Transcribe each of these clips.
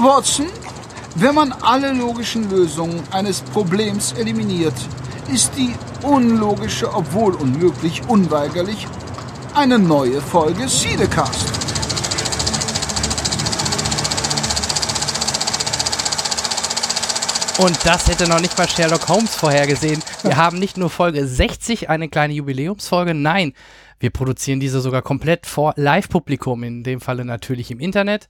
Watson, wenn man alle logischen Lösungen eines Problems eliminiert, ist die unlogische, obwohl unmöglich, unweigerlich eine neue Folge Siedecast. Und das hätte noch nicht mal Sherlock Holmes vorhergesehen. Wir haben nicht nur Folge 60, eine kleine Jubiläumsfolge, nein, wir produzieren diese sogar komplett vor Live-Publikum, in dem Falle natürlich im Internet.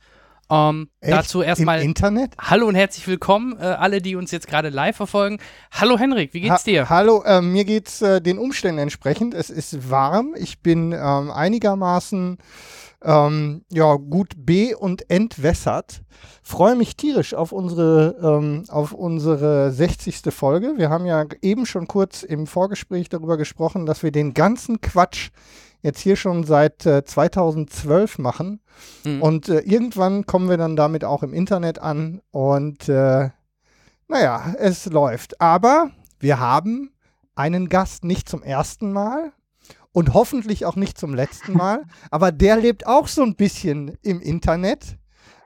Ähm, dazu erstmal. Internet? Hallo und herzlich willkommen, äh, alle, die uns jetzt gerade live verfolgen. Hallo Henrik, wie geht's dir? Ha hallo, äh, mir geht's äh, den Umständen entsprechend. Es ist warm. Ich bin ähm, einigermaßen ähm, ja, gut be- und entwässert. Freue mich tierisch auf unsere, ähm, auf unsere 60. Folge. Wir haben ja eben schon kurz im Vorgespräch darüber gesprochen, dass wir den ganzen Quatsch jetzt hier schon seit äh, 2012 machen. Mhm. Und äh, irgendwann kommen wir dann damit auch im Internet an. Und äh, naja, es läuft. Aber wir haben einen Gast nicht zum ersten Mal und hoffentlich auch nicht zum letzten Mal. aber der lebt auch so ein bisschen im Internet.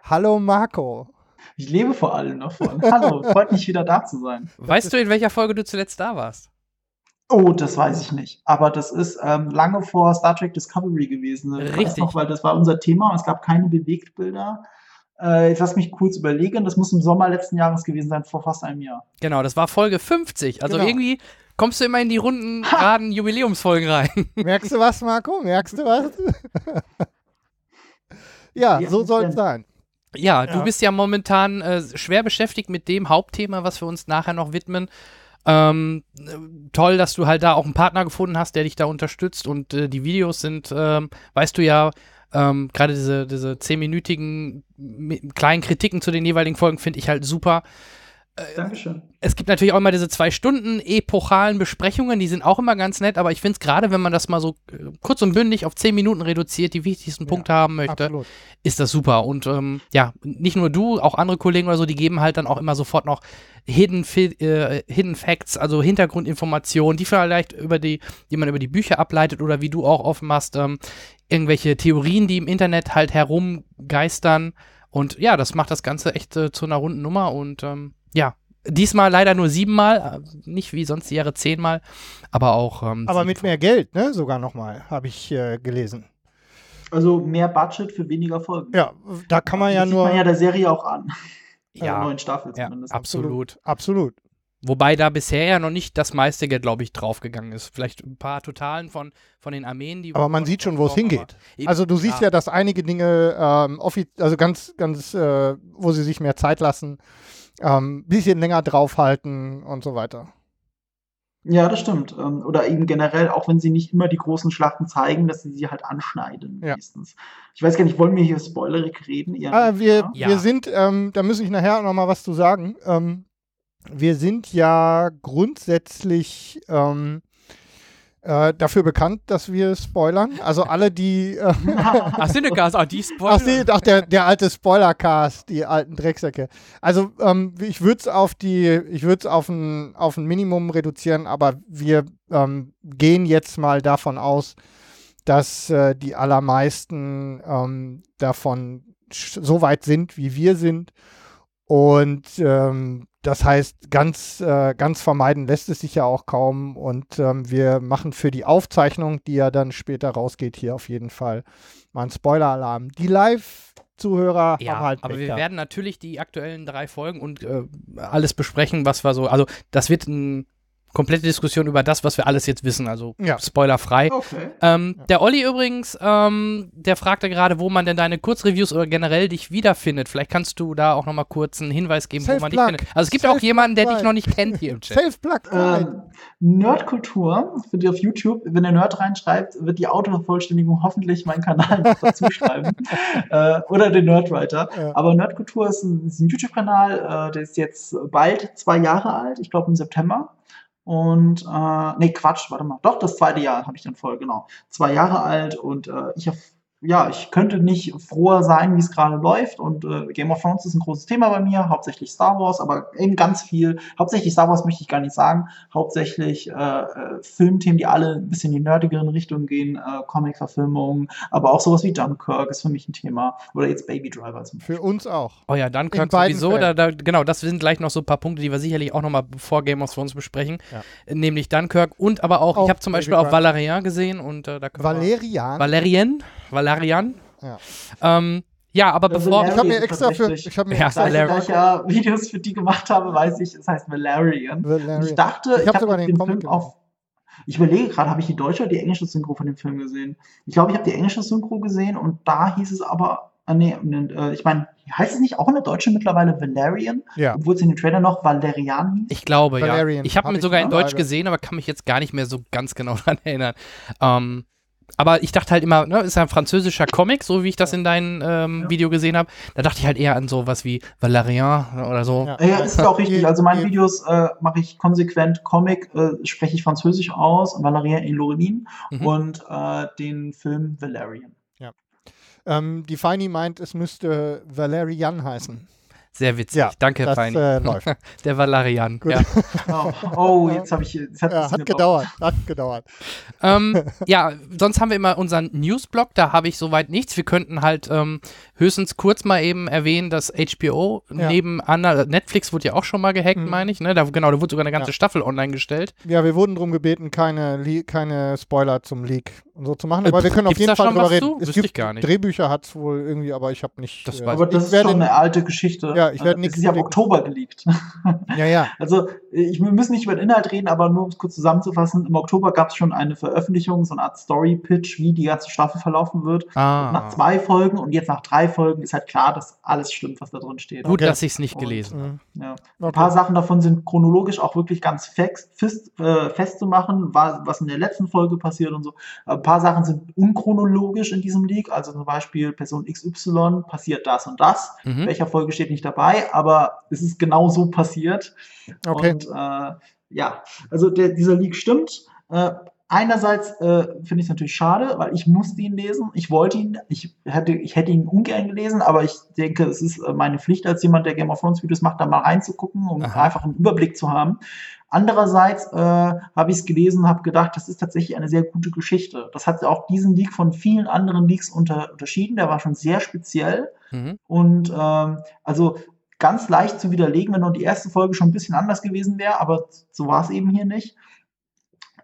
Hallo Marco. Ich lebe vor allem davon. Hallo, freut mich wieder da zu sein. Weißt du, in welcher Folge du zuletzt da warst? Oh, das weiß ich nicht. Aber das ist ähm, lange vor Star Trek Discovery gewesen. Ich Richtig. Noch, weil das war unser Thema und es gab keine Bewegtbilder. Äh, jetzt lass mich kurz überlegen. Das muss im Sommer letzten Jahres gewesen sein, vor fast einem Jahr. Genau, das war Folge 50. Also genau. irgendwie kommst du immer in die runden, geraden Jubiläumsfolgen rein. Merkst du was, Marco? Merkst du was? ja, ja, so soll es sein. Ja, ja, du bist ja momentan äh, schwer beschäftigt mit dem Hauptthema, was wir uns nachher noch widmen. Ähm, toll, dass du halt da auch einen Partner gefunden hast, der dich da unterstützt und äh, die Videos sind, ähm, weißt du ja, ähm, gerade diese, diese zehnminütigen kleinen Kritiken zu den jeweiligen Folgen finde ich halt super. Äh, Dankeschön. Es gibt natürlich auch immer diese zwei Stunden epochalen Besprechungen, die sind auch immer ganz nett, aber ich finde es gerade, wenn man das mal so äh, kurz und bündig auf zehn Minuten reduziert, die wichtigsten ja, Punkte haben möchte, absolut. ist das super. Und ähm, ja, nicht nur du, auch andere Kollegen oder so, die geben halt dann auch immer sofort noch Hidden, äh, Hidden Facts, also Hintergrundinformationen, die vielleicht über die, die man über die Bücher ableitet oder wie du auch offen machst, ähm, irgendwelche Theorien, die im Internet halt herumgeistern. Und ja, das macht das Ganze echt äh, zu einer runden Nummer und ähm, ja, diesmal leider nur siebenmal, äh, nicht wie sonst die Jahre zehnmal, aber auch. Ähm, aber mit mehr Geld, ne? Sogar nochmal, habe ich äh, gelesen. Also mehr Budget für weniger Folgen. Ja, da kann man das ja sieht nur. man ja der Serie auch an. Ja, der neuen Staffel zumindest. Ja, absolut. Absolut. Wobei da bisher ja noch nicht das meiste Geld, glaube ich, draufgegangen ist. Vielleicht ein paar Totalen von, von den Armeen, die. Aber man sieht schon, wo es hingeht. Also du siehst ja, ja dass einige Dinge, ähm, also ganz, ganz, äh, wo sie sich mehr Zeit lassen, ähm, bisschen länger draufhalten und so weiter. Ja, das stimmt. Ähm, oder eben generell, auch wenn sie nicht immer die großen Schlachten zeigen, dass sie sie halt anschneiden. Ja. Meistens. Ich weiß gar nicht, wollen wir hier spoilerig reden? Ah, wir, ja. wir sind, ähm, da muss ich nachher noch mal was zu sagen. Ähm, wir sind ja grundsätzlich ähm, äh, dafür bekannt, dass wir spoilern. Also alle, die. Äh, ach, Cinecast, ach, die spoilern. Ach, ach der, der alte Spoilercast, die alten Drecksäcke. Also ähm, ich würde es auf die, ich würde es auf ein, auf ein Minimum reduzieren, aber wir ähm, gehen jetzt mal davon aus, dass äh, die allermeisten ähm, davon so weit sind, wie wir sind. Und ähm, das heißt, ganz, äh, ganz vermeiden lässt es sich ja auch kaum. Und ähm, wir machen für die Aufzeichnung, die ja dann später rausgeht, hier auf jeden Fall mal einen Spoiler-Alarm. Die Live-Zuhörer ja, haben halt. Aber wir werden natürlich die aktuellen drei Folgen und äh, alles besprechen, was wir so. Also, das wird ein komplette Diskussion über das, was wir alles jetzt wissen, also ja. spoilerfrei. Okay. Ähm, ja. Der Olli übrigens, ähm, der fragte gerade, wo man denn deine Kurzreviews oder generell dich wiederfindet. Vielleicht kannst du da auch nochmal kurz einen Hinweis geben, wo man dich findet. Also es gibt auch jemanden, der dich noch nicht kennt hier im Chat. Self-Plug. Ähm, Nerdkultur, für die auf YouTube, wenn der Nerd reinschreibt, wird die Autovervollständigung hoffentlich meinen Kanal dazu schreiben. äh, oder den Nerdwriter. Ja. Aber Nerdkultur ist ein, ein YouTube-Kanal, äh, der ist jetzt bald zwei Jahre alt, ich glaube im September. Und, äh, nee, Quatsch, warte mal. Doch, das zweite Jahr habe ich dann voll, genau. Zwei Jahre alt und äh, ich auf ja, ich könnte nicht froher sein, wie es gerade läuft. Und äh, Game of Thrones ist ein großes Thema bei mir, hauptsächlich Star Wars, aber eben ganz viel. Hauptsächlich Star Wars möchte ich gar nicht sagen. Hauptsächlich äh, äh, Filmthemen, die alle ein bisschen in die nerdigeren Richtungen gehen, äh, Comic-Verfilmungen, aber auch sowas wie Dunkirk ist für mich ein Thema. Oder jetzt Baby Driver zum Beispiel. Für uns auch. Oh ja, Dunkirk sowieso. Da, da, genau, das sind gleich noch so ein paar Punkte, die wir sicherlich auch nochmal vor Game of Thrones besprechen. Ja. Nämlich Dunkirk und aber auch, auch ich habe zum Beispiel Baby auch Valerian gesehen und äh, da Valerian? Valerian? Valerian. Ja. Ähm, ja, aber also bevor. Ich habe mir extra für. Ich habe mir ja, extra da ich ja Videos für die gemacht habe, weiß ich, es heißt Valerian. Valerian. ich dachte, ich, ich habe sogar den, den Film auf. Ich überlege gerade, habe ich die deutsche oder die englische Synchro von dem Film gesehen? Ich glaube, ich habe die englische Synchro gesehen und da hieß es aber, ah, nee, äh, ich meine, heißt es nicht auch in der deutschen mittlerweile Valerian? Ja. Obwohl es in dem Trailer noch Valerian hieß? Ich glaube, Valerian. ja. Ich habe hab ihn sogar in Deutsch gesehen, aber kann mich jetzt gar nicht mehr so ganz genau daran erinnern. Ähm, aber ich dachte halt immer, ne, ist ja ein französischer Comic, so wie ich das in deinem ähm, ja. Video gesehen habe. Da dachte ich halt eher an sowas wie Valerian oder so. Ja, ja ist auch richtig. Also meine Videos äh, mache ich konsequent Comic, äh, spreche ich Französisch aus, Valerian et Laureline mhm. und äh, den Film Valerian. Ja. Ähm, die Feini meint, es müsste Valerian heißen. Sehr witzig. Ja, Danke, das, Fein. Äh, läuft. Der Valerian. Ja. Oh, oh, jetzt habe ich. Jetzt hat, ja, hat gedauert. Hat gedauert. Ähm, ja, sonst haben wir immer unseren Newsblog. Da habe ich soweit nichts. Wir könnten halt ähm, höchstens kurz mal eben erwähnen, dass HBO ja. neben Anna, Netflix wurde ja auch schon mal gehackt, mhm. meine ich. Ne? Da, genau, da wurde sogar eine ganze Staffel online gestellt. Ja, wir wurden darum gebeten, keine, keine Spoiler zum Leak und so zu machen. Aber äh, wir können auf jeden Fall drüber reden. Es gibt Drehbücher hat es wohl irgendwie, aber ich habe nicht. Das äh, aber das ist schon eine alte Geschichte. Ja, ich werde nichts. ist ja im Oktober geleakt. ja, ja. Also ich, wir müssen nicht über den Inhalt reden, aber nur um es kurz zusammenzufassen: Im Oktober gab es schon eine Veröffentlichung, so eine Art Story-Pitch, wie die ganze Staffel verlaufen wird. Ah. Nach zwei Folgen und jetzt nach drei Folgen ist halt klar, dass alles stimmt, was da drin steht. Gut, okay. dass ich es nicht gelesen habe. Ja. Okay. Ein paar Sachen davon sind chronologisch auch wirklich ganz fest, fest, äh, festzumachen, was in der letzten Folge passiert und so. Ein paar Sachen sind unchronologisch in diesem Leak, also zum Beispiel Person XY passiert das und das. Mhm. welcher Folge steht nicht dabei, aber es ist genau so passiert. Okay. Und äh, ja, also der, dieser Leak stimmt. Äh, einerseits äh, finde ich es natürlich schade, weil ich musste ihn lesen. Ich wollte ihn, ich hätte, ich hätte ihn ungern gelesen, aber ich denke, es ist äh, meine Pflicht als jemand, der Game of Thrones Videos macht, da mal reinzugucken, um Aha. einfach einen Überblick zu haben. Andererseits äh, habe ich es gelesen, habe gedacht, das ist tatsächlich eine sehr gute Geschichte. Das hat auch diesen Leak von vielen anderen Leaks unter, unterschieden. Der war schon sehr speziell. Mhm. Und ähm, also ganz leicht zu widerlegen, wenn nur die erste Folge schon ein bisschen anders gewesen wäre, aber so war es eben hier nicht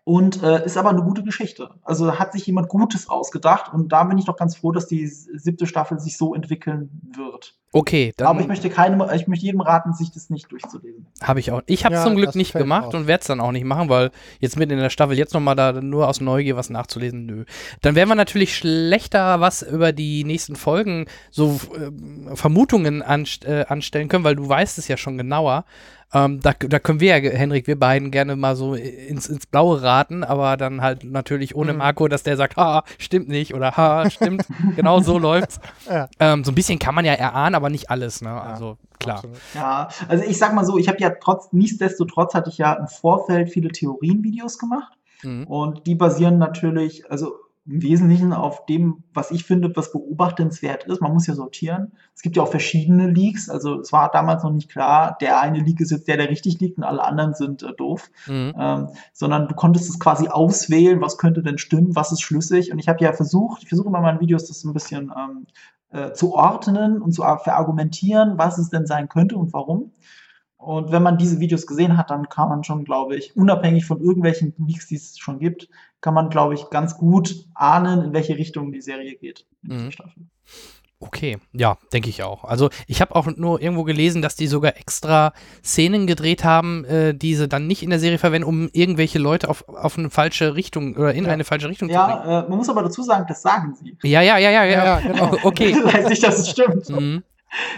und äh, ist aber eine gute Geschichte. Also hat sich jemand Gutes ausgedacht und da bin ich doch ganz froh, dass die siebte Staffel sich so entwickeln wird. Okay, dann. Aber ich möchte keine, ich möchte jedem raten, sich das nicht durchzulesen. Habe ich auch. Ich habe es ja, zum Glück nicht gemacht aus. und werde es dann auch nicht machen, weil jetzt mitten in der Staffel jetzt nochmal da nur aus Neugier was nachzulesen, nö. Dann werden wir natürlich schlechter was über die nächsten Folgen so äh, Vermutungen anst äh, anstellen können, weil du weißt es ja schon genauer. Ähm, da, da können wir ja, Henrik, wir beiden gerne mal so ins, ins Blaue raten, aber dann halt natürlich ohne mhm. Marco, dass der sagt, ha, stimmt nicht oder ha, stimmt, genau so läuft's. Ja. Ähm, so ein bisschen kann man ja erahnen, aber nicht alles, ne? Also klar. Absolut. Ja, also ich sag mal so, ich habe ja trotz, nichtsdestotrotz hatte ich ja im Vorfeld viele Theorienvideos gemacht. Mhm. Und die basieren natürlich, also im Wesentlichen auf dem, was ich finde, was beobachtenswert ist. Man muss ja sortieren. Es gibt ja auch verschiedene Leaks. Also es war damals noch nicht klar, der eine Leak ist jetzt der, der richtig liegt und alle anderen sind äh, doof. Mhm. Ähm, sondern du konntest es quasi auswählen, was könnte denn stimmen, was ist schlüssig. Und ich habe ja versucht, ich versuche immer in meinen Videos das ein bisschen ähm, äh, zu ordnen und zu verargumentieren, was es denn sein könnte und warum. Und wenn man diese Videos gesehen hat, dann kann man schon, glaube ich, unabhängig von irgendwelchen Leaks, die es schon gibt, kann man, glaube ich, ganz gut ahnen, in welche Richtung die Serie geht. Mhm. Okay, ja, denke ich auch. Also ich habe auch nur irgendwo gelesen, dass die sogar extra Szenen gedreht haben, äh, die sie dann nicht in der Serie verwenden, um irgendwelche Leute auf, auf eine falsche Richtung oder in ja. eine falsche Richtung ja, zu bringen. Ja, äh, man muss aber dazu sagen, das sagen sie. Ja, ja, ja, ja, ja. ja genau. okay. das heißt nicht, dass es stimmt. Mhm.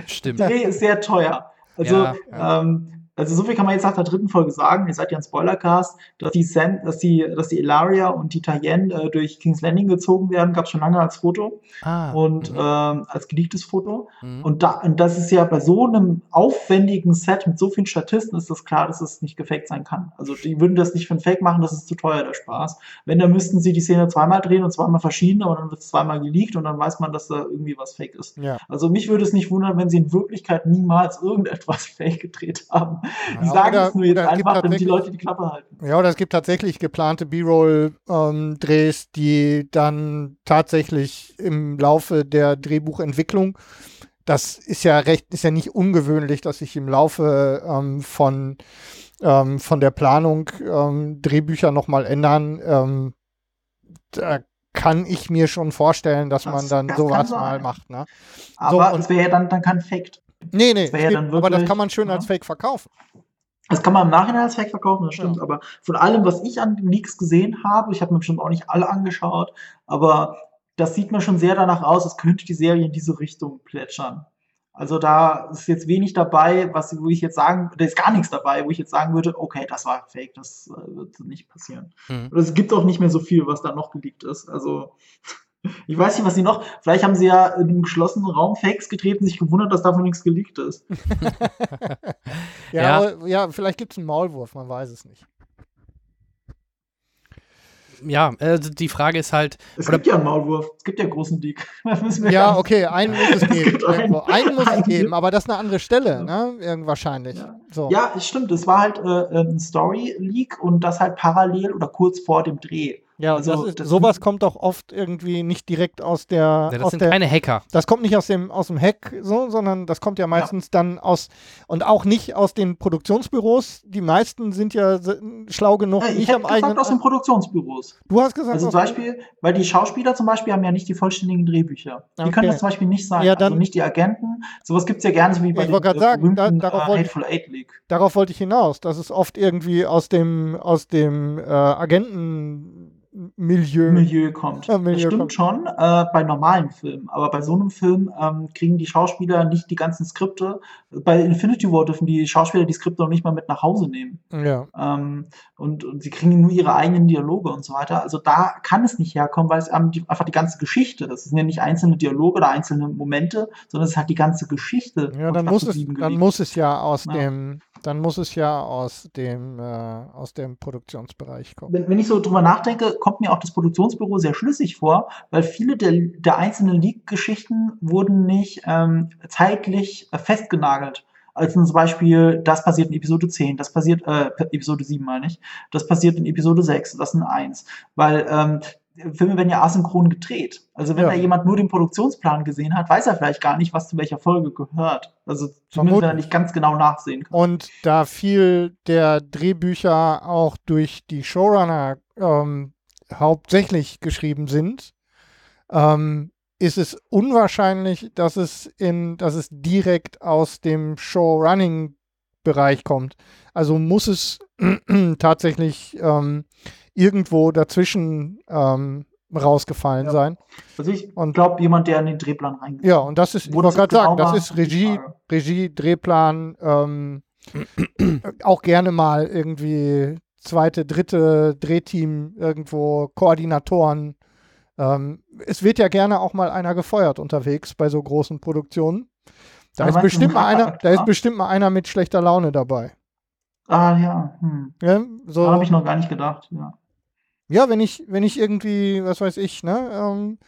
Stimmt. Die Serie ist sehr teuer. Also ja, ja. Ähm, also so viel kann man jetzt nach der dritten Folge sagen, ihr seid ja ein Spoilercast, dass die, San, dass die, dass die Elaria und die Tayen äh, durch King's Landing gezogen werden, gab es schon lange als Foto ah, und mhm. ähm, als geleaktes Foto. Mhm. Und, da, und das ist ja bei so einem aufwendigen Set mit so vielen Statisten ist das klar, dass es nicht gefaked sein kann. Also die würden das nicht für ein Fake machen, das ist zu teuer, der Spaß. Wenn, dann müssten sie die Szene zweimal drehen und zweimal verschieden, aber dann wird es zweimal geleakt und dann weiß man, dass da irgendwie was Fake ist. Ja. Also mich würde es nicht wundern, wenn sie in Wirklichkeit niemals irgendetwas Fake gedreht haben. Die ja, sagen es nur jetzt einfach, damit die Leute die Klappe halten. Ja, oder es gibt tatsächlich geplante B-Roll-Drehs, ähm, die dann tatsächlich im Laufe der Drehbuchentwicklung das ist ja recht, ist ja nicht ungewöhnlich, dass sich im Laufe ähm, von, ähm, von der Planung ähm, Drehbücher nochmal ändern. Ähm, da kann ich mir schon vorstellen, dass das, man dann sowas mal macht. Ne? Aber so, das wäre ja dann, dann kein Fake. Nee, nee, ja wirklich, aber das kann man schön ja. als Fake verkaufen. Das kann man im Nachhinein als Fake verkaufen, das stimmt. Ja. Aber von allem, was ich an Leaks gesehen habe, ich habe mir bestimmt auch nicht alle angeschaut, aber das sieht mir schon sehr danach aus, als könnte die Serie in diese Richtung plätschern. Also da ist jetzt wenig dabei, was wo ich jetzt sagen, da ist gar nichts dabei, wo ich jetzt sagen würde, okay, das war Fake, das äh, wird nicht passieren. Mhm. Und es gibt auch nicht mehr so viel, was da noch geleakt ist. Also ich weiß nicht, was sie noch. Vielleicht haben sie ja in einem geschlossenen Raum Fakes getreten, sich gewundert, dass davon nichts geleakt ist. ja, ja. Aber, ja, vielleicht gibt es einen Maulwurf, man weiß es nicht. Ja, also die Frage ist halt. Es gibt ja einen Maulwurf, es gibt ja einen großen Leak. ja, okay, einen muss es geben. Es einen, einen, muss es geben, aber das ist eine andere Stelle, ja. ne? Irgend wahrscheinlich. Ja. So. ja, es stimmt. Es war halt äh, ein Story-Leak und das halt parallel oder kurz vor dem Dreh. Ja, also, das ist, das sowas kommt doch oft irgendwie nicht direkt aus der. Ja, das aus sind der, keine Hacker. Das kommt nicht aus dem, aus dem Hack so, sondern das kommt ja meistens ja. dann aus und auch nicht aus den Produktionsbüros. Die meisten sind ja schlau genug, ja, ich nicht am gesagt eigenen. aus den Produktionsbüros. Du hast gesagt. Also zum Beispiel, weil die Schauspieler zum Beispiel haben ja nicht die vollständigen Drehbücher. Die okay. können das zum Beispiel nicht sein. Ja, dann, also nicht die Agenten. Sowas gibt es ja gerne so wie bei ich den äh, sagen, da, darauf äh, Hateful Eight League. Darauf wollte ich hinaus. Das ist oft irgendwie aus dem, aus dem äh, Agenten Milieu. Milieu kommt. Ja, Milieu das stimmt kommt. schon äh, bei normalen Filmen, aber bei so einem Film ähm, kriegen die Schauspieler nicht die ganzen Skripte. Bei Infinity War dürfen die Schauspieler die Skripte noch nicht mal mit nach Hause nehmen. Ja. Ähm, und, und, sie kriegen nur ihre eigenen Dialoge und so weiter. Also da kann es nicht herkommen, weil es einfach die ganze Geschichte, das sind ja nicht einzelne Dialoge oder einzelne Momente, sondern es ist halt die ganze Geschichte. Ja, dann muss, es, dann muss es ja aus ja. dem dann muss es ja aus dem, äh, aus dem Produktionsbereich kommen. Wenn, wenn, ich so drüber nachdenke, kommt mir auch das Produktionsbüro sehr schlüssig vor, weil viele der, der einzelnen Leak-Geschichten wurden nicht ähm, zeitlich äh, festgenagelt. Also zum Beispiel, das passiert in Episode 10, das passiert, äh, Episode 7 meine ich, das passiert in Episode 6, das in 1. Weil ähm, Filme werden ja asynchron gedreht. Also wenn ja. da jemand nur den Produktionsplan gesehen hat, weiß er vielleicht gar nicht, was zu welcher Folge gehört. Also zumindest wenn er nicht ganz genau nachsehen kann. Und da viel der Drehbücher auch durch die Showrunner ähm, hauptsächlich geschrieben sind, ähm, ist es unwahrscheinlich, dass es in, dass es direkt aus dem Showrunning-Bereich kommt. Also muss es tatsächlich ähm, irgendwo dazwischen ähm, rausgefallen ja. sein. Also ich glaube, jemand, der in den Drehplan reingeht. Ja, und das ist, ich wollte gerade sagen, das ist Regie, Regie, Drehplan, ähm, auch gerne mal irgendwie zweite, dritte Drehteam irgendwo, Koordinatoren. Ähm, es wird ja gerne auch mal einer gefeuert unterwegs bei so großen Produktionen. Da ist, bestimmt mal einer, da ist bestimmt mal einer mit schlechter Laune dabei. Ah ja. Hm. ja so. Da habe ich noch gar nicht gedacht, ja. Ja, wenn ich, wenn ich irgendwie, was weiß ich, ne? Ähm,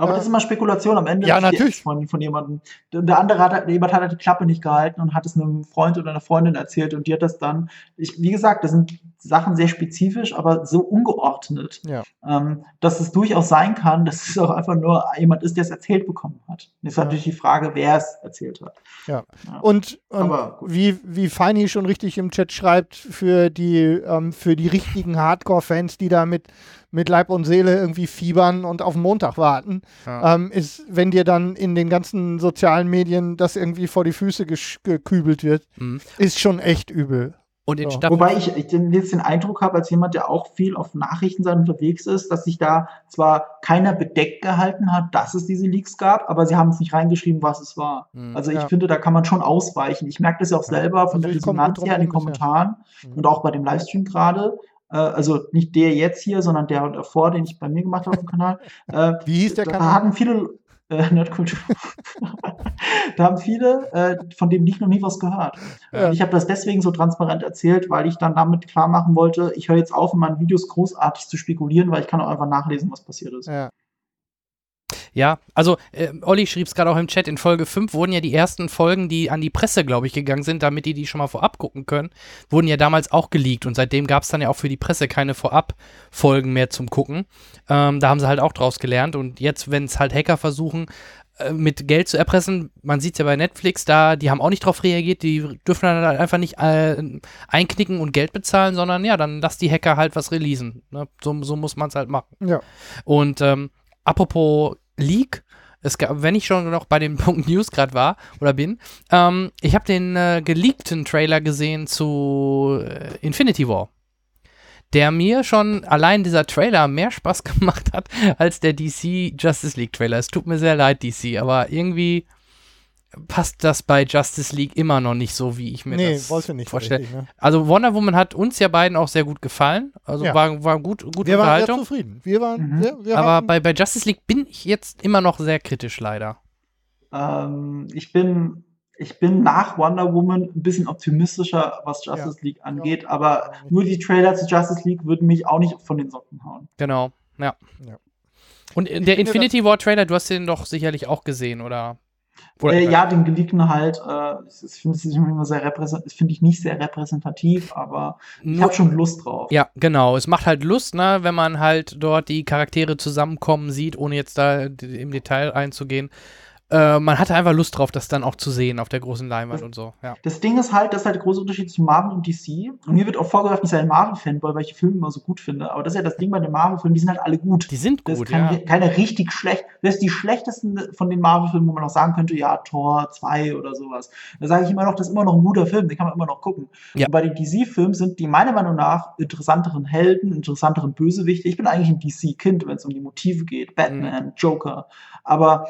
aber das ist immer Spekulation am Ende. Ja, natürlich. Von, von jemandem. Der andere hat, jemand hat halt die Klappe nicht gehalten und hat es einem Freund oder einer Freundin erzählt und die hat das dann, ich, wie gesagt, das sind Sachen sehr spezifisch, aber so ungeordnet, ja. ähm, dass es durchaus sein kann, dass es auch einfach nur jemand ist, der es erzählt bekommen hat. Jetzt ist ja. natürlich die Frage, wer es erzählt hat. Ja. ja. Und, und wie, wie Feini schon richtig im Chat schreibt, für die, ähm, für die richtigen Hardcore-Fans, die da mit mit Leib und Seele irgendwie fiebern und auf den Montag warten, ja. ähm, ist, wenn dir dann in den ganzen sozialen Medien das irgendwie vor die Füße gekübelt wird, mhm. ist schon echt übel. Und in ja. Wobei ich, ich jetzt den Eindruck habe, als jemand, der auch viel auf Nachrichtenseiten unterwegs ist, dass sich da zwar keiner bedeckt gehalten hat, dass es diese Leaks gab, aber sie haben es nicht reingeschrieben, was es war. Mhm, also ich ja. finde, da kann man schon ausweichen. Ich merke das ja auch selber von also der Resonanz her in den Kommentaren ja. und auch bei dem Livestream gerade. Äh, also nicht der jetzt hier, sondern der davor, den ich bei mir gemacht habe auf dem Kanal. Äh, Wie hieß der Kanal? Da hatten viele äh, Nerdkultur. da haben viele äh, von dem nicht noch nie was gehört. Ja. Ich habe das deswegen so transparent erzählt, weil ich dann damit klar machen wollte, ich höre jetzt auf, in meinen Videos großartig zu spekulieren, weil ich kann auch einfach nachlesen, was passiert ist. Ja. Ja, also äh, Olli schrieb es gerade auch im Chat, in Folge 5 wurden ja die ersten Folgen, die an die Presse, glaube ich, gegangen sind, damit die die schon mal vorab gucken können, wurden ja damals auch geleakt und seitdem gab es dann ja auch für die Presse keine Vorab-Folgen mehr zum Gucken. Ähm, da haben sie halt auch draus gelernt und jetzt, wenn es halt Hacker versuchen, äh, mit Geld zu erpressen, man sieht es ja bei Netflix, da, die haben auch nicht drauf reagiert, die dürfen dann halt einfach nicht äh, einknicken und Geld bezahlen, sondern ja, dann lass die Hacker halt was releasen. Ne? So, so muss man es halt machen. Ja. Und ähm, apropos Leak. Es gab, wenn ich schon noch bei dem Punkt News gerade war oder bin, ähm, ich habe den äh, geleakten Trailer gesehen zu äh, Infinity War. Der mir schon allein dieser Trailer mehr Spaß gemacht hat als der DC Justice League Trailer. Es tut mir sehr leid, DC, aber irgendwie passt das bei Justice League immer noch nicht so, wie ich mir nee, das vorstelle. Richtig, ne? Also Wonder Woman hat uns ja beiden auch sehr gut gefallen. Also ja. war, war gut, gut wir Unterhaltung. Waren sehr zufrieden. Wir waren, mhm. wir, wir Aber bei, bei Justice League bin ich jetzt immer noch sehr kritisch, leider. Ähm, ich bin ich bin nach Wonder Woman ein bisschen optimistischer, was Justice ja. League angeht, ja. aber nur die Trailer zu Justice League würden mich auch nicht von den Socken hauen. Genau, ja. ja. Und der Infinity War Trailer, du hast den doch sicherlich auch gesehen, oder? Äh, ja, den geliebten halt. Äh, ich finde es immer sehr repräsentativ, finde ich nicht sehr repräsentativ, aber ich habe schon Lust drauf. Ja, genau. Es macht halt Lust, ne, wenn man halt dort die Charaktere zusammenkommen sieht, ohne jetzt da im Detail einzugehen äh, man hatte einfach Lust drauf, das dann auch zu sehen auf der großen Leinwand und so. Ja. Das Ding ist halt, das ist halt der große Unterschied zwischen Marvel und DC. Und mir wird auch vorgeworfen, ich sei ein Marvel-Fanboy, weil ich die Filme immer so gut finde. Aber das ist ja das Ding bei den Marvel-Filmen, die sind halt alle gut. Die sind gut, das ist kein, ja. keine richtig schlecht. Das ist die schlechtesten von den Marvel-Filmen, wo man auch sagen könnte, ja, Thor 2 oder sowas. Da sage ich immer noch, das ist immer noch ein guter Film, den kann man immer noch gucken. Ja. Und bei den DC-Filmen sind die meiner Meinung nach interessanteren Helden, interessanteren Bösewichte. Ich bin eigentlich ein DC-Kind, wenn es um die Motive geht. Batman, mhm. Joker. Aber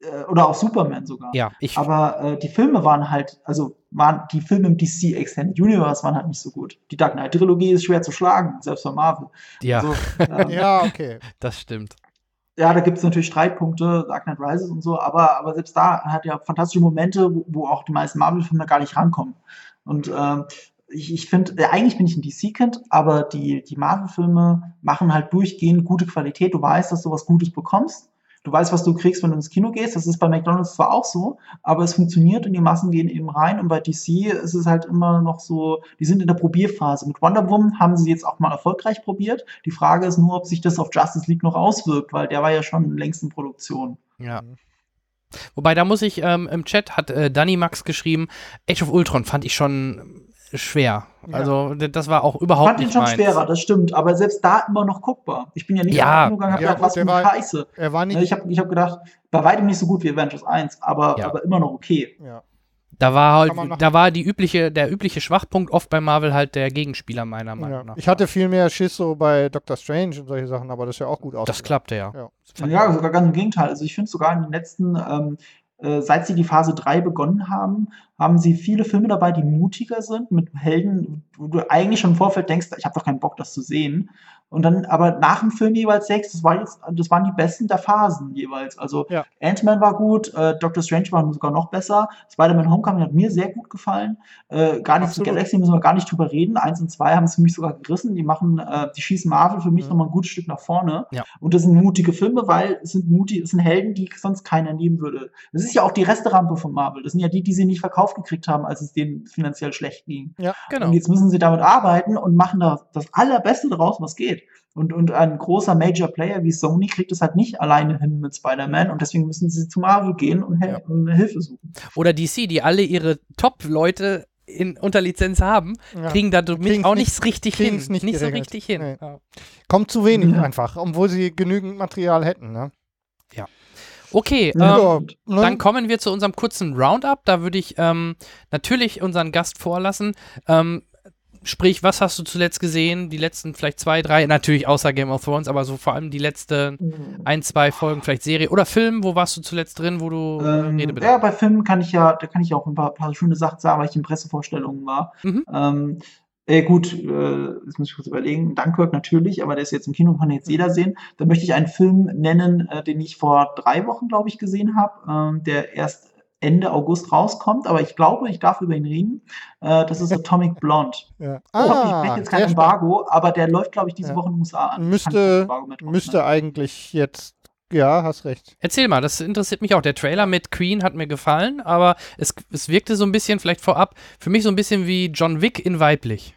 äh, oder auch Superman sogar. Ja, ich. Aber äh, die Filme waren halt, also waren die Filme im DC Extended Universe waren halt nicht so gut. Die Dark Knight Trilogie ist schwer zu schlagen, selbst bei Marvel. Ja. Also, ähm, ja, okay. Das stimmt. Ja, da gibt es natürlich Streitpunkte, Dark Knight Rises und so, aber, aber selbst da hat ja fantastische Momente, wo, wo auch die meisten Marvel-Filme gar nicht rankommen. Und ähm, ich, ich finde, äh, eigentlich bin ich ein DC-Kind, aber die, die Marvel-Filme machen halt durchgehend gute Qualität. Du weißt, dass du was Gutes bekommst du weißt, was du kriegst, wenn du ins Kino gehst. Das ist bei McDonalds zwar auch so, aber es funktioniert und die Massen gehen eben rein. Und bei DC ist es halt immer noch so, die sind in der Probierphase. Mit Wonder Woman haben sie jetzt auch mal erfolgreich probiert. Die Frage ist nur, ob sich das auf Justice League noch auswirkt, weil der war ja schon längst in Produktion. Ja. Wobei, da muss ich, ähm, im Chat hat äh, Danny Max geschrieben, Age of Ultron fand ich schon schwer. Ja. Also das war auch überhaupt nicht Ich fand ihn schon meins. schwerer, das stimmt. Aber selbst da immer noch guckbar. Ich bin ja nicht ja. gegangen, habe ja, gedacht, was für eine Scheiße. Er war nicht ich habe ich hab gedacht, bei weitem nicht so gut wie Avengers 1, aber, ja. aber immer noch okay. Ja. Da war halt, da war die übliche, der übliche Schwachpunkt oft bei Marvel halt der Gegenspieler meiner Meinung nach. Ich hatte viel mehr Schiss so bei Doctor Strange und solche Sachen, aber das ist ja auch gut aus. Das klappte ja. Ja, ja sogar ganz im Gegenteil. Also ich finde sogar in den letzten ähm, äh, seit sie die Phase 3 begonnen haben, haben sie viele Filme dabei, die mutiger sind, mit Helden, wo du eigentlich schon im Vorfeld denkst, ich habe doch keinen Bock, das zu sehen. Und dann aber nach dem Film jeweils sechs, das, war jetzt, das waren die besten der Phasen jeweils. Also ja. Ant-Man war gut, äh, Doctor Strange war sogar noch besser. Spider-Man Homecoming hat mir sehr gut gefallen. Äh, gar nicht zu Galaxy müssen wir gar nicht drüber reden. Eins und zwei haben es für mich sogar gerissen. Die machen, äh, die schießen Marvel für mich mhm. nochmal ein gutes Stück nach vorne. Ja. Und das sind mutige Filme, weil es sind mutige, es sind Helden, die sonst keiner nehmen würde. Das ist ja auch die Resterampe von Marvel. Das sind ja die, die sie nicht verkauft gekriegt haben, als es denen finanziell schlecht ging. Ja, genau. Und jetzt müssen sie damit arbeiten und machen da das Allerbeste draus, was geht. Und, und ein großer Major Player wie Sony kriegt es halt nicht alleine hin mit Spider-Man und deswegen müssen sie zu Marvel gehen und, ja. und Hilfe suchen. Oder DC, die alle ihre Top-Leute in, unter Lizenz haben, ja. kriegen damit auch nichts richtig hin. Nicht, nicht so richtig hin. Nee. Ja. Kommt zu wenig ja. einfach, obwohl sie genügend Material hätten. Ne? Ja. Okay, ähm, dann kommen wir zu unserem kurzen Roundup. Da würde ich ähm, natürlich unseren Gast vorlassen. Ähm, Sprich, was hast du zuletzt gesehen? Die letzten vielleicht zwei, drei, natürlich außer Game of Thrones, aber so vor allem die letzten mhm. ein, zwei Folgen, vielleicht Serie oder Film. Wo warst du zuletzt drin, wo du ähm, Ja, bei Filmen kann ich ja, da kann ich auch ein paar, paar schöne Sachen sagen, weil ich in Pressevorstellungen war. Mhm. Äh, gut, äh, jetzt muss ich kurz überlegen. Dunkirk natürlich, aber der ist jetzt im Kino, kann jetzt jeder sehen. Da möchte ich einen Film nennen, äh, den ich vor drei Wochen, glaube ich, gesehen habe, ähm, der erst Ende August rauskommt, aber ich glaube, ich darf über ihn reden. Äh, das ist Atomic Blonde. Ja. Ah, ich hoffe, ich breche jetzt kein Embargo, aber der läuft, glaube ich, diese. Woche in den USA an. Müsste, müsste eigentlich jetzt ja, hast recht. Erzähl mal, das interessiert mich auch. Der Trailer mit Queen hat mir gefallen, aber es, es wirkte so ein bisschen, vielleicht vorab, für mich so ein bisschen wie John Wick in weiblich.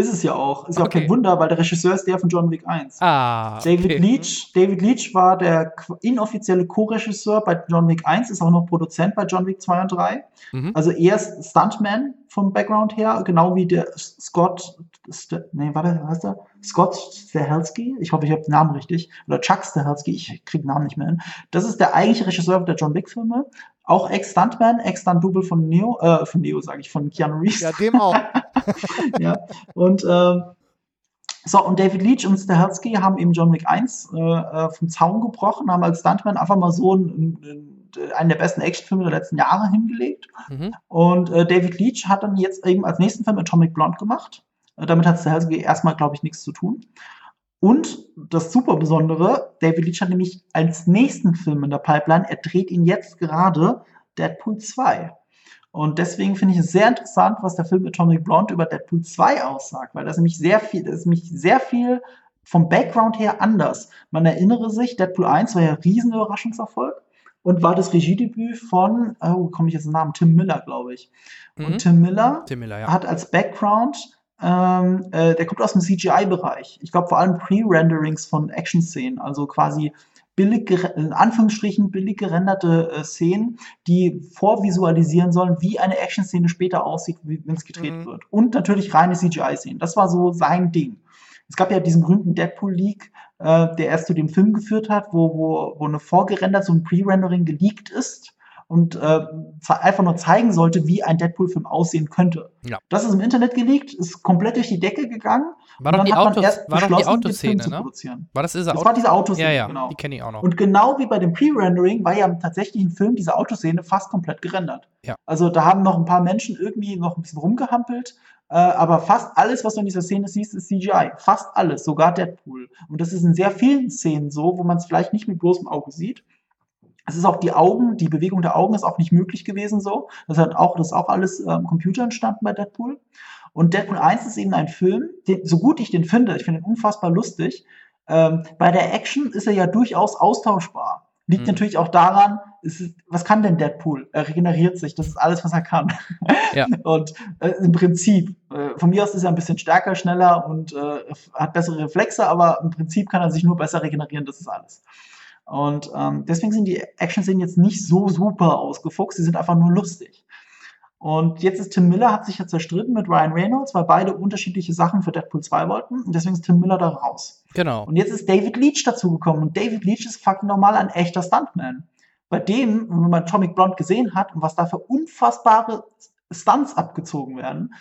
Ist es ja auch. Ist ja okay. auch kein Wunder, weil der Regisseur ist der von John Wick 1. Ah. David okay. Leach. David Leach war der inoffizielle Co-Regisseur bei John Wick 1, ist auch noch Produzent bei John Wick 2 und 3. Mhm. Also er ist Stuntman vom Background her, genau wie der Scott, St nee, warte, heißt der? Scott Stahelski, ich hoffe, ich habe den Namen richtig, oder Chuck Stahelski, ich kriege den Namen nicht mehr hin. Das ist der eigentliche Regisseur der John Wick-Filme, auch Ex-Stuntman, Ex-Stunt-Double von Neo, äh, von Neo sage ich, von Keanu Reeves. Ja, dem auch. ja, und ähm, so, und David Leach und Stahelski haben eben John Wick 1 äh, äh, vom Zaun gebrochen, haben als Stuntman einfach mal so einen, einen der besten Actionfilme der letzten Jahre hingelegt. Mhm. Und äh, David Leach hat dann jetzt eben als nächsten Film Atomic Blonde gemacht. Äh, damit hat Stahelski erstmal, glaube ich, nichts zu tun. Und das super Besondere, David Leach hat nämlich als nächsten Film in der Pipeline, er dreht ihn jetzt gerade Deadpool 2. Und deswegen finde ich es sehr interessant, was der Film Atomic Blonde über Deadpool 2 aussagt, weil das nämlich sehr viel, das ist nämlich sehr viel vom Background her anders. Man erinnere sich, Deadpool 1 war ja ein riesen Überraschungserfolg und war das Regiedebüt von, oh, komme ich jetzt den Namen, Tim Miller, glaube ich. Mhm. Und Tim Miller, Tim Miller ja. hat als Background ähm, äh, der kommt aus dem CGI-Bereich. Ich glaube vor allem Pre-Renderings von Action-Szenen, also quasi billig, in Anführungsstrichen billig gerenderte äh, Szenen, die vorvisualisieren sollen, wie eine Action-Szene später aussieht, wenn es gedreht mhm. wird. Und natürlich reine CGI-Szenen. Das war so sein Ding. Es gab ja diesen berühmten Deadpool-Leak, äh, der erst zu dem Film geführt hat, wo, wo, wo eine vorgerendert, so ein Pre-Rendering geleakt ist und äh, einfach nur zeigen sollte, wie ein Deadpool-Film aussehen könnte. Ja. Das ist im Internet geleakt, ist komplett durch die Decke gegangen. War doch die, Autos, war doch die Autoszene, ne? War das diese Auto? Das war diese Autoszene, ja, ja, genau. Die kenne ich auch noch. Und genau wie bei dem Pre-Rendering war ja im tatsächlichen Film diese Autoszene fast komplett gerendert. Ja. Also da haben noch ein paar Menschen irgendwie noch ein bisschen rumgehampelt, äh, aber fast alles, was du in dieser Szene siehst, ist CGI. Fast alles, sogar Deadpool. Und das ist in sehr vielen Szenen so, wo man es vielleicht nicht mit bloßem Auge sieht. Es ist auch die Augen, die Bewegung der Augen ist auch nicht möglich gewesen so. Das hat auch, das ist auch alles ähm, Computer entstanden bei Deadpool. Und Deadpool 1 ist eben ein Film, den, so gut ich den finde, ich finde ihn unfassbar lustig. Ähm, bei der Action ist er ja durchaus austauschbar. Liegt mhm. natürlich auch daran, ist, was kann denn Deadpool? Er regeneriert sich, das ist alles, was er kann. Ja. Und äh, im Prinzip, äh, von mir aus ist er ein bisschen stärker, schneller und äh, hat bessere Reflexe, aber im Prinzip kann er sich nur besser regenerieren, das ist alles. Und ähm, deswegen sind die Action-Szenen jetzt nicht so super ausgefuchst, sie sind einfach nur lustig. Und jetzt ist Tim Miller, hat sich ja zerstritten mit Ryan Reynolds, weil beide unterschiedliche Sachen für Deadpool 2 wollten. Und deswegen ist Tim Miller da raus. Genau. Und jetzt ist David Leach dazugekommen. Und David Leach ist fucking normal ein echter Stuntman. Bei dem, wenn man Atomic Blonde gesehen hat und was da für unfassbare Stunts abgezogen werden,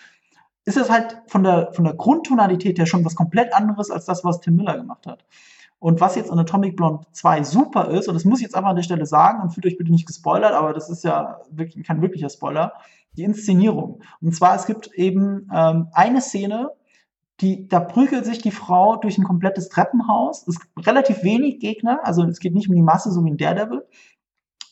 ist es halt von der, von der Grundtonalität her schon was komplett anderes als das, was Tim Miller gemacht hat. Und was jetzt an Atomic Blonde 2 super ist, und das muss ich jetzt einfach an der Stelle sagen, und fühlt euch bitte nicht gespoilert, aber das ist ja wirklich kein wirklicher Spoiler, die Inszenierung. Und zwar, es gibt eben ähm, eine Szene, die, da prügelt sich die Frau durch ein komplettes Treppenhaus. Es gibt relativ wenig Gegner, also es geht nicht um die Masse, so wie in Daredevil.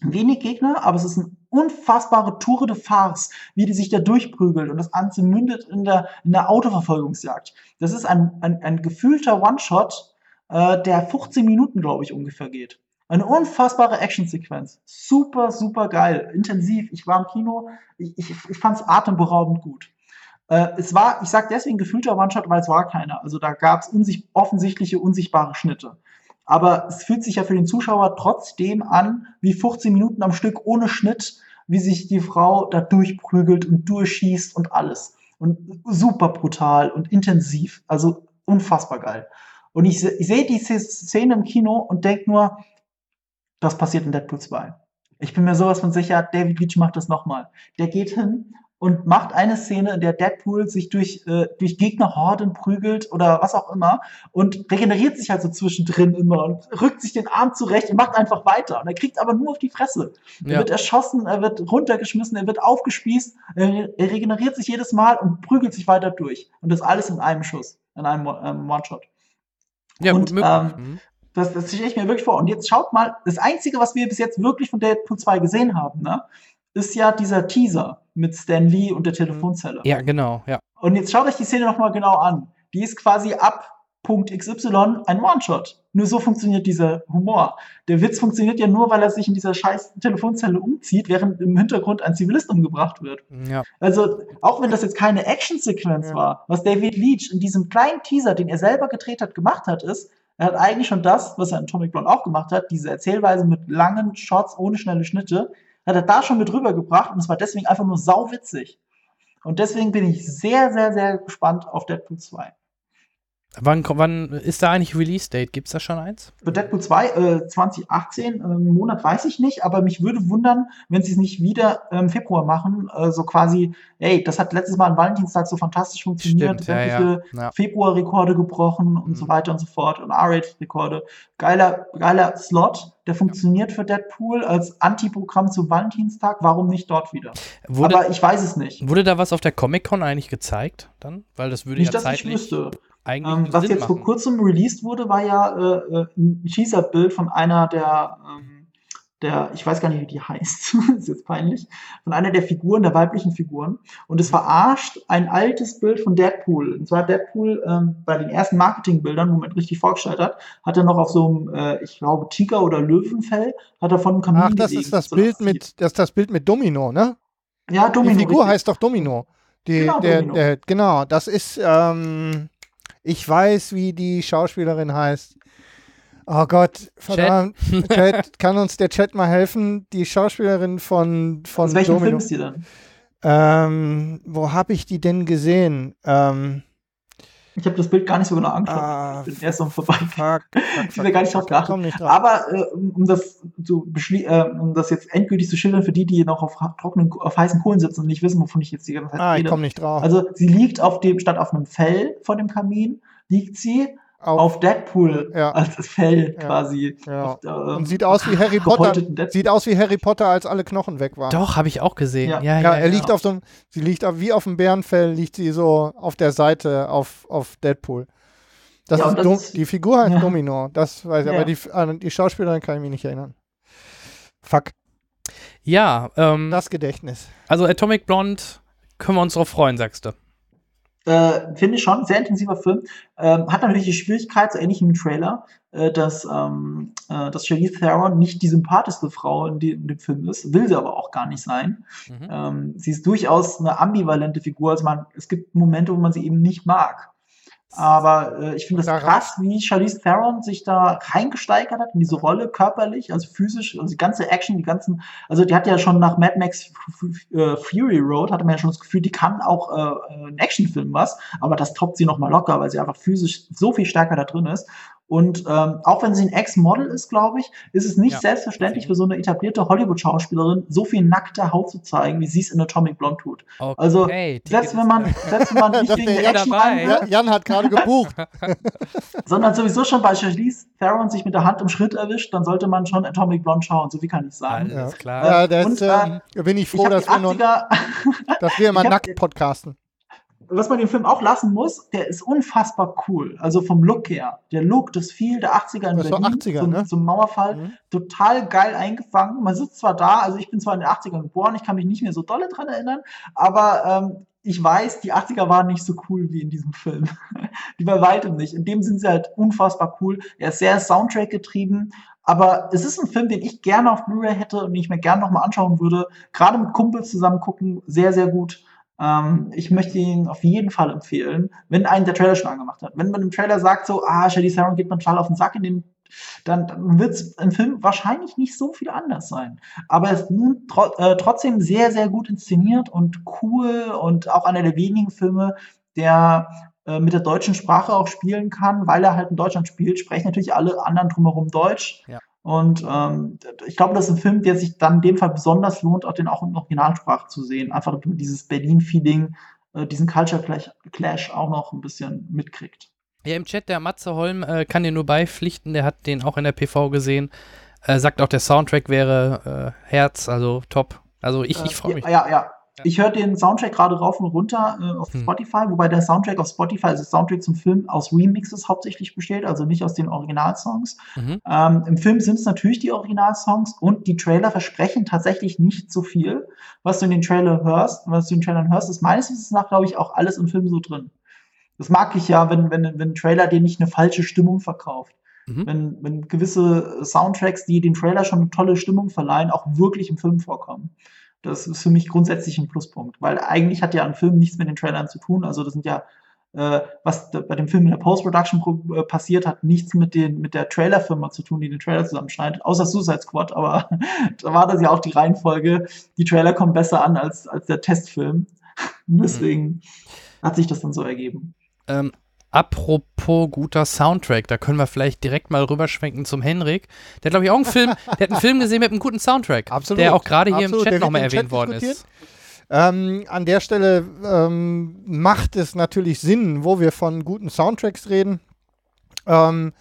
Wenig Gegner, aber es ist eine unfassbare Tour de Farce, wie die sich da durchprügelt und das Ganze mündet in der, in der Autoverfolgungsjagd. Das ist ein, ein, ein gefühlter One-Shot, äh, der 15 Minuten, glaube ich, ungefähr geht. Eine unfassbare Actionsequenz. Super, super geil. Intensiv. Ich war im Kino. Ich, ich, ich fand es atemberaubend gut. Äh, es war, ich sag deswegen gefühlter One-Shot, weil es war keiner. Also da gab es unsicht offensichtliche, unsichtbare Schnitte. Aber es fühlt sich ja für den Zuschauer trotzdem an, wie 15 Minuten am Stück ohne Schnitt, wie sich die Frau da durchprügelt und durchschießt und alles. Und super brutal und intensiv. Also unfassbar geil. Und ich, ich sehe diese Szene im Kino und denke nur, das passiert in Deadpool 2. Ich bin mir sowas von sicher, David Leach macht das nochmal. Der geht hin und macht eine Szene, in der Deadpool sich durch, äh, durch Gegnerhorden prügelt oder was auch immer und regeneriert sich halt so zwischendrin immer und rückt sich den Arm zurecht und macht einfach weiter. Und er kriegt aber nur auf die Fresse. Ja. Er wird erschossen, er wird runtergeschmissen, er wird aufgespießt, er, er, regeneriert sich jedes Mal und prügelt sich weiter durch. Und das alles in einem Schuss, in einem ähm, One-Shot. Ja, und, gut, ähm, mhm. Das, das stelle ich mir wirklich vor. Und jetzt schaut mal, das Einzige, was wir bis jetzt wirklich von Deadpool 2 gesehen haben, ne, ist ja dieser Teaser mit Stan Lee und der Telefonzelle. Ja, genau, ja. Und jetzt schaut euch die Szene nochmal genau an. Die ist quasi ab Punkt XY ein One-Shot. Nur so funktioniert dieser Humor. Der Witz funktioniert ja nur, weil er sich in dieser scheiß Telefonzelle umzieht, während im Hintergrund ein Zivilist umgebracht wird. Ja. Also, auch wenn das jetzt keine Action-Sequenz ja. war, was David Leach in diesem kleinen Teaser, den er selber gedreht hat, gemacht hat, ist, er hat eigentlich schon das, was er in Atomic Blonde auch gemacht hat, diese Erzählweise mit langen Shots ohne schnelle Schnitte, hat er da schon mit rübergebracht und es war deswegen einfach nur sauwitzig. Und deswegen bin ich sehr, sehr, sehr gespannt auf Deadpool 2. Wann, wann ist da eigentlich Release-Date? Gibt es da schon eins? Für Deadpool 2 äh, 2018, äh, Monat weiß ich nicht, aber mich würde wundern, wenn sie es nicht wieder im ähm, Februar machen. Äh, so quasi, ey, das hat letztes Mal am Valentinstag so fantastisch funktioniert. Stimmt, ja, ja. ja. Februar-Rekorde gebrochen und mhm. so weiter und so fort und R-Rate-Rekorde. Geiler, geiler Slot, der funktioniert für Deadpool als Antiprogramm zu Valentinstag. Warum nicht dort wieder? Wurde, aber ich weiß es nicht. Wurde da was auf der Comic-Con eigentlich gezeigt dann? Weil das würde nicht, ja zeitlich... Nicht, dass ich wüsste eigentlich. Ähm, was Sinn jetzt machen. vor kurzem released wurde, war ja äh, äh ein Teaser-Bild von einer der, ähm, der, ich weiß gar nicht, wie die heißt, ist jetzt peinlich, von einer der Figuren, der weiblichen Figuren. Und es verarscht ein altes Bild von Deadpool. Und zwar Deadpool ähm, bei den ersten Marketingbildern, wo man richtig vorgestellt hat, hat er noch auf so einem, äh, ich glaube, Tiger- oder Löwenfell, hat er von einem Kamin Ach, das gelegen, ist das so Bild mit, das ist das Bild mit Domino, ne? Ja, Domino. Die Figur richtig. heißt doch Domino. Die, genau, der, Domino. Der, genau, das ist, ähm, ich weiß, wie die Schauspielerin heißt. Oh Gott, verdammt. Chat. Chat, kann uns der Chat mal helfen? Die Schauspielerin von, von Aus welchem Domino. Film ist die dann? Ähm, wo habe ich die denn gesehen? Ähm, ich habe das Bild gar nicht so genau angeschaut. Ah, ich bin erst noch vorbei. Fuck, fuck, ich bin gar nicht drauf geachtet. Aber äh, um, das zu äh, um das jetzt endgültig zu schildern für die, die noch auf trockenen, auf heißen Kohlen sitzen und nicht wissen, wovon ich jetzt die ganze Zeit ah, rede. ich komme nicht drauf. Also sie liegt auf dem, statt auf einem Fell vor dem Kamin, liegt sie auf, auf Deadpool ja. als das Fell ja. quasi. Ja. Auf, äh, und sieht aus wie Harry Potter. Sieht aus wie Harry Potter, als alle Knochen weg waren. Doch, habe ich auch gesehen. Ja, ja, er liegt auf so einem, sie liegt wie auf dem Bärenfell, liegt sie so auf der Seite auf, auf Deadpool. Das ist, das ist die Figur heißt Domino, das weiß ich, aber die, an die Schauspielerin kann ich mich nicht erinnern. Fuck. Ja, ähm, das Gedächtnis. Also Atomic Blonde können wir uns drauf freuen, sagst du. Äh, Finde ich schon, sehr intensiver Film. Ähm, hat natürlich die Schwierigkeit, so ähnlich wie im Trailer, äh, dass, ähm, äh, dass Charlize Theron nicht die sympathischste Frau in, die, in, dem Film ist, will sie aber auch gar nicht sein. Mhm. Ähm, sie ist durchaus eine ambivalente Figur. Also man, es gibt Momente, wo man sie eben nicht mag. Aber äh, ich finde es krass, wie Charlize Theron sich da reingesteigert hat in diese Rolle, körperlich, also physisch, also die ganze Action, die ganzen, also die hat ja schon nach Mad Max äh, Fury Road, hatte man ja schon das Gefühl, die kann auch äh, ein Actionfilm was, aber das toppt sie nochmal locker, weil sie einfach physisch so viel stärker da drin ist. Und ähm, auch wenn sie ein Ex-Model ist, glaube ich, ist es nicht ja, selbstverständlich für so eine etablierte Hollywood-Schauspielerin, so viel nackte Haut zu zeigen, wie sie es in Atomic Blonde tut. Okay, also selbst wenn man, selbst wenn man nicht wegen der Action dabei. Jan hat gerade gebucht. sondern sowieso schon bei Charlize Theron sich mit der Hand im Schritt erwischt, dann sollte man schon Atomic Blonde schauen. So wie kann ich sagen. Ja. klar. Ja, das, Und, äh, bin ich froh, ich dass, wir noch, dass wir immer nackt podcasten was man den Film auch lassen muss, der ist unfassbar cool. Also vom Look her. Der Look, das viel der 80er in das Berlin 80er, zum, ne? zum Mauerfall, mhm. total geil eingefangen. Man sitzt zwar da, also ich bin zwar in den 80ern geboren, ich kann mich nicht mehr so dolle dran erinnern, aber ähm, ich weiß, die 80er waren nicht so cool wie in diesem Film. die bei weitem nicht. In dem sind sie halt unfassbar cool. Er ist sehr Soundtrack getrieben, aber es ist ein Film, den ich gerne auf Blu-ray hätte und den ich mir gerne nochmal anschauen würde. Gerade mit Kumpels zusammen gucken, sehr, sehr gut. Ähm, ich möchte ihn auf jeden Fall empfehlen, wenn einen der Trailer schon angemacht hat. Wenn man im Trailer sagt so, ah, Shady Theron geht man total auf den Sack in dem dann, dann wird es im Film wahrscheinlich nicht so viel anders sein. Aber es ist tro äh, trotzdem sehr, sehr gut inszeniert und cool und auch einer der wenigen Filme, der äh, mit der deutschen Sprache auch spielen kann, weil er halt in Deutschland spielt, sprechen natürlich alle anderen drumherum Deutsch. Ja. Und ähm, ich glaube, das ist ein Film, der sich dann in dem Fall besonders lohnt, auch den auch in Originalsprache zu sehen. Einfach dieses Berlin-Feeling, äh, diesen Culture Clash auch noch ein bisschen mitkriegt. Ja, im Chat, der Matze Holm äh, kann dir nur beipflichten, der hat den auch in der PV gesehen. Äh, sagt auch, der Soundtrack wäre äh, Herz, also top. Also ich, ich freue mich. Ja, ja, ich höre den Soundtrack gerade rauf und runter äh, auf hm. Spotify, wobei der Soundtrack auf Spotify, also der Soundtrack zum Film, aus Remixes hauptsächlich besteht, also nicht aus den Originalsongs. Mhm. Ähm, Im Film sind es natürlich die Originalsongs und die Trailer versprechen tatsächlich nicht so viel. Was du in den Trailer hörst, was du in den Trailern hörst, ist meines Wissens nach, glaube ich, auch alles im Film so drin. Das mag ich ja, wenn, wenn, wenn ein Trailer dir nicht eine falsche Stimmung verkauft. Mhm. Wenn, wenn gewisse Soundtracks, die den Trailer schon eine tolle Stimmung verleihen, auch wirklich im Film vorkommen. Das ist für mich grundsätzlich ein Pluspunkt, weil eigentlich hat ja ein Film nichts mit den Trailern zu tun. Also das sind ja, äh, was bei dem Film in der Post-Production äh, passiert, hat nichts mit, den, mit der Trailerfirma zu tun, die den Trailer zusammenschneidet, außer Suicide Squad, aber da war das ja auch die Reihenfolge. Die Trailer kommen besser an als, als der Testfilm. Mhm. Deswegen hat sich das dann so ergeben. Ähm, Apropos guter Soundtrack, da können wir vielleicht direkt mal rüberschwenken zum Henrik. Der hat, glaube ich, auch einen Film, der hat einen Film gesehen mit einem guten Soundtrack. Absolut. Der auch gerade hier Absolut, im Chat nochmal erwähnt worden ist. Ähm, an der Stelle ähm, macht es natürlich Sinn, wo wir von guten Soundtracks reden. Ähm,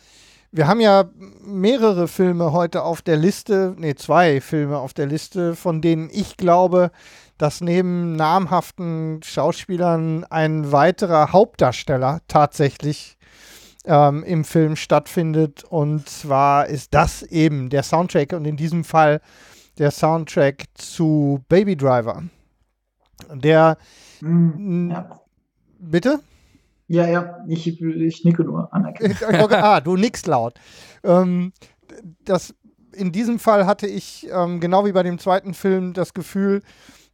wir haben ja mehrere Filme heute auf der Liste, nee, zwei Filme auf der Liste, von denen ich glaube, dass neben namhaften Schauspielern ein weiterer Hauptdarsteller tatsächlich ähm, im Film stattfindet. Und zwar ist das eben der Soundtrack und in diesem Fall der Soundtrack zu Baby Driver. Der. Mm, ja. Bitte? Ja, ja, ich, ich nicke nur anerkennen. ah, du nickst laut. Ähm, das, in diesem Fall hatte ich, ähm, genau wie bei dem zweiten Film, das Gefühl,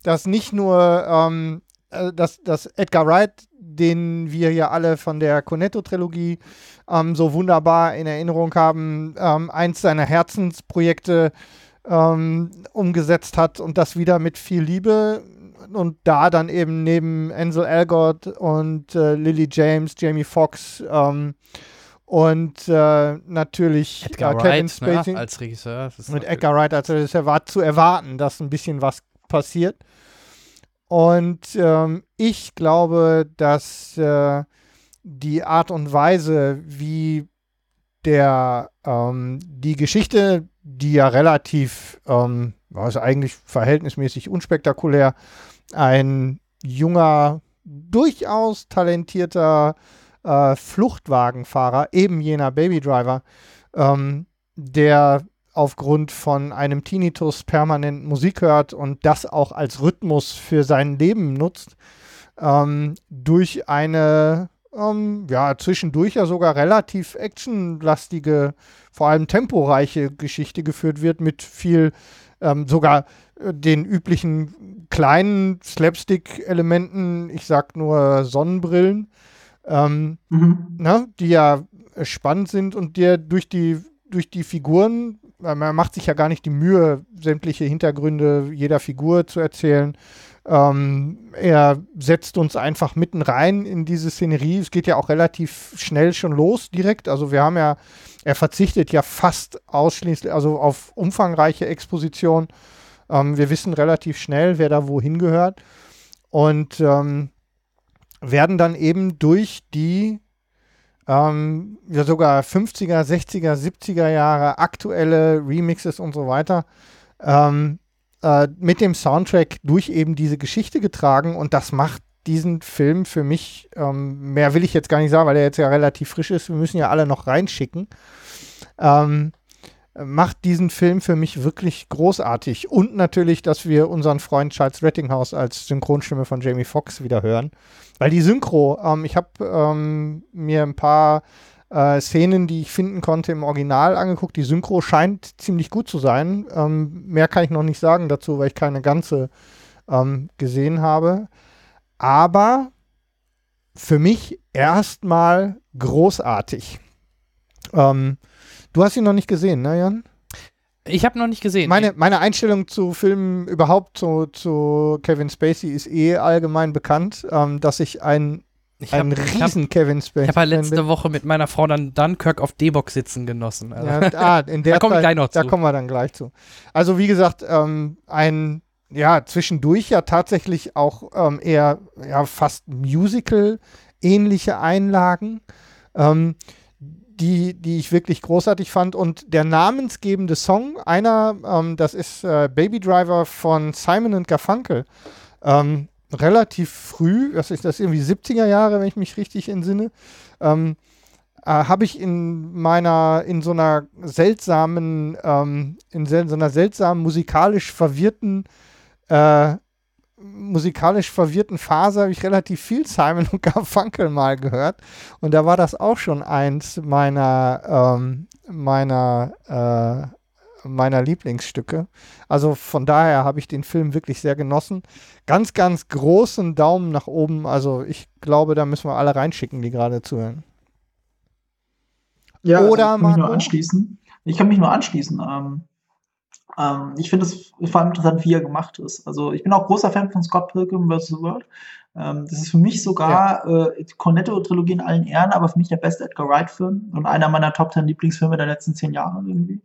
dass nicht nur ähm, äh, dass, dass Edgar Wright, den wir ja alle von der Cornetto-Trilogie ähm, so wunderbar in Erinnerung haben, ähm, eins seiner Herzensprojekte ähm, umgesetzt hat und das wieder mit viel Liebe und da dann eben neben Ansel Elgort und äh, Lily James, Jamie Foxx ähm, und äh, natürlich Edgar äh, Kevin Wright, ne, als Regisseur. Mit Edgar Wright als Regisseur war zu erwarten, dass ein bisschen was passiert. Und ähm, ich glaube, dass äh, die Art und Weise, wie der ähm, die Geschichte, die ja relativ, ähm, also eigentlich verhältnismäßig unspektakulär, ein junger, durchaus talentierter äh, Fluchtwagenfahrer, eben jener Babydriver, ähm, der aufgrund von einem Tinnitus permanent Musik hört und das auch als Rhythmus für sein Leben nutzt, ähm, durch eine, ähm, ja, zwischendurch ja sogar relativ actionlastige, vor allem temporeiche Geschichte geführt wird mit viel, ähm, sogar äh, den üblichen kleinen Slapstick-Elementen, ich sag nur Sonnenbrillen, ähm, mhm. ne, die ja spannend sind und der durch die durch die Figuren man macht sich ja gar nicht die Mühe, sämtliche Hintergründe jeder Figur zu erzählen. Ähm, er setzt uns einfach mitten rein in diese Szenerie. Es geht ja auch relativ schnell schon los direkt. Also wir haben ja, er verzichtet ja fast ausschließlich, also auf umfangreiche Exposition. Ähm, wir wissen relativ schnell, wer da wohin gehört. Und ähm, werden dann eben durch die ähm, ja sogar 50er, 60er, 70er Jahre, aktuelle Remixes und so weiter, ähm, äh, mit dem Soundtrack durch eben diese Geschichte getragen und das macht diesen Film für mich, ähm, mehr will ich jetzt gar nicht sagen, weil er jetzt ja relativ frisch ist, wir müssen ja alle noch reinschicken, ähm, macht diesen Film für mich wirklich großartig. Und natürlich, dass wir unseren Freund Charles Rettinghaus als Synchronstimme von Jamie Foxx wieder hören. Weil die Synchro, ähm, ich habe ähm, mir ein paar äh, Szenen, die ich finden konnte, im Original angeguckt. Die Synchro scheint ziemlich gut zu sein. Ähm, mehr kann ich noch nicht sagen dazu, weil ich keine ganze ähm, gesehen habe. Aber für mich erstmal großartig. Ähm, Du hast ihn noch nicht gesehen, ne, Jan? Ich habe noch nicht gesehen. Meine, meine Einstellung zu Filmen überhaupt zu, zu Kevin Spacey ist eh allgemein bekannt, ähm, dass ich ein Ich ein hab- riesen Kevin Spacey. Ich habe ja Fan letzte bin. Woche mit meiner Frau dann Dunkirk auf D-Box sitzen genossen. Also. Ja, ah, in der Da kommen wir gleich noch Da zu. kommen wir dann gleich zu. Also wie gesagt, ähm, ein ja zwischendurch ja tatsächlich auch ähm, eher ja fast Musical-ähnliche Einlagen, ähm, die die ich wirklich großartig fand und der namensgebende Song einer, ähm, das ist äh, Baby Driver von Simon und Garfunkel. Ähm, relativ früh, das ist das irgendwie 70er Jahre, wenn ich mich richtig entsinne. Ähm, äh, habe ich in meiner, in so einer seltsamen, ähm, in so einer seltsamen musikalisch verwirrten, äh, musikalisch verwirrten Phase habe ich relativ viel Simon und Garfunkel mal gehört. Und da war das auch schon eins meiner, ähm, meiner, äh, meiner Lieblingsstücke. Also von daher habe ich den Film wirklich sehr genossen. Ganz, ganz großen Daumen nach oben. Also ich glaube, da müssen wir alle reinschicken, die gerade zuhören. Ja, Oder, also ich kann mich nur anschließen. Ich kann mich nur anschließen. Ähm, ähm, ich finde es vor allem interessant, wie er gemacht ist. Also ich bin auch großer Fan von Scott Pilgrim vs. The World. Ähm, das ist für mich sogar äh, Cornetto-Trilogie in allen Ehren, aber für mich der beste Edgar Wright-Film und einer meiner Top 10 Lieblingsfilme der letzten zehn Jahre irgendwie.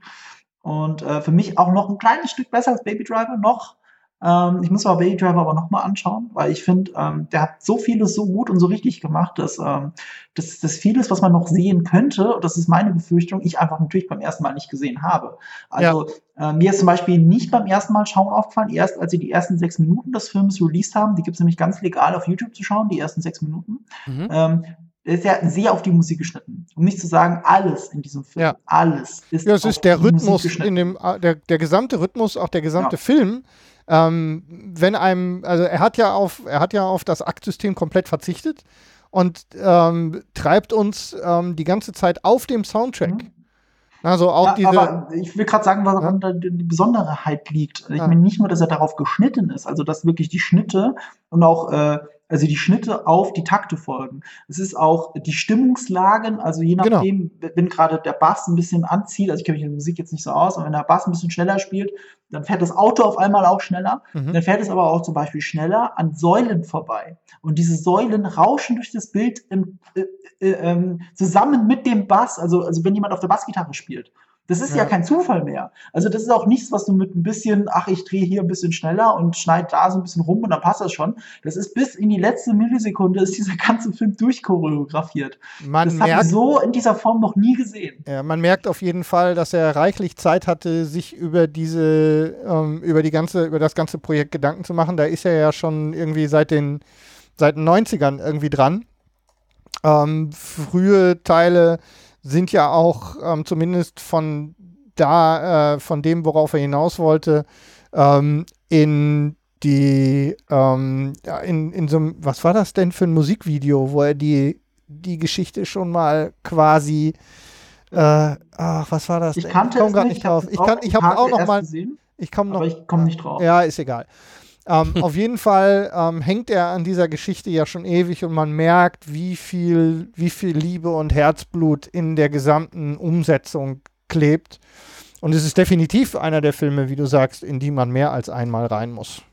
Und äh, für mich auch noch ein kleines Stück besser als Baby Driver, noch. Ähm, ich muss aber Baby Driver aber nochmal anschauen, weil ich finde, ähm, der hat so vieles so gut und so richtig gemacht, dass ähm, das, das vieles, was man noch sehen könnte, und das ist meine Befürchtung, ich einfach natürlich beim ersten Mal nicht gesehen habe. Also äh, mir ist zum Beispiel nicht beim ersten Mal schauen aufgefallen, erst als sie die ersten sechs Minuten des Films released haben, die gibt es nämlich ganz legal auf YouTube zu schauen, die ersten sechs Minuten. Mhm. Ähm, ist ja sehr auf die Musik geschnitten. Um nicht zu sagen, alles in diesem Film, Ja. alles ist Ja, es ist der Rhythmus in dem, äh, der, der gesamte Rhythmus, auch der gesamte Ja. Film. Ähm, wenn einem, also er hat ja auf, er hat ja auf das Aktsystem komplett verzichtet und ähm, treibt uns ähm, die ganze Zeit auf dem Soundtrack. Mhm. Also auch Ja, diese. aber ich will gerade sagen, woran die die Besonderheit liegt. Ich Ja. meine nicht nur, dass er darauf geschnitten ist, also dass wirklich die Schnitte und auch äh, also die Schnitte auf die Takte folgen. Es ist auch die Stimmungslagen, also je Genau. nachdem, wenn gerade der Bass ein bisschen anzieht, also ich kenne mich in der Musik jetzt nicht so aus, aber wenn der Bass ein bisschen schneller spielt, dann fährt das Auto auf einmal auch schneller. Mhm. Dann fährt es aber auch zum Beispiel schneller an Säulen vorbei. Und diese Säulen rauschen durch das Bild im, äh, äh, ähm, zusammen mit dem Bass, also, also wenn jemand auf der Bassgitarre spielt. Das ist ja. Ja. kein Zufall mehr. Also das ist auch nichts, was du mit ein bisschen, ach, ich drehe hier ein bisschen schneller und schneide da so ein bisschen rum und dann passt das schon. Das ist bis in die letzte Millisekunde ist dieser ganze Film durchchoreografiert. man, das habe ich so in dieser Form noch nie gesehen. ja, man merkt auf jeden Fall, dass er reichlich Zeit hatte, sich über diese, ähm, über die ganze, über das ganze Projekt Gedanken zu machen. Da ist er ja schon irgendwie seit den, seit den 90ern irgendwie dran. Ähm, frühe Teile sind ja auch ähm, zumindest von da, äh, von dem, worauf er hinaus wollte, ähm, in die, ähm, in, in so einem, was war das denn für ein Musikvideo, wo er die, die Geschichte schon mal quasi, äh, ach, was war das Ich kannte komm es grad nicht, drauf. Ich, kann, ich habe auch noch mal, gesehen, ich komme noch, aber ich komme nicht drauf. ja, ist egal. Ähm, auf jeden Fall ähm, hängt er an dieser Geschichte ja schon ewig und man merkt, wie viel, wie viel Liebe und Herzblut in der gesamten Umsetzung klebt. Und es ist definitiv einer der Filme, wie du sagst, in die man mehr als einmal rein muss.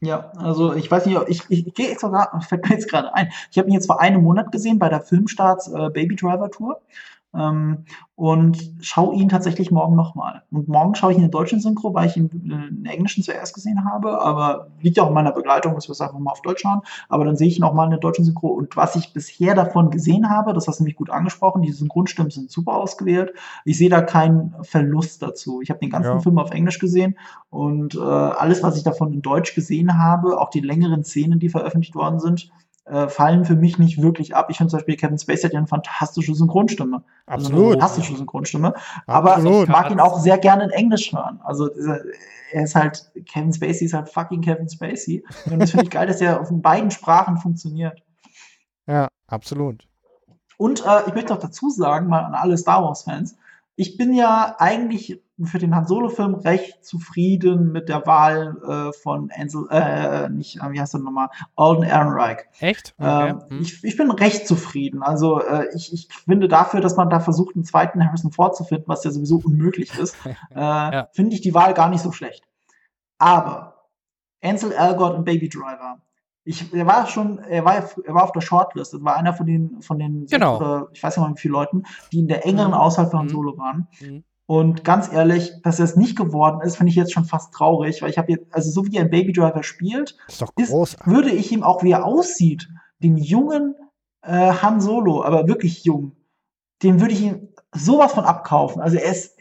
Ja, also ich weiß nicht, ich, ich, ich gehe jetzt sogar, fällt mir jetzt gerade ein. Ich habe ihn jetzt vor einem Monat gesehen bei der Filmstarts äh, Baby Driver Tour ähm, und schaue ihn tatsächlich morgen nochmal. Und morgen schaue ich ihn in der deutschen Synchro, weil ich ihn äh, in der englischen zuerst gesehen habe, aber liegt ja auch in meiner Begleitung, dass wir es einfach mal auf Deutsch schauen. Aber dann sehe ich ihn auch mal in der deutschen Synchro. Und was ich bisher davon gesehen habe, das hast du nämlich gut angesprochen, die Synchronstimmen sind super ausgewählt. Ich sehe da keinen Verlust dazu. Ich habe den ganzen Ja. Film auf Englisch gesehen und äh, alles, was ich davon in Deutsch gesehen habe, auch die längeren Szenen, die veröffentlicht worden sind, äh, fallen für mich nicht wirklich ab. Ich finde zum Beispiel, Kevin Spacey hat ja eine fantastische Synchronstimme. Also eine Absolut. fantastische Synchronstimme. Aber Absolut. ich mag ihn auch sehr gerne in Englisch hören. Also äh, er ist halt, Kevin Spacey ist halt fucking Kevin Spacey. Und das finde ich geil, dass er auf beiden Sprachen funktioniert. Ja, absolut. Und äh, ich möchte noch dazu sagen, mal an alle Star Wars-Fans, ich bin ja eigentlich für den Han Solo-Film recht zufrieden mit der Wahl äh, von Ansel, äh, nicht, äh, wie heißt er nochmal, Alden Ehrenreich. Echt? Okay. Ähm, Hm. ich, ich bin recht zufrieden. Also äh, ich, ich finde dafür, dass man da versucht, einen zweiten Harrison Ford zu finden, was ja sowieso unmöglich ist, äh, finde ich die Wahl gar nicht so schlecht. Aber Ansel Elgort und Baby Driver Ich, er war schon, er war, er war auf der Shortlist. Das war einer von den, von den, genau. oder ich weiß nicht mal wie viele Leuten, die in der engeren mhm. Auswahl von Han mhm. Solo waren. Mhm. Und ganz ehrlich, dass er es nicht geworden ist, finde ich jetzt schon fast traurig, weil ich habe jetzt, also so wie er in Baby Driver spielt, ist. Ist, würde ich ihm auch, wie er aussieht, den jungen äh, Han Solo, aber wirklich jung, den würde ich ihm sowas von abkaufen. Also er ist,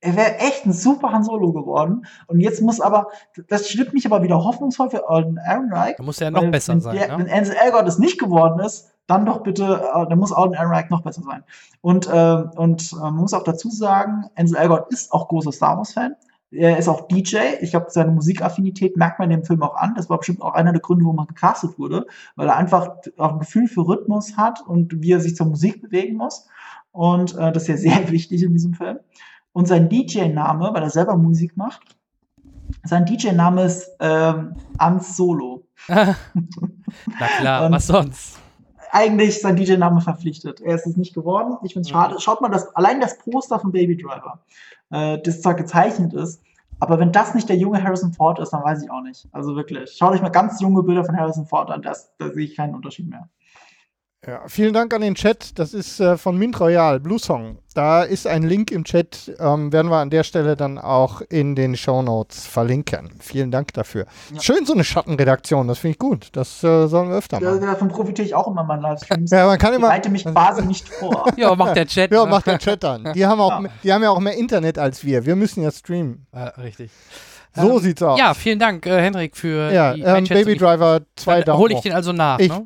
er wäre echt ein super Han Solo geworden. Und jetzt muss aber, das stimmt mich aber wieder hoffnungsvoll für Alden Ehrenreich. Da muss er ja noch besser wenn sein. Der, ne? Wenn Ansel Elgort es nicht geworden ist, dann doch bitte, äh, dann muss Alden Ehrenreich noch besser sein. Und, äh, und äh, man muss auch dazu sagen, Ansel Elgort ist auch großer Star Wars-Fan. Er ist auch DJ. Ich glaube, seine Musikaffinität merkt man in dem Film auch an. Das war bestimmt auch einer der Gründe, wo man gecastet wurde, weil er einfach auch ein Gefühl für Rhythmus hat und wie er sich zur Musik bewegen muss. Und äh, das ist ja sehr wichtig in diesem Film. Und sein DJ-Name, weil er selber Musik macht, sein DJ-Name ist ähm, Ans Solo. Na klar, was sonst? Eigentlich sein DJ-Name verpflichtet. Er ist es nicht geworden. Ich finde es schade. Schaut mal, das, allein das Poster von Baby Driver, äh, das zwar gezeichnet ist, aber wenn das nicht der junge Harrison Ford ist, dann weiß ich auch nicht. Also wirklich. Schaut euch mal ganz junge Bilder von Harrison Ford an, das, da sehe ich keinen Unterschied mehr. Ja, vielen Dank an den Chat. Das ist äh, von Mint Royal, Blue Song. Da ist ein Link im Chat, ähm, werden wir an der Stelle dann auch in den Show Notes verlinken. Vielen Dank dafür. Ja. Schön so eine Schattenredaktion, das finde ich gut. Das äh, sollen wir öfter machen. Ja, davon profitiere ich auch immer in meinen Livestreams. ja, man kann immer. Ich leite mich quasi nicht vor. ja, macht der Chat. Ja, ne? macht der Chat dann. Die haben, auch, ja. die haben ja auch mehr Internet als wir. Wir müssen ja streamen. Ja, richtig. So ähm, sieht's aus. Ja, vielen Dank, äh, Henrik, für ja, die ähm, Baby Driver 2 Daumen. Hole ich den also nach. Ich, ne?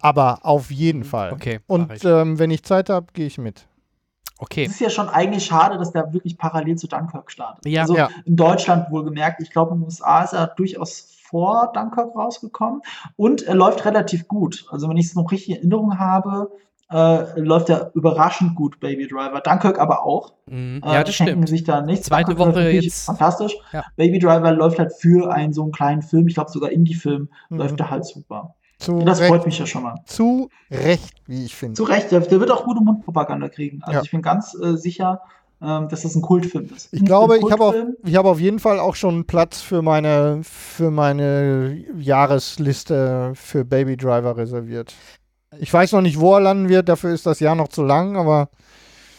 Aber auf jeden Fall. Okay. Und ähm, wenn ich Zeit habe, gehe ich mit. Okay. Es ist ja schon eigentlich schade, dass der wirklich parallel zu Dunkirk startet. Ja. Also ja. in Deutschland wohlgemerkt. Ich glaube, in den USA ist er durchaus vor Dunkirk rausgekommen und er läuft relativ gut. Also wenn ich es noch richtig in Erinnerung habe, äh, läuft er überraschend gut, Baby Driver. Dunkirk aber auch. Mhm. Äh, ja, das stimmt. sich da nichts. Zweite Dunkirk Woche jetzt. Fantastisch. Ja. Baby Driver läuft halt für einen so einen kleinen Film, ich glaube sogar Indie-Film, mhm. läuft er halt super. Zu das Recht. freut mich ja schon mal. Zu Recht, wie ich finde. Zu Recht, der, der, wird auch gute Mundpropaganda kriegen. Also ja. ich bin ganz äh, sicher, ähm, dass das ein Kultfilm ist. Ich glaube, ich habe auf, hab auf jeden Fall auch schon Platz für meine, für meine Jahresliste für Baby Driver reserviert. Ich weiß noch nicht, wo er landen wird, dafür ist das Jahr noch zu lang, aber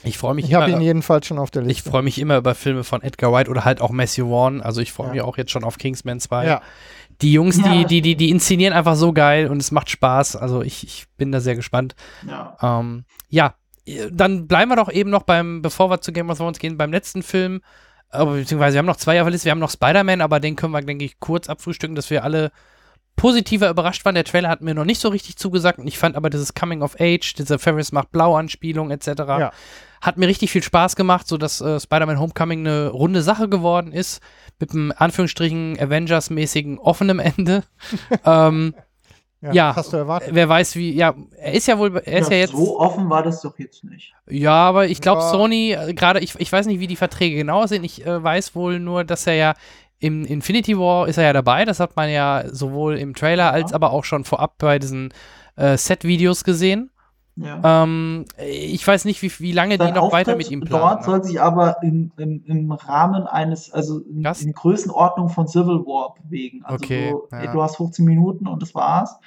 ich freue mich Ich habe ihn jedenfalls schon auf der Liste. Ich freue mich immer über Filme von Edgar White oder halt auch Matthew Vaughn. Also ich freue ja. mich auch jetzt schon auf Kingsman 2. Ja. Die Jungs, ja. die, die, die, die inszenieren einfach so geil und es macht Spaß. Also ich, ich bin da sehr gespannt. Ja. Ähm, ja, dann bleiben wir doch eben noch beim, bevor wir zu Game of Thrones gehen, beim letzten Film. Aber, beziehungsweise wir haben noch zwei auf der Liste. Wir haben noch Spider-Man, aber den können wir, denke ich, kurz abfrühstücken, dass wir alle positiver überrascht waren. Der Trailer hat mir noch nicht so richtig zugesagt. Und ich fand aber dieses Coming of Age, diese Ferris macht Blau-Anspielung etc. Ja. hat mir richtig viel Spaß gemacht, sodass äh, Spider-Man Homecoming eine runde Sache geworden ist. Mit einem Anführungsstrichen Avengers-mäßigen offenem Ende. ähm, ja, ja, hast du erwartet. Wer weiß, wie, ja, er ist ja wohl, er ist ja, ja jetzt. So offen war das doch jetzt nicht. Ja, aber ich glaube, Sony, äh, gerade, ich, ich weiß nicht, wie die Verträge genau sind. Ich äh, weiß wohl nur, dass er ja im Infinity War ist er ja dabei, das hat man ja sowohl im Trailer als aber auch schon vorab bei diesen äh, Set-Videos gesehen. Ja. Ähm, ich weiß nicht, wie, wie lange Sein die noch Auftritt weiter mit ihm planen. Dort soll sich aber im, im, im Rahmen eines, also in, in, Größenordnung von Civil War bewegen. Also okay, so, ja. du hast 15 Minuten und das war's.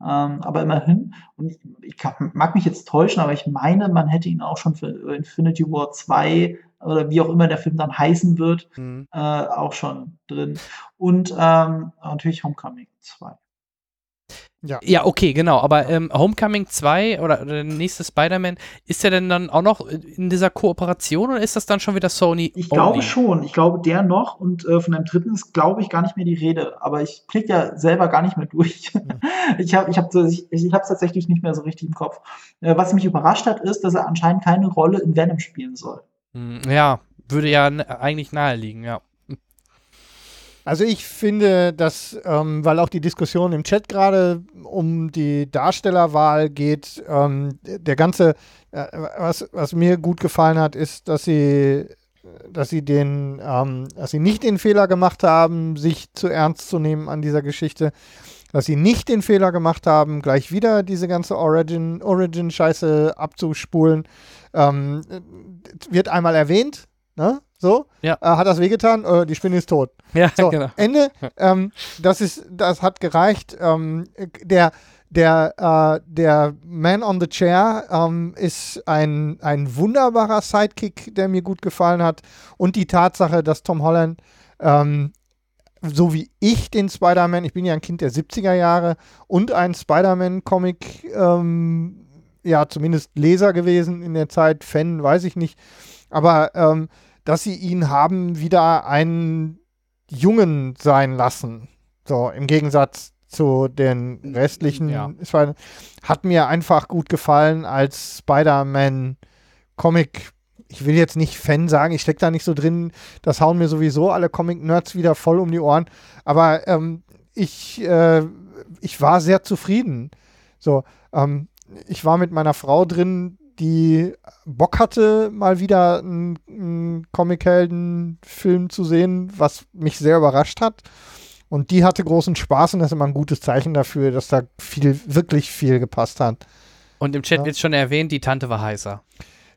Ähm, aber immerhin, und ich, ich, mag mich jetzt täuschen, aber ich meine, man hätte ihn auch schon für Infinity War 2 oder wie auch immer der Film dann heißen wird, mhm. äh, auch schon drin. Und ähm, natürlich Homecoming 2. Ja. ja, okay, genau. Aber ähm, Homecoming 2 oder, oder der nächste Spider-Man, ist der denn dann auch noch in dieser Kooperation oder ist das dann schon wieder Sony? Ich glaube schon. Ich glaube, der noch und äh, von einem dritten ist, glaube ich, gar nicht mehr die Rede. Aber ich klicke ja selber gar nicht mehr durch. Ja. ich habe ich hab, ich, ich es tatsächlich nicht mehr so richtig im Kopf. Äh, was mich überrascht hat, ist, dass er anscheinend keine Rolle in Venom spielen soll. Hm, ja, würde ja eigentlich naheliegen, ja. Also ich finde, dass, ähm, weil auch die Diskussion im Chat gerade um die Darstellerwahl geht, ähm, der ganze, äh, was, was mir gut gefallen hat, ist, dass sie, dass sie den, ähm, dass sie nicht den Fehler gemacht haben, sich zu ernst zu nehmen an dieser Geschichte, dass sie nicht den Fehler gemacht haben, gleich wieder diese ganze Origin, Origin-Scheiße abzuspulen, ähm, wird einmal erwähnt, ne? So, Ja. äh, hat das wehgetan? Äh, die Spinne ist tot. Ja, So, genau. Ende. Ähm, das ist, das hat gereicht. Ähm, der, der, äh, der Man on the Chair ähm, ist ein, ein wunderbarer Sidekick, der mir gut gefallen hat. Und die Tatsache, dass Tom Holland, ähm, so wie ich den Spider-Man, ich bin ja ein Kind der 70er Jahre und ein Spider-Man-Comic, ähm, ja, zumindest Leser gewesen in der Zeit, Fan, weiß ich nicht. Aber ähm, dass sie ihn haben wieder einen Jungen sein lassen. So, im Gegensatz zu den restlichen. Ja. War, hat mir einfach gut gefallen als Spider-Man-Comic. Ich will jetzt nicht Fan sagen, ich stecke da nicht so drin. Das hauen mir sowieso alle Comic-Nerds wieder voll um die Ohren. Aber ähm, ich, äh, ich war sehr zufrieden. So, ähm, ich war mit meiner Frau drin, die Bock hatte, mal wieder einen, einen Comic-Helden-Film zu sehen, was mich sehr überrascht hat. Und die hatte großen Spaß und das ist immer ein gutes Zeichen dafür, dass da viel, wirklich viel gepasst hat. Und im Chat Ja. wird schon erwähnt, die Tante war heißer.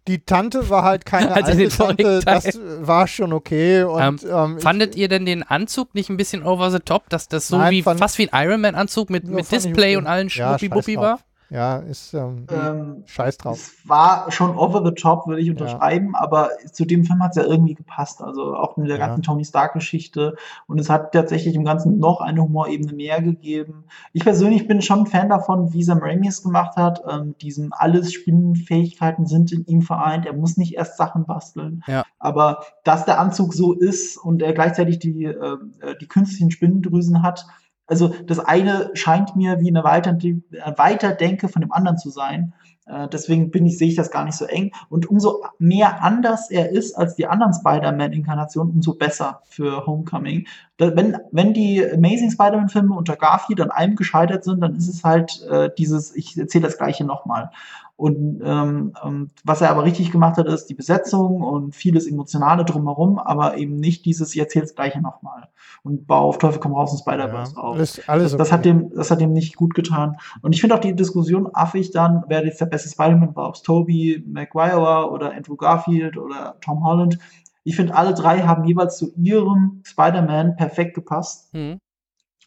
Die Tante war halt keine Also alte Tante, das war schon okay. Und, ähm, Fandet ihr denn den Anzug nicht ein bisschen over the top, dass das so Nein, wie fast wie ein Iron Man Anzug mit, Ja, mit ich Display okay. und allen Ja, Schwuppi-Buppi scheiß war? Ja, ist ähm, Ähm, scheiß drauf. Es war schon over the top, würde ich unterschreiben, aber zu dem Film hat es ja irgendwie gepasst. Also auch mit der Ja. ganzen Tony Stark-Geschichte. Und es hat tatsächlich im Ganzen noch eine Humorebene mehr gegeben. Ich persönlich bin schon ein Fan davon, wie Sam Raimi es gemacht hat. Ähm, diesen alles Spinnenfähigkeiten sind in ihm vereint. Er muss nicht erst Sachen basteln. Ja. Aber dass der Anzug so ist und er gleichzeitig die, äh, die künstlichen Spinnendrüsen hat, also das eine scheint mir wie eine äh, Weiterdenke von dem anderen zu sein. Äh, deswegen bin ich, sehe ich das gar nicht so eng. Und umso mehr anders er ist als die anderen Spider-Man-Inkarnationen, umso besser für Homecoming. Wenn, wenn die Amazing Spider-Man-Filme unter Garfield an allem gescheitert sind, dann ist es halt äh, dieses, ich erzähle das gleiche nochmal. Und ähm, ähm, was er aber richtig gemacht hat, ist die Besetzung und vieles Emotionale drumherum, aber eben nicht dieses, ich erzähle das gleiche nochmal. Und bau auf Teufel komm raus und Spider-Verse ja, auf. alles, alles Das, das, hat dem, das hat dem nicht gut getan. Und ich finde auch die Diskussion affig dann, wer jetzt der beste Spider-Man war, ob es Tobey Maguire war oder Andrew Garfield oder Tom Holland. Ich finde, alle drei haben jeweils zu ihrem Spider-Man perfekt gepasst. Mhm.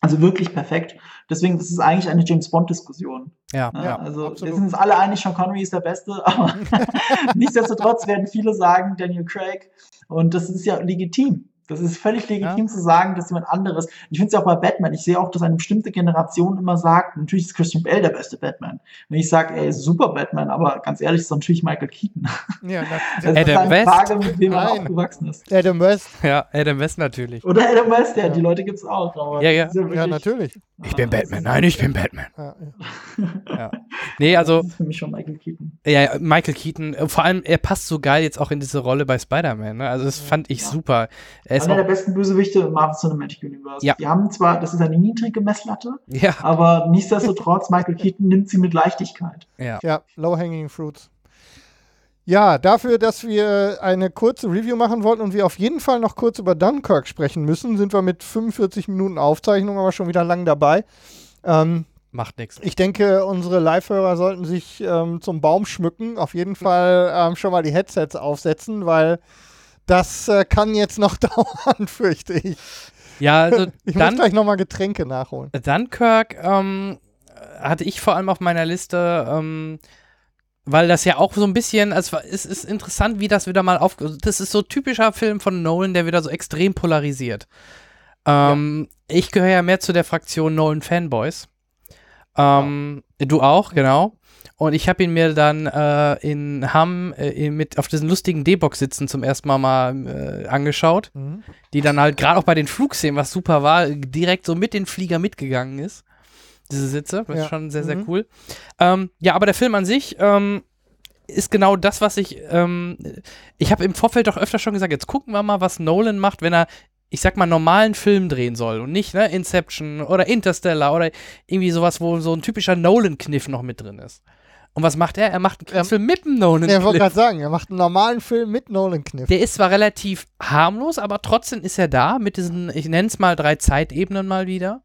Also wirklich perfekt. Deswegen, das ist eigentlich eine James Bond-Diskussion. Ja, Ne? ja. also absolut. wir sind uns alle einig, Sean Connery ist der Beste, aber nichtsdestotrotz werden viele sagen, Daniel Craig. Und das ist ja legitim. Das ist völlig legitim zu sagen, dass jemand anderes. Ich finde es ja auch bei Batman. Ich sehe auch, dass eine bestimmte Generation immer sagt, natürlich ist Christian Bale der beste Batman. Wenn ich sage, er ist super Batman, aber ganz ehrlich, ist natürlich Michael Keaton. Ja, Das na, ist Adam eine West? Frage, mit wem man aufgewachsen ist. Adam West. ja, Adam West natürlich. Oder Adam West, ja, Ja. die Leute gibt's auch. Aber Ja, ja. Ja, wirklich- natürlich. Ich bin Ah, Batman. Nein, ich bin Batman. Ja, ja. Ja. Nee, also, Das ist für mich schon Michael Keaton. ja, ja, Michael Keaton, vor allem, er passt so geil jetzt auch in diese Rolle bei Spider-Man. Ne? Also, das fand ich Ja. super. Er ist Einer der auch, besten Bösewichte im Marvel Cinematic Universe. Ja. Die haben zwar, das ist eine niedrige Messlatte, ja, aber nichtsdestotrotz, Michael Keaton nimmt sie mit Leichtigkeit. ja. Ja, Low-Hanging Fruits. Ja, dafür, dass wir eine kurze Review machen wollten und wir auf jeden Fall noch kurz über Dunkirk sprechen müssen, sind wir mit 45 Minuten Aufzeichnung aber schon wieder lang dabei. Ähm, Macht nichts. ich denke, unsere Live-Hörer sollten sich ähm, zum Baum schmücken. Auf jeden Fall ähm, schon mal die Headsets aufsetzen, weil das äh, kann jetzt noch dauern, fürchte ich. Ja, also, Ich dann, muss gleich nochmal Getränke nachholen. Dunkirk ähm, hatte ich vor allem auf meiner Liste, ähm, weil das ja auch so ein bisschen, also es ist interessant, wie das wieder mal auf, das ist so typischer Film von Nolan, der wieder so extrem polarisiert. Ähm, Ich gehöre ja mehr zu der Fraktion Nolan Fanboys. Ähm, Du auch, genau. Und ich habe ihn mir dann äh, in Hamm äh, mit auf diesen lustigen D-Box sitzen zum ersten Mal mal äh, angeschaut Mhm. die dann halt gerade auch bei den Flugszenen, was super war, direkt so mit den Flieger mitgegangen ist. Diese Sitze, das Ja. ist schon sehr, sehr Mhm. cool. Ähm, ja, aber der Film an sich ähm, ist genau das, was ich, ähm, ich habe im Vorfeld doch öfter schon gesagt, jetzt gucken wir mal, was Nolan macht, wenn er, ich sag mal, normalen Film drehen soll und nicht, ne, Inception oder Interstellar oder irgendwie sowas, wo so ein typischer Nolan-Kniff noch mit drin ist. Und was macht er? Er macht einen Kriegsfilm mit einem Ja, ich wollte Nolan-Kniff. gerade sagen, er macht einen normalen Film mit Nolan-Kniff. Der ist zwar relativ harmlos, aber trotzdem ist er da mit diesen, ich nenne es mal drei Zeitebenen mal wieder.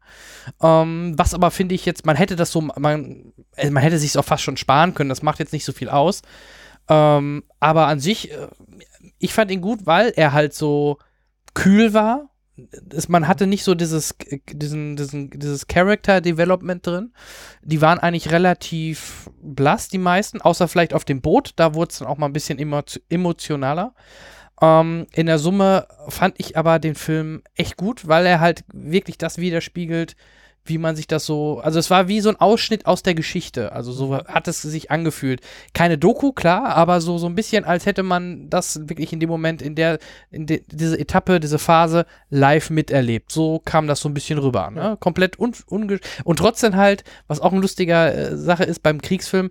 Ähm, was aber finde ich jetzt, man hätte das so, man, äh, man hätte sich auch fast schon sparen können, das macht jetzt nicht so viel aus. Ähm, aber an sich, äh, ich fand ihn gut, weil er halt so kühl war. Es, man hatte nicht so dieses, diesen, diesen, dieses Character Development drin. Die waren eigentlich relativ blass, die meisten, außer vielleicht auf dem Boot. Da wurde es dann auch mal ein bisschen emotionaler. Ähm, in der Summe fand ich aber den Film echt gut, weil er halt wirklich das widerspiegelt, wie man sich das so, also es war wie so ein Ausschnitt aus der Geschichte, also so mhm. hat es sich angefühlt. Keine Doku, klar, aber so, so ein bisschen, als hätte man das wirklich in dem Moment, in der, in de, diese Etappe, diese Phase live miterlebt. So kam das so ein bisschen rüber, ne? Komplett un, unge und trotzdem halt, was auch eine lustige äh, Sache ist beim Kriegsfilm,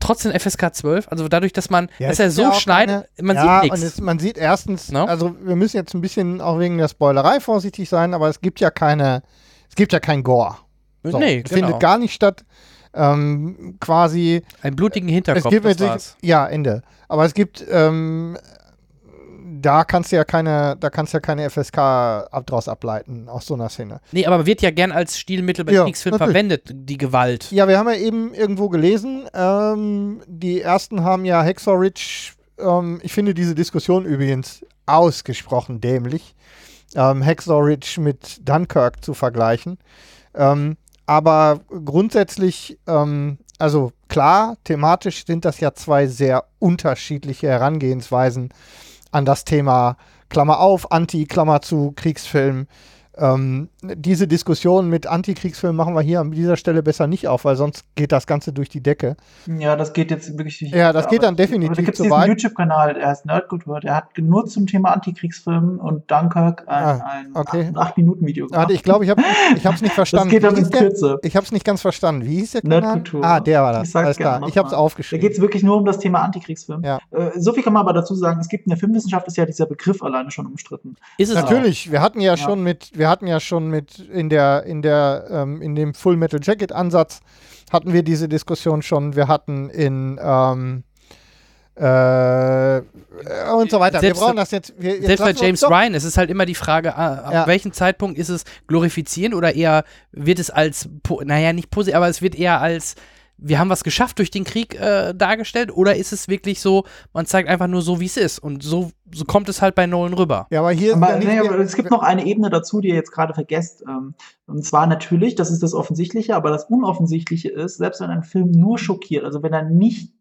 trotzdem FSK 12, also dadurch, dass man, ja, dass er so ja schneidet, man ja, sieht nichts. Man sieht erstens, no? also wir müssen jetzt ein bisschen auch wegen der Spoilerei vorsichtig sein, aber es gibt ja keine es gibt ja kein Gore. So, nee, genau. Findet gar nicht statt. Ähm, quasi. Einen blutigen Hinterkopf. Es gibt das war's. Ja, Ende. Aber es gibt, ähm, da kannst du ja keine, da kannst ja keine FSK ab, draus ableiten aus so einer Szene. Nee, aber wird ja gern als Stilmittel bei ja, Kriegsfilmen verwendet, die Gewalt. Ja, wir haben ja eben irgendwo gelesen, ähm, die ersten haben ja Hexor Ridge, ähm, ich finde diese Diskussion übrigens ausgesprochen dämlich ähm, Hacksaw mit Dunkirk zu vergleichen. Ähm, aber grundsätzlich, ähm, also klar, thematisch sind das ja zwei sehr unterschiedliche Herangehensweisen an das Thema Klammer auf, Anti, Klammer zu, Kriegsfilm. Ähm, diese Diskussion mit Antikriegsfilmen machen wir hier an dieser Stelle besser nicht auf, weil sonst geht das Ganze durch die Decke. Ja, das geht jetzt wirklich nicht. Ja, das geht dann definitiv aber da gibt's zu weit. YouTube-Kanal, der heißt Nerdkultur, der hat nur zum Thema Antikriegsfilmen und Dunkirk ein, ah, ein okay. 8-Minuten-Video gemacht. ich glaube, ich habe es nicht verstanden. das geht dann in Kürze. Ich habe es nicht ganz verstanden. Wie hieß der Kanal? Nerdkultur. Ah, der war das. Ich Alles klar. Ich habe es aufgeschrieben. Da geht es wirklich nur um das Thema Antikriegsfilm. Ja. Äh, so viel kann man aber dazu sagen, es gibt in der Filmwissenschaft ist ja dieser Begriff alleine schon umstritten. Ist es Natürlich, auch. wir hatten ja, ja, schon mit, wir hatten ja schon mit in der, in der, ähm, in dem Full Metal Jacket Ansatz hatten wir diese Diskussion schon. Wir hatten in ähm, äh, und so weiter. Selbst, wir brauchen das jetzt. Wir, jetzt selbst bei James Ryan, es ist halt immer die Frage, ah, ab ja. welchem Zeitpunkt ist es glorifizierend oder eher wird es als, naja, nicht positiv, aber es wird eher als wir haben was geschafft durch den Krieg äh, dargestellt oder ist es wirklich so, man zeigt einfach nur so, wie es ist und so, so kommt es halt bei Nolan rüber. Ja, aber hier aber, nee, aber es gibt noch eine Ebene dazu, die ihr jetzt gerade vergesst. Ähm, und zwar natürlich, das ist das Offensichtliche, aber das Unoffensichtliche ist, selbst wenn ein Film nur schockiert, also wenn er nicht,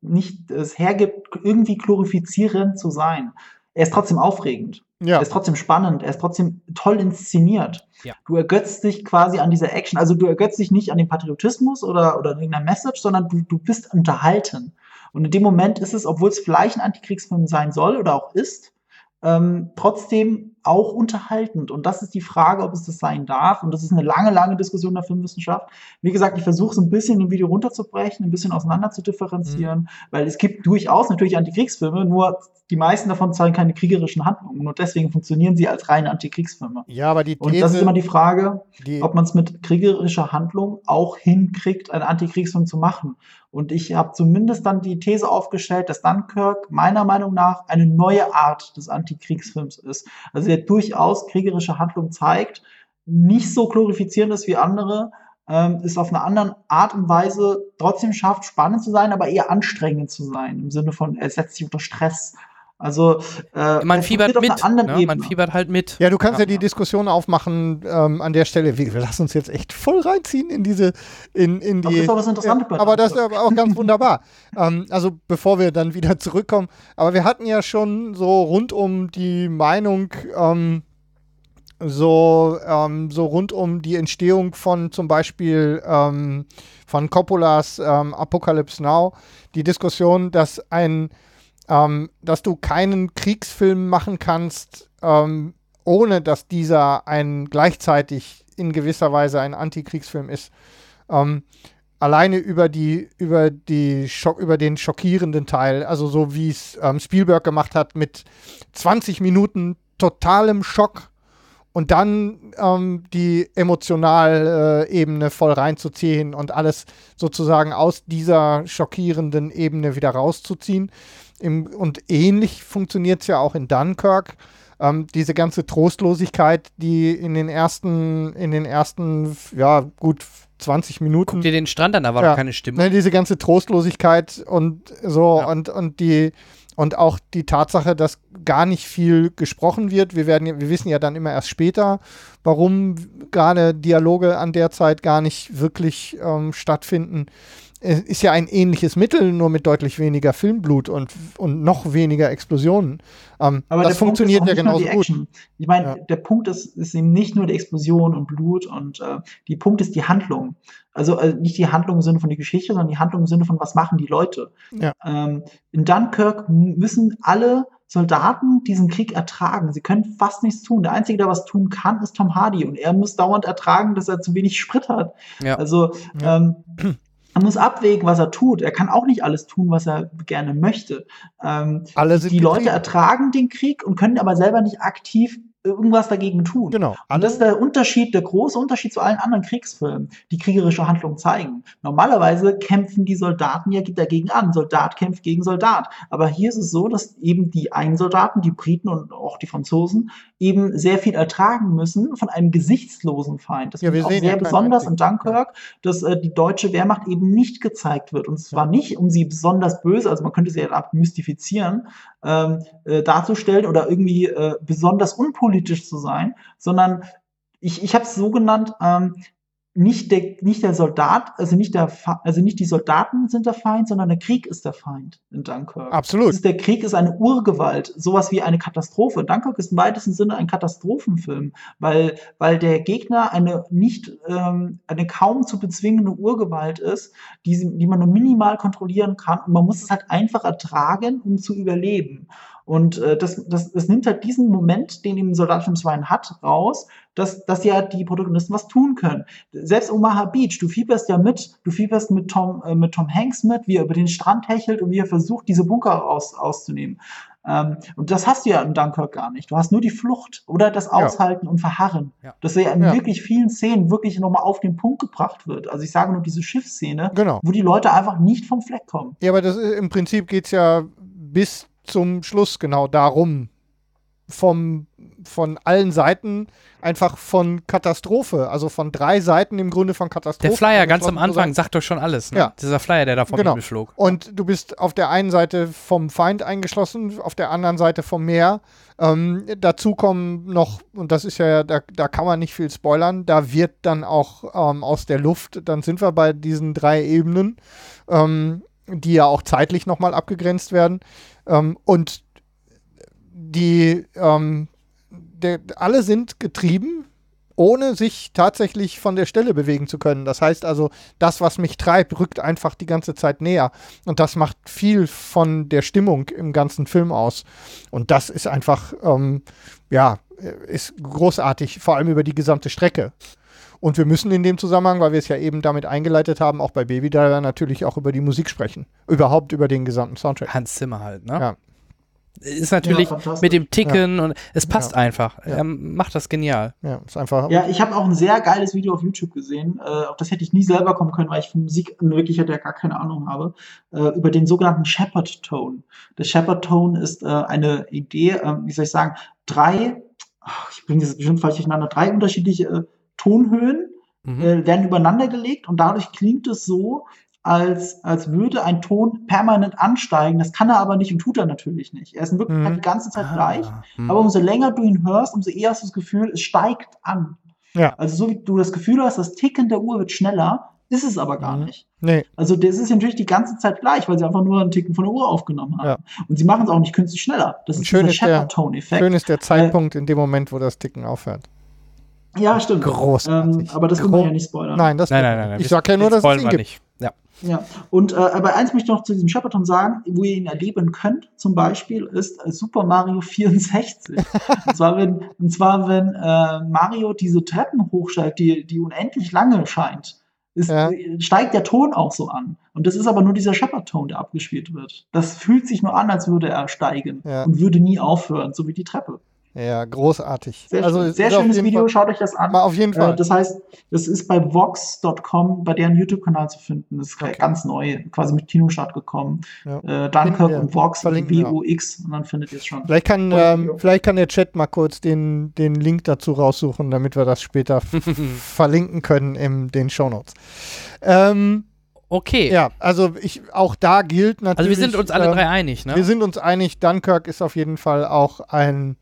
nicht es hergibt, irgendwie glorifizierend zu sein, er ist trotzdem aufregend. Ja. Er ist trotzdem spannend, er ist trotzdem toll inszeniert. Ja. Du ergötzt dich quasi an dieser Action. Also du ergötzt dich nicht an dem Patriotismus oder, oder irgendeiner Message, sondern du, du bist unterhalten. Und in dem Moment ist es, obwohl es vielleicht ein Antikriegsfilm sein soll oder auch ist, ähm, trotzdem auch unterhaltend. Und das ist die Frage, ob es das sein darf. Und das ist eine lange, lange Diskussion der Filmwissenschaft. Wie gesagt, ich versuche es ein bisschen im Video runterzubrechen, ein bisschen auseinander zu differenzieren, mhm. weil es gibt durchaus natürlich Antikriegsfilme, nur die meisten davon zeigen keine kriegerischen Handlungen. Und deswegen funktionieren sie als reine Antikriegsfilme. Ja, aber die These, Und das ist immer die Frage, die ob man es mit kriegerischer Handlung auch hinkriegt, einen Antikriegsfilm zu machen. Und ich habe zumindest dann die These aufgestellt, dass Dunkirk meiner Meinung nach eine neue Art des Antikriegsfilms ist. Also der durchaus kriegerische Handlung zeigt, nicht so glorifizierend ist wie andere, ähm, ist auf eine andere Art und Weise trotzdem schafft, spannend zu sein, aber eher anstrengend zu sein, im Sinne von, er setzt sich unter Stress. Also äh, man fiebert mit, ne? man fiebert halt mit. Ja, du kannst ja, ja die Diskussion aufmachen ähm, an der Stelle. Wir, wir lassen uns jetzt echt voll reinziehen in diese, in, in die. Aber das ist auch was Interessantes ja, Aber das ist aber auch ganz wunderbar. ähm, also bevor wir dann wieder zurückkommen. Aber wir hatten ja schon so rund um die Meinung, ähm, so, ähm, so rund um die Entstehung von zum Beispiel ähm, von Coppolas ähm, Apocalypse Now, die Diskussion, dass ein ähm, dass du keinen Kriegsfilm machen kannst, ähm, ohne dass dieser ein gleichzeitig in gewisser Weise ein Antikriegsfilm ist. Ähm, alleine über die über die Schock, über den schockierenden Teil, also so wie es ähm, Spielberg gemacht hat mit 20 Minuten totalem Schock und dann ähm, die emotionale äh, Ebene voll reinzuziehen und alles sozusagen aus dieser schockierenden Ebene wieder rauszuziehen. Im, und ähnlich funktioniert es ja auch in Dunkirk. Ähm, diese ganze Trostlosigkeit, die in den ersten, in den ersten, ja, gut 20 Minuten. Guck dir den Strand an, da war ja, doch keine Stimme. Ne, diese ganze Trostlosigkeit und so ja. und, und die Und auch die Tatsache, dass gar nicht viel gesprochen wird. Wir, werden, wir wissen ja dann immer erst später, warum gerade Dialoge an der Zeit gar nicht wirklich ähm, stattfinden ist ja ein ähnliches Mittel, nur mit deutlich weniger Filmblut und, und noch weniger Explosionen. Ähm, Aber das funktioniert ja genauso gut. Ich meine, ja. der Punkt ist, ist eben nicht nur die Explosion und Blut und äh, die Punkt ist die Handlung. Also äh, nicht die Handlung im Sinne von der Geschichte, sondern die Handlung im Sinne von, was machen die Leute. Ja. Ähm, in Dunkirk müssen alle Soldaten diesen Krieg ertragen. Sie können fast nichts tun. Der Einzige, der was tun kann, ist Tom Hardy. Und er muss dauernd ertragen, dass er zu wenig Sprit hat. Ja. Also ja. Ähm, er muss abwägen, was er tut. Er kann auch nicht alles tun, was er gerne möchte. Ähm, die Leute ertragen den Krieg und können aber selber nicht aktiv irgendwas dagegen tun. Genau. Und das ist der Unterschied, der große Unterschied zu allen anderen Kriegsfilmen, die kriegerische Handlung zeigen. Normalerweise kämpfen die Soldaten ja dagegen an. Soldat kämpft gegen Soldat. Aber hier ist es so, dass eben die einen Soldaten, die Briten und auch die Franzosen, eben sehr viel ertragen müssen von einem gesichtslosen Feind. Das ja, ist auch sehr besonders in Dunkirk, dass äh, die deutsche Wehrmacht eben nicht gezeigt wird. Und zwar ja. nicht, um sie besonders böse, also man könnte sie ja mystifizieren, ähm, äh, darzustellen oder irgendwie äh, besonders unpolitisch zu sein, sondern ich, ich habe es so genannt, ähm, nicht der, nicht der Soldat, also nicht der, also nicht die Soldaten sind der Feind, sondern der Krieg ist der Feind in Dunkirk. Absolut. Ist der Krieg ist eine Urgewalt, sowas wie eine Katastrophe. Dunkirk ist im weitesten Sinne ein Katastrophenfilm, weil, weil der Gegner eine nicht, ähm, eine kaum zu bezwingende Urgewalt ist, die, die man nur minimal kontrollieren kann und man muss es halt einfach ertragen, um zu überleben. Und äh, das, das, das nimmt halt diesen Moment, den eben Soldatfilm 2 hat, raus, dass, dass ja die Protagonisten was tun können. Selbst Omaha Beach, du fieberst ja mit, du fieberst mit Tom, äh, mit Tom Hanks mit, wie er über den Strand hechelt und wie er versucht, diese Bunker aus, auszunehmen. Ähm, und das hast du ja in Dunkirk gar nicht. Du hast nur die Flucht oder das Aushalten ja. und Verharren. Ja. Das ja in ja. wirklich vielen Szenen wirklich nochmal auf den Punkt gebracht wird. Also ich sage nur diese Schiffsszene, genau. wo die Leute einfach nicht vom Fleck kommen. Ja, aber das, im Prinzip geht's ja bis zum Schluss genau darum. Vom, von allen Seiten einfach von Katastrophe, also von drei Seiten im Grunde von Katastrophe. Der Flyer ganz am Anfang sagt doch schon alles, ne? Ja. Dieser Flyer, der da vom genau. Himmel flog. Und du bist auf der einen Seite vom Feind eingeschlossen, auf der anderen Seite vom Meer. Ähm, dazu kommen noch, und das ist ja, da, da kann man nicht viel spoilern, da wird dann auch ähm, aus der Luft, dann sind wir bei diesen drei Ebenen, ähm, die ja auch zeitlich nochmal abgegrenzt werden. Ähm, und die, ähm, der, alle sind getrieben, ohne sich tatsächlich von der Stelle bewegen zu können. Das heißt also, das, was mich treibt, rückt einfach die ganze Zeit näher. Und das macht viel von der Stimmung im ganzen Film aus. Und das ist einfach, ähm, ja, ist großartig, vor allem über die gesamte Strecke. Und wir müssen in dem Zusammenhang, weil wir es ja eben damit eingeleitet haben, auch bei Baby Driver natürlich auch über die Musik sprechen. Überhaupt über den gesamten Soundtrack. Hans Zimmer halt, ne? Ja. Ist natürlich ja, mit dem Ticken ja. und es passt ja. einfach. Er macht das genial. Ja, ist einfach. Ja, ich habe auch ein sehr geiles Video auf YouTube gesehen. Äh, auf das hätte ich nie selber kommen können, weil ich von Musik in Wirklichkeit ja gar keine Ahnung habe. Äh, über den sogenannten Shepard Tone. Der Shepard Tone ist äh, eine Idee, äh, wie soll ich sagen, drei, ach, ich bringe das bestimmt falsch durcheinander, drei unterschiedliche äh, Tonhöhen mhm. äh, werden übereinander gelegt und dadurch klingt es so, als, als würde ein Ton permanent ansteigen. Das kann er aber nicht und tut er natürlich nicht. Er ist in Wirklichkeit mhm. die ganze Zeit ah, gleich, mhm. aber umso länger du ihn hörst, umso eher hast du das Gefühl, es steigt an. Ja. Also so wie du das Gefühl hast, das Ticken der Uhr wird schneller, ist es aber gar mhm. nicht. Nee. Also das ist natürlich die ganze Zeit gleich, weil sie einfach nur einen Ticken von der Uhr aufgenommen haben. Ja. Und sie machen es auch nicht künstlich schneller. Das ist schön der Shepard-Tone-Effekt. Schön ist der Zeitpunkt äh, in dem Moment, wo das Ticken aufhört. Ja, stimmt. Großartig. Ähm, aber das können wir ja nicht spoilern. Nein, das nein, nein, nein, nein. Ich sag ja nur, dass es ihn gibt. Nicht. Ja. Ja, und äh, aber eins möchte ich noch zu diesem Shepperton sagen, wo ihr ihn erleben könnt, zum Beispiel, ist äh, Super Mario 64. und zwar, wenn, und zwar, wenn äh, Mario diese Treppen hochsteigt, die, die unendlich lange scheint, ist, ja. steigt der Ton auch so an. Und das ist aber nur dieser Shepard-Ton, der abgespielt wird. Das fühlt sich nur an, als würde er steigen ja. und würde nie aufhören, so wie die Treppe. Ja, großartig. Sehr, also, sehr schönes Video, Fall, schaut euch das an. Mal auf jeden Fall. Äh, das heißt, das ist bei Vox.com, bei deren YouTube-Kanal zu finden. Das ist okay. ganz neu, quasi mit Kinostart gekommen. Ja. Äh, Dunkirk und Vox, V-O-X, und dann findet ihr es schon. Vielleicht kann, ähm, vielleicht kann der Chat mal kurz den, den Link dazu raussuchen, damit wir das später verlinken können in den Shownotes. Ähm, Okay. Ja, also ich, auch da gilt natürlich. Also wir sind uns alle ähm, drei einig, ne? Wir sind uns einig, Dunkirk ist auf jeden Fall auch ein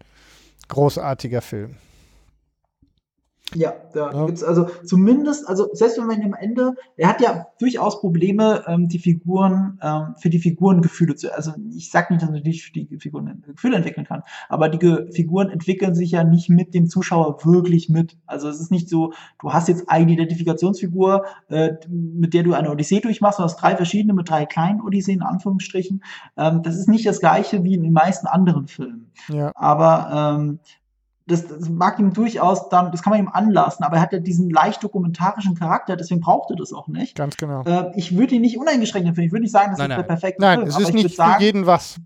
großartiger Film. Ja, da Ja. gibt's also zumindest, also selbst wenn man am Ende, er hat ja durchaus Probleme, ähm, die Figuren, ähm, für die Figuren Gefühle zu, also ich sag nicht, dass er nicht für die Figuren Gefühle entwickeln kann, aber die Ge Figuren entwickeln sich ja nicht mit dem Zuschauer wirklich mit. Also es ist nicht so, du hast jetzt eine Identifikationsfigur, äh, mit der du eine Odyssee durchmachst, du hast drei verschiedene mit drei kleinen Odysseen, in Anführungsstrichen. Ähm, das ist nicht das gleiche wie in den meisten anderen Filmen. Ja. Aber ähm, das, das mag ihm durchaus dann, das kann man ihm anlassen, aber er hat ja diesen leicht dokumentarischen Charakter, deswegen braucht er das auch nicht. Ganz genau. Äh, ich würde ihn nicht uneingeschränkt empfehlen. Ich würde nicht sagen, das Nein, ist nein. der perfekte Nein, Film. es aber ist ich nicht würde für sagen, jeden was.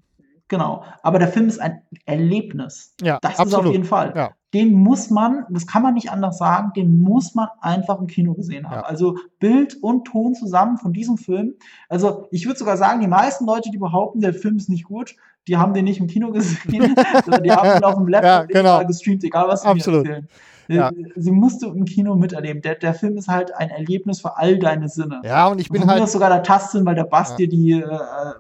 Genau. Aber der Film ist ein Erlebnis. Ja, Das ist absolut. auf jeden Fall. Ja. Den muss man, das kann man nicht anders sagen, den muss man einfach im Kino gesehen haben. Ja. Also Bild und Ton zusammen von diesem Film. Also ich würde sogar sagen, die meisten Leute, die behaupten, der Film ist nicht gut, die haben den nicht im Kino gesehen, sondern die haben ihn auf dem Laptop Ja, genau. gestreamt, egal was sie mir Absolut. erzählen. Ja. Äh, Sie musst du im Kino miterleben. Der, der Film ist halt ein Erlebnis für all deine Sinne. Ja, und ich bin mir halt. sogar der Tastsinn, weil der Bass Ja. dir die, äh,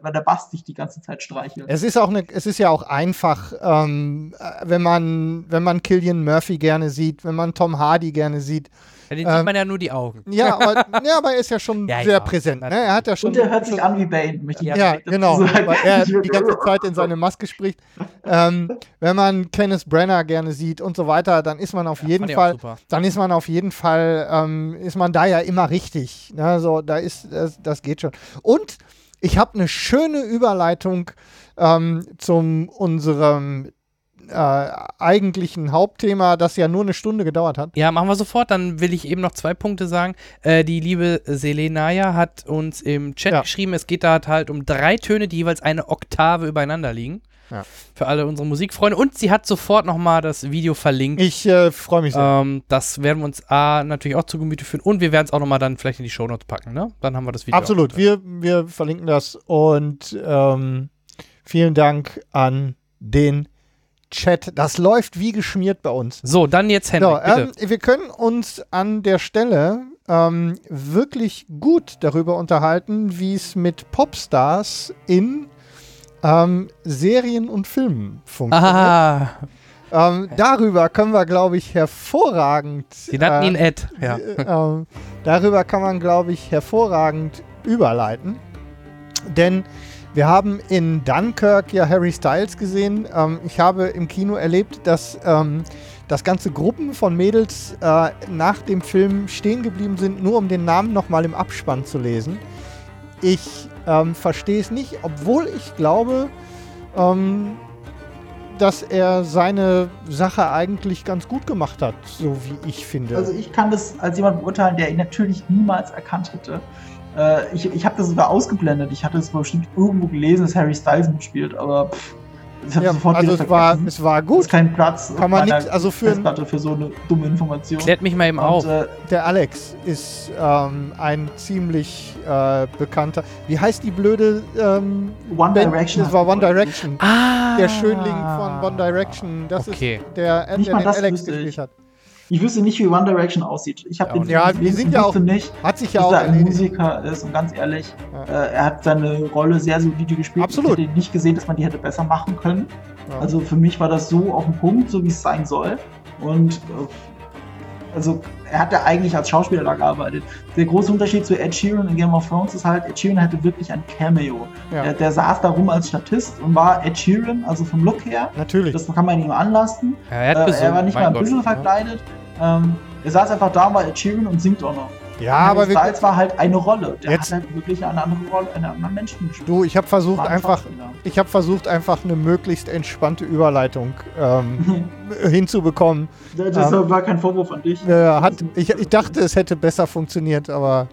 weil der Bass dich die ganze Zeit streichelt. Es ist auch eine, es ist ja auch einfach, ähm, äh, wenn man, wenn man Killian Murphy gerne sieht, wenn man Tom Hardy gerne sieht. Ja, den ähm, sieht man ja nur die Augen. Ja, aber, ja, aber er ist ja schon Ja, sehr ja, präsent. Ne? Er hat ja schon. Und er hört schon, sich an wie Bane, möchte ich Ja, Ja, genau, sagen. weil er die ganze Zeit in seine Maske spricht. Ähm, wenn man Kenneth Brenner gerne sieht und so weiter, dann ist man auf jeden Fall, dann ist man auf jeden Fall, ähm, ist man da ja immer richtig. Ne? So, da ist, das, das geht schon. Und ich habe eine schöne Überleitung ähm, zum unserem äh, eigentlichen Hauptthema, das ja nur eine Stunde gedauert hat. Ja, machen wir sofort. Dann will ich eben noch zwei Punkte sagen. Äh, die liebe Selenaya hat uns im Chat Ja. geschrieben, es geht da halt um drei Töne, die jeweils eine Oktave übereinander liegen. Ja. Für alle unsere Musikfreunde. Und sie hat sofort nochmal das Video verlinkt. Ich äh, freue mich sehr. Ähm, das werden wir uns A, natürlich auch zu Gemüte führen und wir werden es auch nochmal dann vielleicht in die Shownotes packen, ne? Dann haben wir das Video. Absolut, wir, wir verlinken das und ähm, vielen Dank an den Chat. Das läuft wie geschmiert bei uns. So, dann jetzt So, Henrik, bitte. ähm, wir können uns an der Stelle ähm, wirklich gut darüber unterhalten, wie es mit Popstars in ähm, Serien und Filmen funktioniert. Ah, Ähm, darüber können wir, glaube ich, hervorragend. sie nannten äh, ihn Ed. Ja. äh, ähm, darüber kann man, glaube ich, hervorragend überleiten. Denn wir haben in Dunkirk ja Harry Styles gesehen. Ähm, ich habe im Kino erlebt, dass, ähm, dass ganze Gruppen von Mädels äh, nach dem Film stehen geblieben sind, nur um den Namen nochmal im Abspann zu lesen. Ich ähm, verstehe es nicht, obwohl ich glaube, ähm, dass er seine Sache eigentlich ganz gut gemacht hat, so wie ich finde. Also ich kann das als jemand beurteilen, der ihn natürlich niemals erkannt hätte. Äh, ich ich habe das sogar ausgeblendet. Ich hatte es bestimmt irgendwo gelesen, dass Harry Styles mitspielt, aber pff, ich habe ja, sofort also wieder es war, vergessen. es war Es gut. ist kein Platz Kann man nichts, also für Festplatte für so eine dumme Information. Klärt mich mal eben Und, auf. äh, der Alex ist ähm, ein ziemlich äh, bekannter. Wie heißt die blöde One ähm, Band? Direction. Das war One Direction. ah, Der Schönling von One Direction. Das Okay. ist der, äh, Nicht der mal den das Alex gespielt hat. Ich wüsste nicht, wie One Direction aussieht. Ich habe Ja, den Ja, gelesen sind ja wusste auch- nicht, Hat sich ja dass auch er ein erledigt. Musiker ist und ganz ehrlich, Ja. äh, er hat seine Rolle sehr solide gespielt. Absolut. Ich hätte nicht gesehen, dass man die hätte besser machen können. Ja. Also für mich war das so auf dem Punkt, so wie es sein soll. Und äh, also er hat ja eigentlich als Schauspieler da gearbeitet. Der große Unterschied zu Ed Sheeran in Game of Thrones ist halt, Ed Sheeran hatte wirklich ein Cameo. Ja. Der, der saß da rum als Statist und war Ed Sheeran, also vom Look her. Natürlich. Das kann man ihm anlasten. Ja, er, Äh, er war nicht mein mal ein bisschen verkleidet. Ähm, er saß einfach da und war Sheeran und singt auch noch. ja, aber wir, Styles war halt eine Rolle. Der Jetzt- hat halt wirklich eine andere Rolle, einen anderen Menschen gespielt. du, ich habe versucht ein einfach, ich habe versucht einfach eine möglichst entspannte Überleitung ähm, hinzubekommen. Das Ähm, war kein Vorwurf an dich. Äh, hat, ich, ich dachte, es hätte besser funktioniert, aber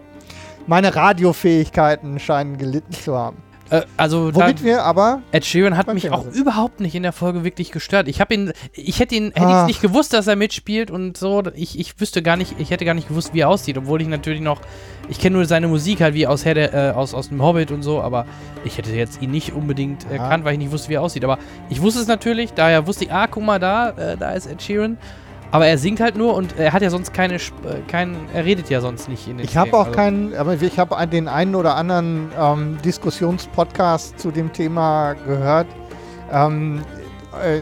meine Radiofähigkeiten scheinen gelitten zu haben. Äh, also da, Womit wir aber, Ed Sheeran hat mich auch sind. überhaupt nicht in der Folge wirklich gestört. Ich habe ihn, ich hätte ihn, hätte nicht gewusst, dass er mitspielt und so. Ich, ich wüsste gar nicht, ich hätte gar nicht gewusst, wie er aussieht, obwohl ich natürlich noch, ich kenne nur seine Musik halt wie aus Herr der, äh, aus, aus dem Hobbit und so, aber ich hätte jetzt ihn nicht unbedingt erkannt, weil ich nicht wusste, wie er aussieht. Aber ich wusste es natürlich, daher wusste ich, ah, guck mal da, äh, da ist Ed Sheeran. Aber er singt halt nur und er hat ja sonst keine, äh, kein, er redet ja sonst nicht in den Ich habe auch also. keinen, aber ich habe den einen oder anderen ähm, Diskussionspodcast zu dem Thema gehört. Ähm, äh,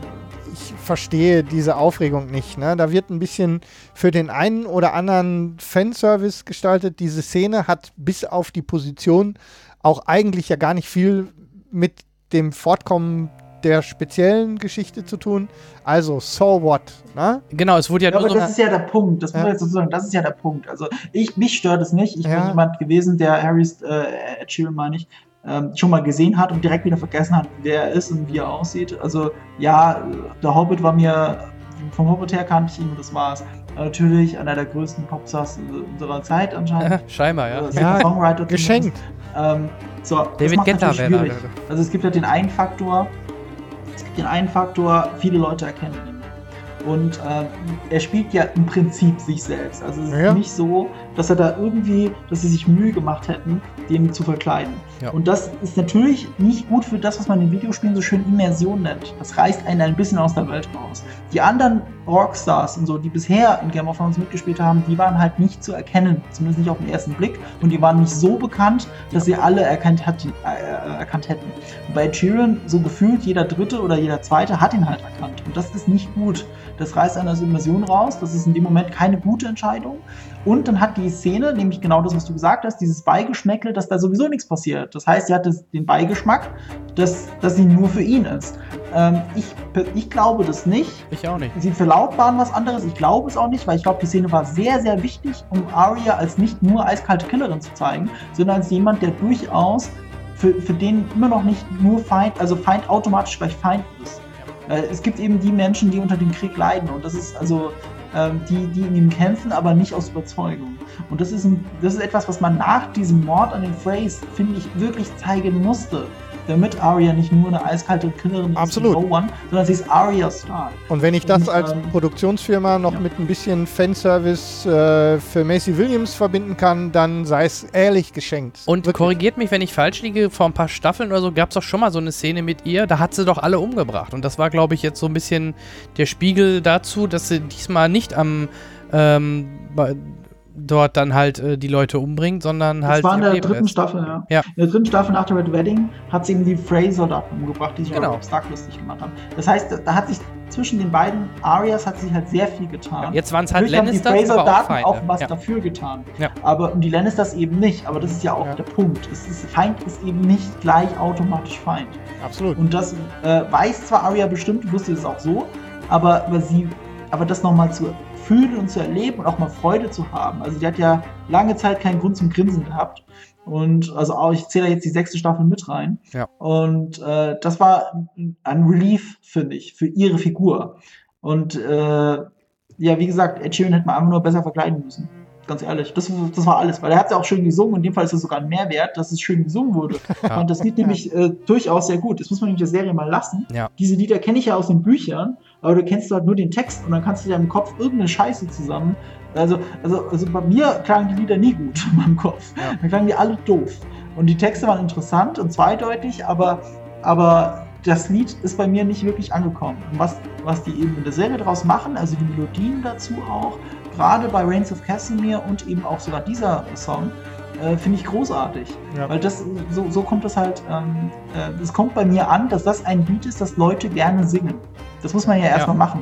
ich verstehe diese Aufregung nicht. Ne? Da wird ein bisschen für den einen oder anderen Fanservice gestaltet. Diese Szene hat bis auf die Position auch eigentlich ja gar nicht viel mit dem Fortkommen der speziellen Geschichte zu tun. Also, so what? Ne? Genau, es wurde ja, ja nur aber so das ist ja der Punkt. Das, ja. Sozusagen, das ist ja der Punkt. Also, ich, mich stört es nicht. Ich ja. bin jemand gewesen, der Harrys, äh, Ed Sheeran meine ich, ähm, schon mal gesehen hat und direkt wieder vergessen hat, wer er ist und wie er aussieht. Also, ja, der Hobbit war mir, vom Hobbit her kannte ich ihn und das war's. Natürlich einer der größten Popstars unserer Zeit anscheinend. Scheinbar, ja. Also, ja Songwriter geschenkt. Ähm, so, David Guetta wäre Also es gibt ja den einen Faktor, den einen Faktor, viele Leute erkennen ihn. Und äh, er spielt ja im Prinzip sich selbst. Also es ist ja. nicht so, dass er da irgendwie, dass sie sich Mühe gemacht hätten, den zu verkleiden. Ja. Und das ist natürlich nicht gut für das, was man in Videospielen so schön Immersion nennt. Das reißt einen ein bisschen aus der Welt raus. Die anderen Rockstars und so, die bisher in Game of Thrones mitgespielt haben, die waren halt nicht zu erkennen, zumindest nicht auf den ersten Blick. Und die waren nicht so bekannt, dass sie alle erkannt, hatten, äh, erkannt hätten. Bei Tyrion, so gefühlt jeder Dritte oder jeder Zweite hat ihn halt erkannt. Und das ist nicht gut. Das reißt einer aus Immersion raus. Das ist in dem Moment keine gute Entscheidung. Und dann hat die Szene, nämlich genau das, was du gesagt hast, dieses Beigeschmäckle, dass da sowieso nichts passiert. Das heißt, sie hat das, den Beigeschmack, dass, dass sie nur für ihn ist. Ähm, ich, ich glaube das nicht. Ich auch nicht. Sie verlautbaren was anderes. Ich glaube es auch nicht, weil ich glaube, die Szene war sehr, sehr wichtig, um Arya als nicht nur eiskalte Killerin zu zeigen, sondern als jemand, der durchaus für, für den immer noch nicht nur Feind, also Feind automatisch gleich Feind ist. Äh, es gibt eben die Menschen, die unter dem Krieg leiden und das ist also ähm, die, die in ihm kämpfen, aber nicht aus Überzeugung. Und das ist, ein, das ist etwas, was man nach diesem Mord an den Freys, finde ich, wirklich zeigen musste damit Arya nicht nur eine eiskalte Killerin ist, Absolut. No One, sondern sie ist Arya Stark. Und wenn ich das und, als ähm, Produktionsfirma noch ja. mit ein bisschen Fanservice äh, für Macy Williams verbinden kann, dann sei es ehrlich geschenkt. Und Wirklich. korrigiert mich, wenn ich falsch liege, vor ein paar Staffeln oder so gab es doch schon mal so eine Szene mit ihr, da hat sie doch alle umgebracht. Und das war, glaube ich, jetzt so ein bisschen der Spiegel dazu, dass sie diesmal nicht am ähm, dort dann halt äh, die Leute umbringt, sondern das halt. Das war in der dritten lässt. Staffel, ja. ja. In der dritten Staffel nach der Red Wedding hat sie eben die Frey-Soldaten umgebracht, die sich genau. auf Stark lustig gemacht haben. Das heißt, da hat sich zwischen den beiden Arias hat sich halt sehr viel getan. Ja, jetzt waren es halt Lannisters, haben die Frey-Soldaten auch, auch, was ja. dafür getan. Aber und die Lannisters eben nicht. Aber das ist ja auch der Punkt. Es ist, Feind ist eben nicht gleich automatisch Feind. Absolut. Und das äh, weiß zwar Arya bestimmt, wusste es auch so, aber, aber sie aber das nochmal zu fühlen und zu erleben und auch mal Freude zu haben. Also die hat ja lange Zeit keinen Grund zum Grinsen gehabt. Und also auch, ich zähle jetzt die sechste Staffel mit rein. Ja. Und äh, das war ein Relief, finde ich, für ihre Figur. Und äh, ja, wie gesagt, Ed Sheeran hätte man einfach nur besser verkleiden müssen. Ganz ehrlich, das, das war alles. Weil er hat ja auch schön gesungen. In dem Fall ist es sogar ein Mehrwert, dass es schön gesungen wurde. Ja. Und das Lied nämlich äh, durchaus sehr gut. Das muss man nämlich der Serie mal lassen. Ja. Diese Lieder kenne ich ja aus den Büchern aber du kennst halt nur den Text und dann kannst du dir im Kopf irgendeine Scheiße zusammen. Also, also, also bei mir klangen die Lieder nie gut in meinem Kopf. Ja. Dann klangen die alle doof. Und die Texte waren interessant und zweideutig, aber, aber das Lied ist bei mir nicht wirklich angekommen. Und was, was die eben in der Serie draus machen, also die Melodien dazu auch, gerade bei Reigns of Casimir und eben auch sogar dieser Song, äh, finde ich großartig. Ja. Weil das, so, so kommt das halt, ähm, äh, es kommt bei mir an, dass das ein Lied ist, das Leute gerne singen. Das muss man ja erstmal ja. machen.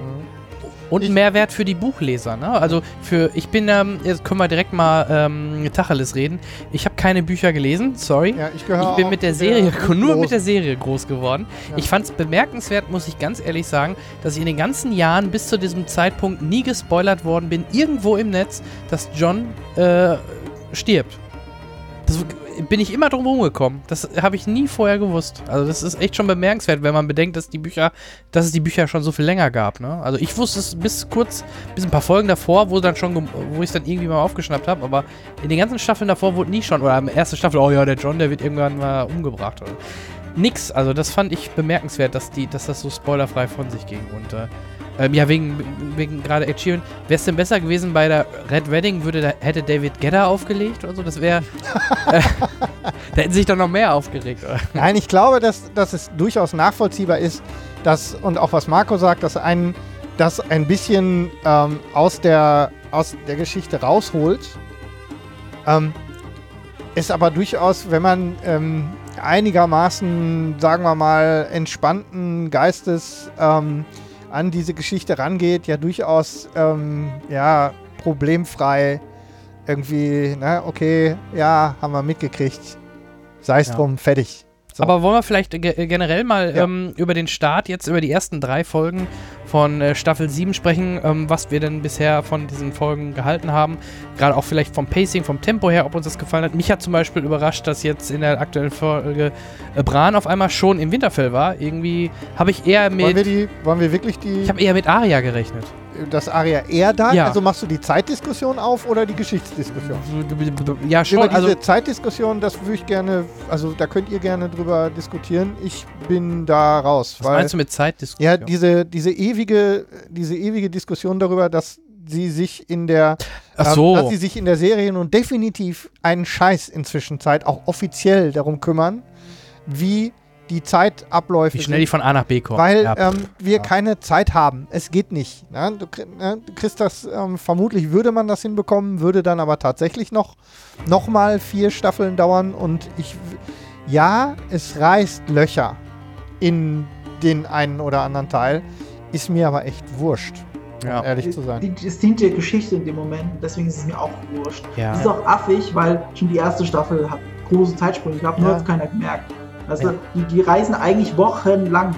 Und ein Mehrwert für die Buchleser, ne? Also für, ich bin, ähm, jetzt können wir direkt mal ähm, Tacheles reden. Ich habe keine Bücher gelesen, sorry. Ja, ich, ich bin mit der Serie, nur mit der Serie groß geworden. Ja. Ich fand es bemerkenswert, muss ich ganz ehrlich sagen, dass ich in den ganzen Jahren bis zu diesem Zeitpunkt nie gespoilert worden bin, irgendwo im Netz, dass John äh, stirbt. Das bin ich immer drum rumgekommen. Das habe ich nie vorher gewusst. Also das ist echt schon bemerkenswert, wenn man bedenkt, dass die Bücher, dass es die Bücher schon so viel länger gab. Ne? Also ich wusste es bis kurz, bis ein paar Folgen davor, wo dann schon, wo ich es dann irgendwie mal aufgeschnappt habe. Aber in den ganzen Staffeln davor wurde nie schon oder in der ersten Staffel, oh ja, der John, der wird irgendwann mal umgebracht. Oder. Nix. Also das fand ich bemerkenswert, dass die, dass das so spoilerfrei von sich ging und äh, ähm, ja, wegen, wegen gerade Ed Sheeran. Wäre es denn besser gewesen bei der Red Wedding, würde da, hätte David Gedder aufgelegt oder so? Das wäre. äh, da hätten sich doch noch mehr aufgeregt, oder? Nein, ich glaube, dass, dass es durchaus nachvollziehbar ist, dass, und auch was Marco sagt, dass ein das ein bisschen ähm, aus, der, aus der Geschichte rausholt. Ähm, ist aber durchaus, wenn man ähm, einigermaßen, sagen wir mal, entspannten Geistes ähm, an diese Geschichte rangeht, ja durchaus ähm, ja, problemfrei irgendwie, ne, okay, ja, haben wir mitgekriegt. Sei es ja. drum, fertig. So. Aber wollen wir vielleicht ge generell mal ja. ähm, über den Start, jetzt über die ersten drei Folgen von äh, Staffel 7 sprechen, ähm, was wir denn bisher von diesen Folgen gehalten haben. Gerade auch vielleicht vom Pacing, vom Tempo her, ob uns das gefallen hat. Mich hat zum Beispiel überrascht, dass jetzt in der aktuellen Folge äh, Bran auf einmal schon im Winterfell war. Irgendwie habe ich eher mit. Wollen wir, die, wollen wir wirklich die. Ich habe eher mit Aria gerechnet das Aria eher da? Ja. Also machst du die Zeitdiskussion auf oder die Geschichtsdiskussion? Ja, schon. Über diese also Zeitdiskussion, das würde ich gerne, also da könnt ihr gerne drüber diskutieren. Ich bin da raus. Was weil, meinst du mit Zeitdiskussion? Ja, diese, diese, ewige, diese ewige Diskussion darüber, dass sie sich in der Ach so. ähm, dass sie sich in der Serie nun definitiv einen Scheiß inzwischen Zeit auch offiziell darum kümmern, wie die Zeitabläufe. Wie schnell die von A nach B kommen. Weil ja. ähm, wir ja. keine Zeit haben. Es geht nicht. Ne? Du, ne? du, kriegst das, ähm, vermutlich würde man das hinbekommen, würde dann aber tatsächlich noch, noch mal vier Staffeln dauern. Und ich, ja, es reißt Löcher in den einen oder anderen Teil. Ist mir aber echt wurscht. Ja. Um ehrlich zu sein. Es dient der Geschichte in dem Moment, deswegen ist es mir auch wurscht. Ja. Es ist auch affig, weil schon die erste Staffel hat große Zeitsprünge gehabt, nur ja. hat keiner gemerkt. Also die, die reisen eigentlich wochenlang,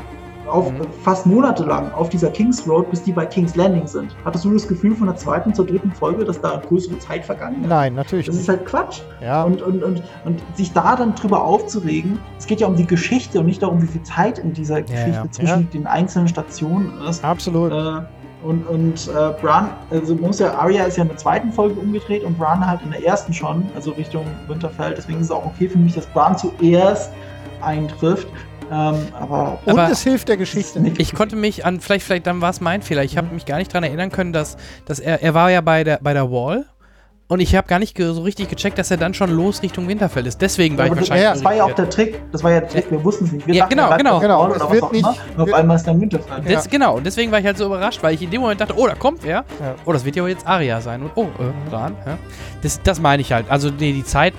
auf, mhm. fast monatelang auf dieser Kings Road, bis die bei Kings Landing sind. Hattest du das Gefühl von der zweiten zur dritten Folge, dass da größere Zeit vergangen ist? Nein, natürlich Das nicht. ist halt Quatsch. Ja. Und, und, und, und sich da dann drüber aufzuregen, es geht ja um die Geschichte und nicht darum, wie viel Zeit in dieser Geschichte ja, ja. zwischen den einzelnen Stationen ist. Absolut. Äh, und, und äh, Bran, also muss ja, Arya ist ja in der zweiten Folge umgedreht und Bran halt in der ersten schon, also Richtung Winterfell. Deswegen ist es auch okay für mich, dass Bran zuerst eintrifft. Ähm, aber und aber es hilft der Geschichte nicht. Ich konnte mich an, vielleicht, vielleicht dann war es mein Fehler. Ich habe mhm. mich gar nicht daran erinnern können, dass, dass er, er war ja bei der, bei der Wall. Und ich habe gar nicht so richtig gecheckt, dass er dann schon los Richtung Winterfell ist. Deswegen war ja, ich wahrscheinlich. Ja, das war ja auch der Trick. Das war ja der Trick. Wir wussten es nicht. Wir ja, dachten, genau, genau. genau. Oder was auch immer. Und auf einmal ist dann Winterfell. Ja. Das, genau. Und deswegen war ich halt so überrascht, weil ich in dem Moment dachte, oh, da kommt wer. Ja. Oh, das wird ja jetzt Aria sein. Und oh, äh, Bran. Ja. Das, das meine ich halt. Also, nee, die Zeit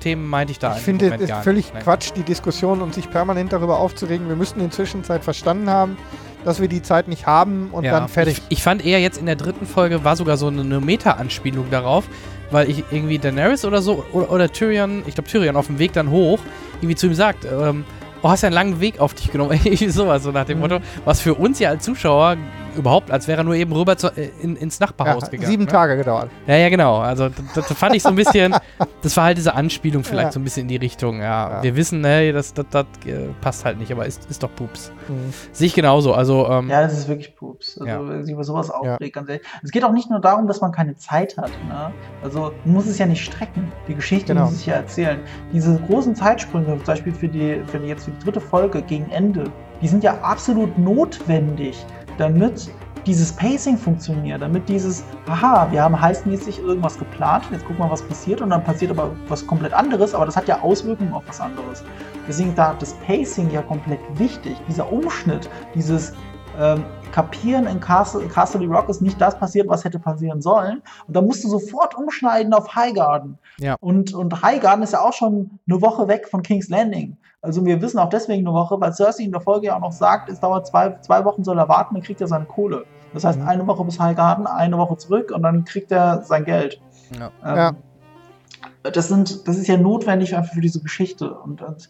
Themen meinte ich da. Ich finde es völlig nicht. Quatsch, die Diskussion und sich permanent darüber aufzuregen. Wir müssten in Zwischenzeit verstanden haben, dass wir die Zeit nicht haben und ja. dann fertig. Ich, ich, fand eher jetzt in der dritten Folge war sogar so eine, eine Meta-Anspielung darauf, weil ich irgendwie Daenerys oder so oder, oder Tyrion, ich glaube Tyrion auf dem Weg dann hoch, irgendwie zu ihm sagt, ähm, oh, hast ja einen langen Weg auf dich genommen. sowas, so nach dem mhm. Motto, was für uns ja als Zuschauer überhaupt, als wäre er nur eben rüber zu, äh, in, ins Nachbarhaus ja, gegangen. Sieben ne? Tage gedauert. Ja, ja, genau. Also das, das, fand ich so ein bisschen, das war halt diese Anspielung vielleicht ja. so ein bisschen in die Richtung. Ja, ja. wir wissen, hey, das, das, das äh, passt halt nicht, aber ist, ist doch Pups. Mhm. Sehe ich genauso. Also, ähm, ja, das ist wirklich Pups. Also, ja. wenn sich über sowas aufregt, ganz ehrlich. Es geht auch nicht nur darum, dass man keine Zeit hat. Ne? Also, man muss es ja nicht strecken. Die Geschichte genau. muss sich ja erzählen. Diese großen Zeitsprünge, zum Beispiel für die, für die, jetzt für die dritte Folge gegen Ende, die sind ja absolut notwendig damit dieses Pacing funktioniert, damit dieses, aha, wir haben heißmäßig irgendwas geplant, jetzt gucken wir, was passiert und dann passiert aber was komplett anderes, aber das hat ja Auswirkungen auf was anderes. Deswegen da das Pacing ja komplett wichtig, dieser Umschnitt, dieses ähm, Kapieren in Castle, Castle Rock ist nicht das passiert, was hätte passieren sollen. Und da musst du sofort umschneiden auf Highgarden. Ja. Und, und Highgarden ist ja auch schon eine Woche weg von King's Landing. Also wir wissen auch deswegen eine Woche, weil Cersei in der Folge ja auch noch sagt, es dauert zwei, zwei Wochen soll er warten, dann kriegt er seine Kohle. Das heißt, mhm. eine Woche bis Highgarden, eine Woche zurück und dann kriegt er sein Geld. Ja. Ähm, ja. Das, sind, das ist ja notwendig einfach für diese Geschichte. Und, und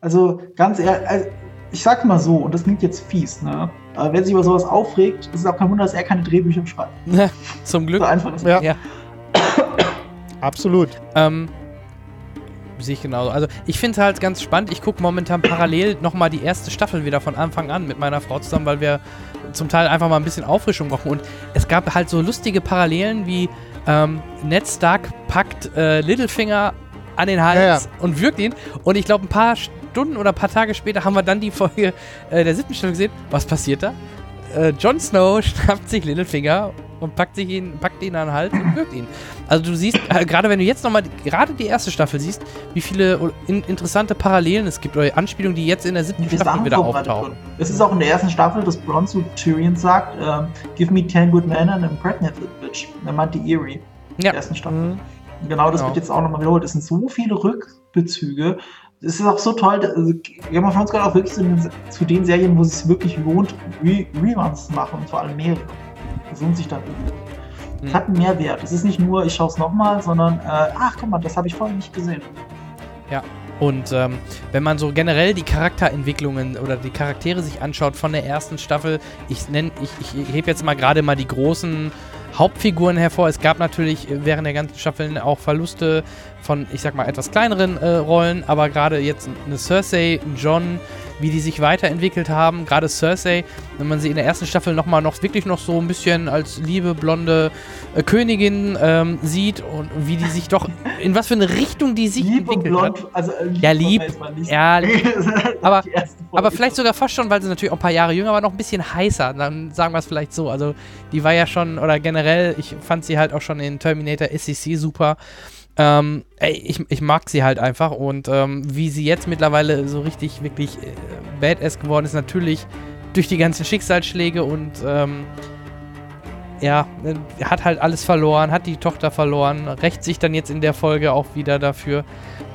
also ganz ehrlich, also ich sag mal so, und das klingt jetzt fies, ne? Aber wenn sich über sowas aufregt, ist es auch kein Wunder, dass er keine Drehbücher schreibt. Zum Glück. So einfach ist ja. ja. Absolut. Ähm, Sehe ich genauso. Also ich finde es halt ganz spannend. Ich gucke momentan parallel nochmal die erste Staffel wieder von Anfang an mit meiner Frau zusammen, weil wir zum Teil einfach mal ein bisschen Auffrischung brauchen. Und es gab halt so lustige Parallelen wie ähm, Ned Stark packt äh, Littlefinger an den Hals ja, ja. und wirkt ihn. Und ich glaube, ein paar Stunden oder ein paar Tage später haben wir dann die Folge äh, der siebten Staffel gesehen. Was passiert da? Äh, Jon Snow schnappt sich Littlefinger und packt, sich ihn, packt ihn an den Hals und wirkt ihn. Also du siehst, äh, gerade wenn du jetzt nochmal, gerade die erste Staffel siehst, wie viele in, interessante Parallelen es gibt oder Anspielungen, die jetzt in der siebten Staffel wieder auftauchen. Es ist auch in der ersten Staffel, dass Bronze Tyrion sagt, uh, give me ten good men and impregnate the bitch. Er meint die Eerie. In der ersten Staffel. Mhm. Genau, das genau. wird jetzt auch nochmal wiederholt. Es sind so viele Rückbezüge. Es ist auch so toll, also Game of Thrones gehört auch wirklich zu den, zu den Serien, wo es sich wirklich lohnt, Re Reruns zu machen und vor allem mehrere. Es lohnt sich da Es hat einen Mehrwert. Es ist nicht nur, ich schaue es nochmal, sondern, äh, ach guck mal, das habe ich vorher nicht gesehen. Ja. Und ähm, wenn man so generell die Charakterentwicklungen oder die Charaktere sich anschaut von der ersten Staffel, ich nenne, ich, ich hebe jetzt mal gerade mal die großen Hauptfiguren hervor. Es gab natürlich während der ganzen Staffeln auch Verluste von, ich sag mal, etwas kleineren äh, Rollen, aber gerade jetzt eine Cersei, ein John, wie die sich weiterentwickelt haben. Gerade Cersei, wenn man sie in der ersten Staffel nochmal noch wirklich noch so ein bisschen als liebe blonde äh, Königin ähm, sieht und wie die sich doch, in was für eine Richtung die sich lieb entwickelt blond, hat. Also, äh, lieb ja, lieb. Ja, aber, aber vielleicht sogar fast schon, weil sie natürlich auch ein paar Jahre jünger war, noch ein bisschen heißer. Dann sagen wir es vielleicht so. Also die war ja schon, oder generell, ich fand sie halt auch schon in Terminator SEC super. Ähm, ey, ich, ich mag sie halt einfach und ähm, wie sie jetzt mittlerweile so richtig, wirklich äh, badass geworden ist, natürlich durch die ganzen Schicksalsschläge und ähm, ja, äh, hat halt alles verloren, hat die Tochter verloren, rächt sich dann jetzt in der Folge auch wieder dafür.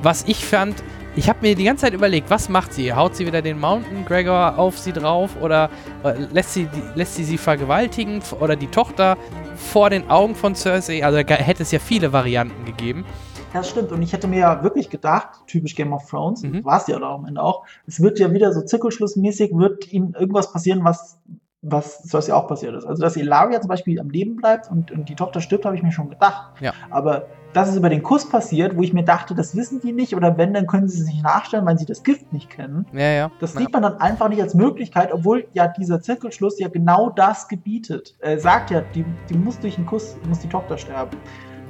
Was ich fand, ich habe mir die ganze Zeit überlegt, was macht sie? Haut sie wieder den Mountain Gregor auf sie drauf oder äh, lässt, sie, die, lässt sie sie vergewaltigen oder die Tochter vor den Augen von Cersei. Also da hätte es ja viele Varianten gegeben. Das stimmt. Und ich hätte mir ja wirklich gedacht, typisch Game of Thrones, mhm. war es ja auch am Ende auch, es wird ja wieder so zirkelschlussmäßig, wird ihnen irgendwas passieren, was was Cersei auch passiert ist. Also, dass Ilaria zum Beispiel am Leben bleibt und, und die Tochter stirbt, habe ich mir schon gedacht. Ja. Aber dass es über den Kuss passiert, wo ich mir dachte, das wissen die nicht oder wenn, dann können sie es nicht nachstellen, weil sie das Gift nicht kennen. Ja, ja. Das sieht man dann einfach nicht als Möglichkeit, obwohl ja dieser Zirkelschluss ja genau das gebietet. Er sagt ja, die, die muss durch einen Kuss, muss die Tochter sterben.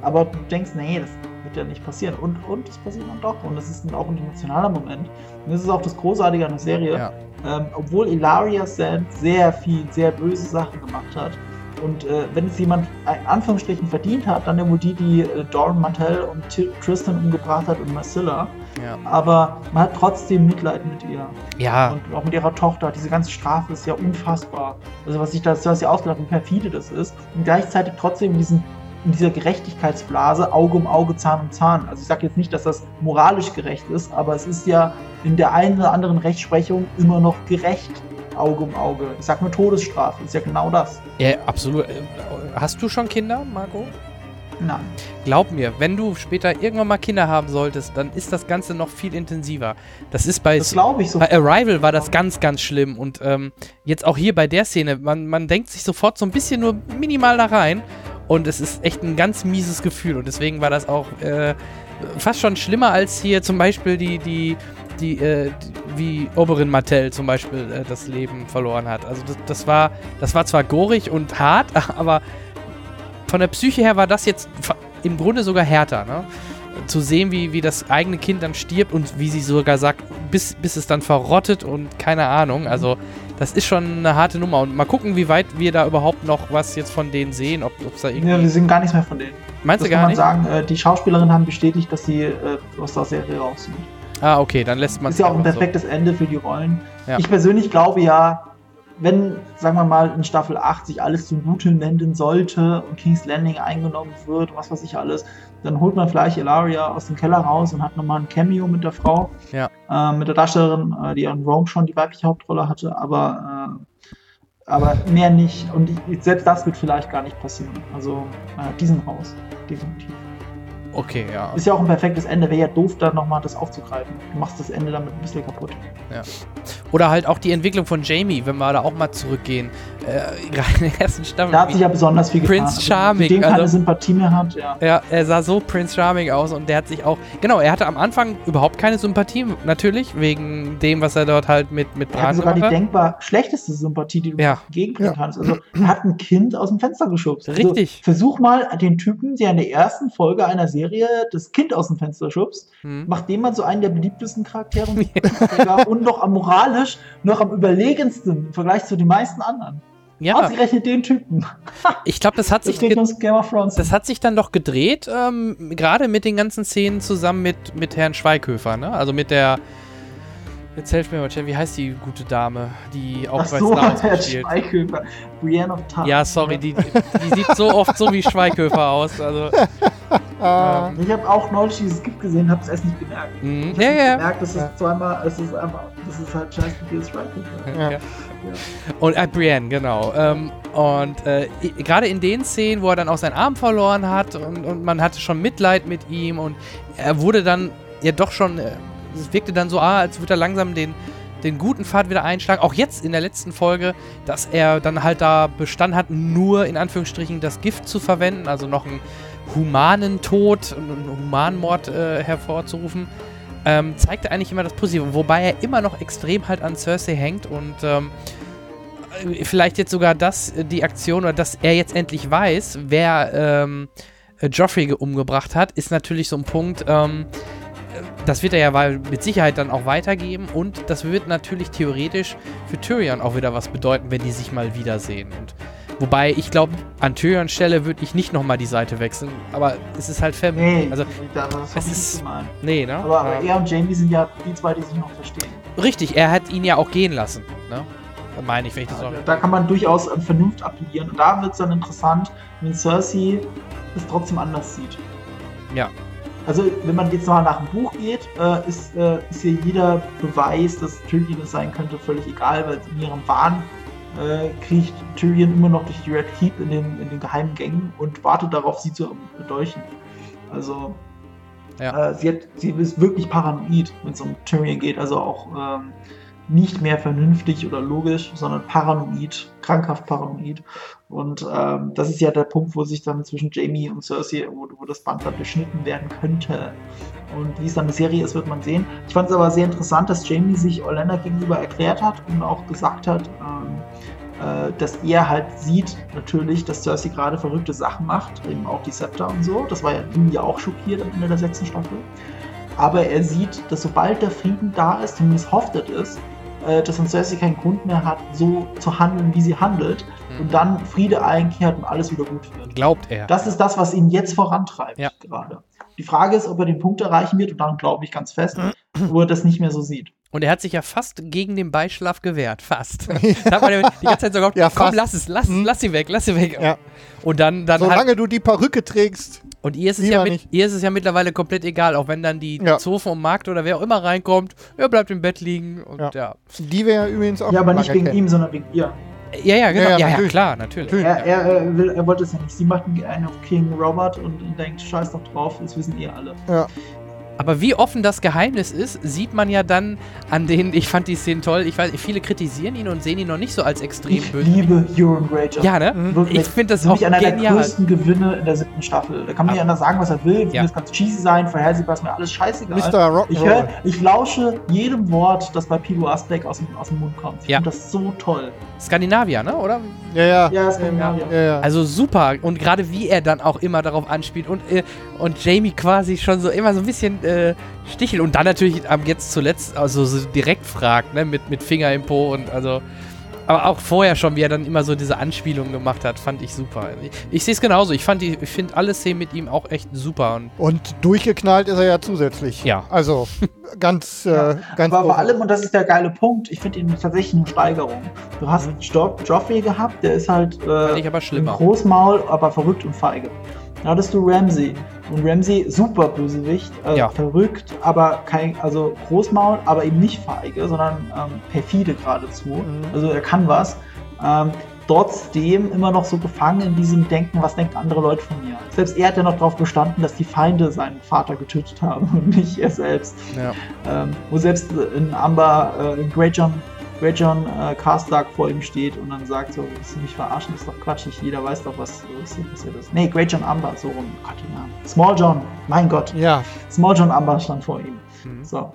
Aber du denkst, nee, das wird ja nicht passieren. Und, und es passiert dann doch. Und es ist auch ein emotionaler Moment. Und das ist auch das Großartige an der Serie. Ja. Ähm, obwohl Ilaria Sand sehr viel, sehr böse Sachen gemacht hat, und äh, wenn es jemand in Anführungsstrichen verdient hat, dann immer die, die äh, Doran Mantell und T Tristan umgebracht hat und Marcilla. Ja. Aber man hat trotzdem Mitleid mit ihr. Ja. Und auch mit ihrer Tochter. Diese ganze Strafe ist ja unfassbar. Also was ich da, was sie ausgedacht wie perfide das ist. Und gleichzeitig trotzdem diesen, in dieser Gerechtigkeitsblase Auge um Auge, Zahn um Zahn. Also ich sage jetzt nicht, dass das moralisch gerecht ist, aber es ist ja in der einen oder anderen Rechtsprechung immer noch gerecht Auge um Auge. Ich sag nur Todesstrafe, ist ja genau das. Ja, absolut. Hast du schon Kinder, Marco? Nein. Glaub mir, wenn du später irgendwann mal Kinder haben solltest, dann ist das Ganze noch viel intensiver. Das ist bei, das ich so. bei Arrival war das ganz, ganz schlimm. Und ähm, jetzt auch hier bei der Szene, man, man denkt sich sofort so ein bisschen nur minimal da rein. Und es ist echt ein ganz mieses Gefühl. Und deswegen war das auch äh, fast schon schlimmer als hier zum Beispiel die, die die, äh, die, wie Oberin Martell zum Beispiel äh, das Leben verloren hat. Also das, das, war, das war zwar gorig und hart, aber von der Psyche her war das jetzt im Grunde sogar härter, ne? Zu sehen, wie, wie das eigene Kind dann stirbt und wie sie sogar sagt, bis, bis es dann verrottet und keine Ahnung. Also, das ist schon eine harte Nummer. Und mal gucken, wie weit wir da überhaupt noch was jetzt von denen sehen, ob es da irgendwie. Ja, wir sehen gar nichts mehr von denen. Meinst das du gar nicht? kann man sagen, äh, die Schauspielerinnen haben bestätigt, dass sie äh, aus der Serie raus sind. Ah, okay, dann lässt man es. Ist ja auch ein perfektes so. Ende für die Rollen. Ja. Ich persönlich glaube ja, wenn, sagen wir mal, in Staffel 8 sich alles zum Guten wenden sollte und King's Landing eingenommen wird, was weiß ich alles, dann holt man vielleicht Ilaria aus dem Keller raus und hat nochmal ein Cameo mit der Frau. Ja. Äh, mit der Darstellerin, äh, die an Rome schon die weibliche Hauptrolle hatte, aber, äh, aber mehr nicht. Und ich, selbst das wird vielleicht gar nicht passieren. Also, äh, diesen raus, definitiv. Okay, ja. Ist ja auch ein perfektes Ende. Wäre ja doof, da nochmal das aufzugreifen. Du machst das Ende damit ein bisschen kaputt. Ja. Oder halt auch die Entwicklung von Jamie, wenn wir da auch mal zurückgehen. Äh, gerade in der ersten Staffel. Da hat sich ja besonders viel getan. Prince also, Charming. Also, dem keine also, Sympathie mehr hat, ja. Ja, er sah so Prince Charming aus und der hat sich auch. Genau, er hatte am Anfang überhaupt keine Sympathie, natürlich, wegen dem, was er dort halt mit, mit Bran Er hat sogar die denkbar schlechteste Sympathie, die du ja. entgegenbringen ja. kannst. Also, er hat ein Kind aus dem Fenster geschubst. Also, Richtig. Versuch mal den Typen, der in der ersten Folge einer Serie das Kind aus dem Fenster schubst, hm. macht dem man so einen der beliebtesten Charaktere und noch am moralisch, noch am überlegensten im Vergleich zu den meisten anderen. Ja. Ausgerechnet den Typen. ich glaube, das hat Das sich Thrones. das hat sich dann doch gedreht, ähm, gerade mit den ganzen Szenen zusammen mit, mit Herrn Schweighöfer, ne? Also mit der Jetzt helft mir mal, Cem, wie heißt die gute Dame, die auch Ach bei so, Star Wars spielt? Schweighöfer. Brienne of Tarth. Ja, sorry, die, die sieht so oft so wie Schweighöfer aus. Also, ähm, Ich habe auch neulich dieses Gift gesehen, habe es erst nicht gemerkt. mhm. Ich ja, hab ja. gemerkt, das Ja. ist zweimal, es ist einfach, das ist halt scheiße viel Schweighöfer. ja. Ja. Und äh, Brienne, genau. Ähm, und äh, gerade in den Szenen, wo er dann auch seinen Arm verloren hat und, und man hatte schon Mitleid mit ihm und er wurde dann ja doch schon, äh, es wirkte dann so, ah, als würde er langsam den, den guten Pfad wieder einschlagen. Auch jetzt in der letzten Folge, dass er dann halt da bestanden hat, nur in Anführungsstrichen das Gift zu verwenden, also noch einen humanen Tod, einen Humanmord äh, hervorzurufen. Ähm, zeigte eigentlich immer das Positive, wobei er immer noch extrem halt an Cersei hängt und ähm, äh, vielleicht jetzt sogar das, äh, die Aktion oder dass er jetzt endlich weiß, wer ähm, äh, Joffrey ge- umgebracht hat, ist natürlich so ein Punkt, ähm, äh, das wird er ja mit Sicherheit dann auch weitergeben und das wird natürlich theoretisch für Tyrion auch wieder was bedeuten, wenn die sich mal wiedersehen. Und wobei ich glaube, an Tyrions Stelle würde ich nicht nochmal die Seite wechseln, aber es ist halt Family. Nee, Also, das, ist- nicht nee, ne? Aber, aber er und Jamie sind ja die zwei, die sich noch verstehen. Richtig, er hat ihn ja auch gehen lassen, ne? Meine ich, wenn ich das Da, auch. da kann man durchaus an Vernunft appellieren. Und da wird es dann interessant, wenn Cersei es trotzdem anders sieht. Ja. Also, wenn man jetzt mal nach dem Buch geht, äh, ist, äh, ist hier jeder Beweis, dass Tyrion es sein könnte, völlig egal, weil in ihrem Wahn äh, kriecht Tyrion immer noch durch die Red Keep in den, in den geheimen Gängen und wartet darauf, sie zu bedeuchen. Also, Ja. äh, sie, hat, sie ist wirklich paranoid, wenn es um Tyrion geht. Also auch ähm, nicht mehr vernünftig oder logisch, sondern paranoid, krankhaft paranoid. Und ähm, das ist ja der Punkt, wo sich dann zwischen Jamie und Cersei, wo, wo das Band dann beschnitten werden könnte. Und wie es dann eine Serie ist, wird man sehen. Ich fand es aber sehr interessant, dass Jamie sich Orlando gegenüber erklärt hat und auch gesagt hat, ähm, äh, dass er halt sieht natürlich, dass Cersei gerade verrückte Sachen macht, eben auch die Scepter und so. Das war ja ihn ja auch schockiert am Ende der sechsten Staffel. Aber er sieht, dass sobald der Frieden da ist, zumindest hofft er es, äh, dass dann Cersei keinen Grund mehr hat, so zu handeln, wie sie handelt. Mhm. Und dann Friede einkehrt und alles wieder gut wird. Glaubt er. Das ist das, was ihn jetzt vorantreibt Ja. gerade. Die Frage ist, ob er den Punkt erreichen wird, und daran glaube ich ganz fest, Mhm. wo er das nicht mehr so sieht. Und er hat sich ja fast gegen den Beischlaf gewehrt. Fast. da hat man ja die ganze Zeit so gehofft, Ja, komm, fast. lass es, lass, Mhm. lass sie weg, lass sie weg. Ja. Und dann, dann hat, Solange du die Perücke trägst. Und ihr ist, es ja mit, ihr ist es ja mittlerweile komplett egal, auch wenn dann die Ja. Zofe und Markt oder wer auch immer reinkommt, er bleibt im Bett liegen und ja. Ja. Ja, Die wir ja übrigens auch Ja, aber nicht wegen kennen. ihm, sondern wegen ihr. ja, ja, genau. Ja, Ja, ja, ja, natürlich. klar, natürlich. Natürlich. Er, er, er, will, er wollte es ja nicht. Sie macht einen auf King Robert und denkt, scheiß doch drauf, das wissen eh alle. Aber wie offen das Geheimnis ist, sieht man ja dann an den, ich fand die Szenen toll, ich weiß, viele kritisieren ihn und sehen ihn noch nicht so als extrem Ich böse. liebe Euron Greyjoy. Ja, ne? Mhm. Wirklich. Ich finde das auch einer der genial. größten Gewinne in der siebten Staffel. Da kann man ja anders sagen, was er will. Ich Ja. das ganz cheesy sein, vorhersehbar ist mir alles scheißegal. Mr. Ich, hör, ich lausche jedem Wort, das bei Pilo Asbeck aus dem, aus dem Mund kommt. Ich Ja. finde das so toll. Skandinavier, ne? Oder? Ja, ja. Ja, Skandinavier. ja, ja. Also super. Und gerade wie er dann auch immer darauf anspielt und, äh, und Jamie quasi schon so immer so ein bisschen äh, stichelt und dann natürlich am jetzt zuletzt also so direkt fragt, ne, mit, mit Finger im Po und also. Aber auch vorher schon, wie er dann immer so diese Anspielungen gemacht hat, fand ich super. Ich, ich sehe es genauso. Ich fand die, ich finde alle Szenen mit ihm auch echt super. Und Und durchgeknallt ist er ja zusätzlich. Ja. Also ganz, Ja. äh, ganz Aber vor groß. allem, und das ist der geile Punkt, ich finde ihn tatsächlich eine Steigerung. Du hast jo Joffrey gehabt, der ist halt Mhm. fand äh, ich aber ein schlimmer. Großmaul, aber verrückt und feige. Dann hattest du Ramsey. Und Ramsey, super Bösewicht, äh, Ja. verrückt, aber kein, also Großmaul, aber eben nicht feige, sondern ähm, perfide geradezu. Mhm. Also er kann was. Ähm, trotzdem immer noch so gefangen in diesem Denken, was denken andere Leute von mir. Selbst er hat ja noch darauf bestanden, dass die Feinde seinen Vater getötet haben und nicht er selbst. Ja. Ähm, wo selbst in Amber äh, Greyjohn, Greyjohn äh, Karstark vor ihm steht und dann sagt so, willst du mich verarschen? Das ist doch Quatsch, nicht jeder weiß doch, was, was hier passiert ist. Nee, Greyjohn Amber, so rum. Gott, den Namen. Small John, mein Gott. Ja, Small John Amber stand vor ihm. Mhm. So.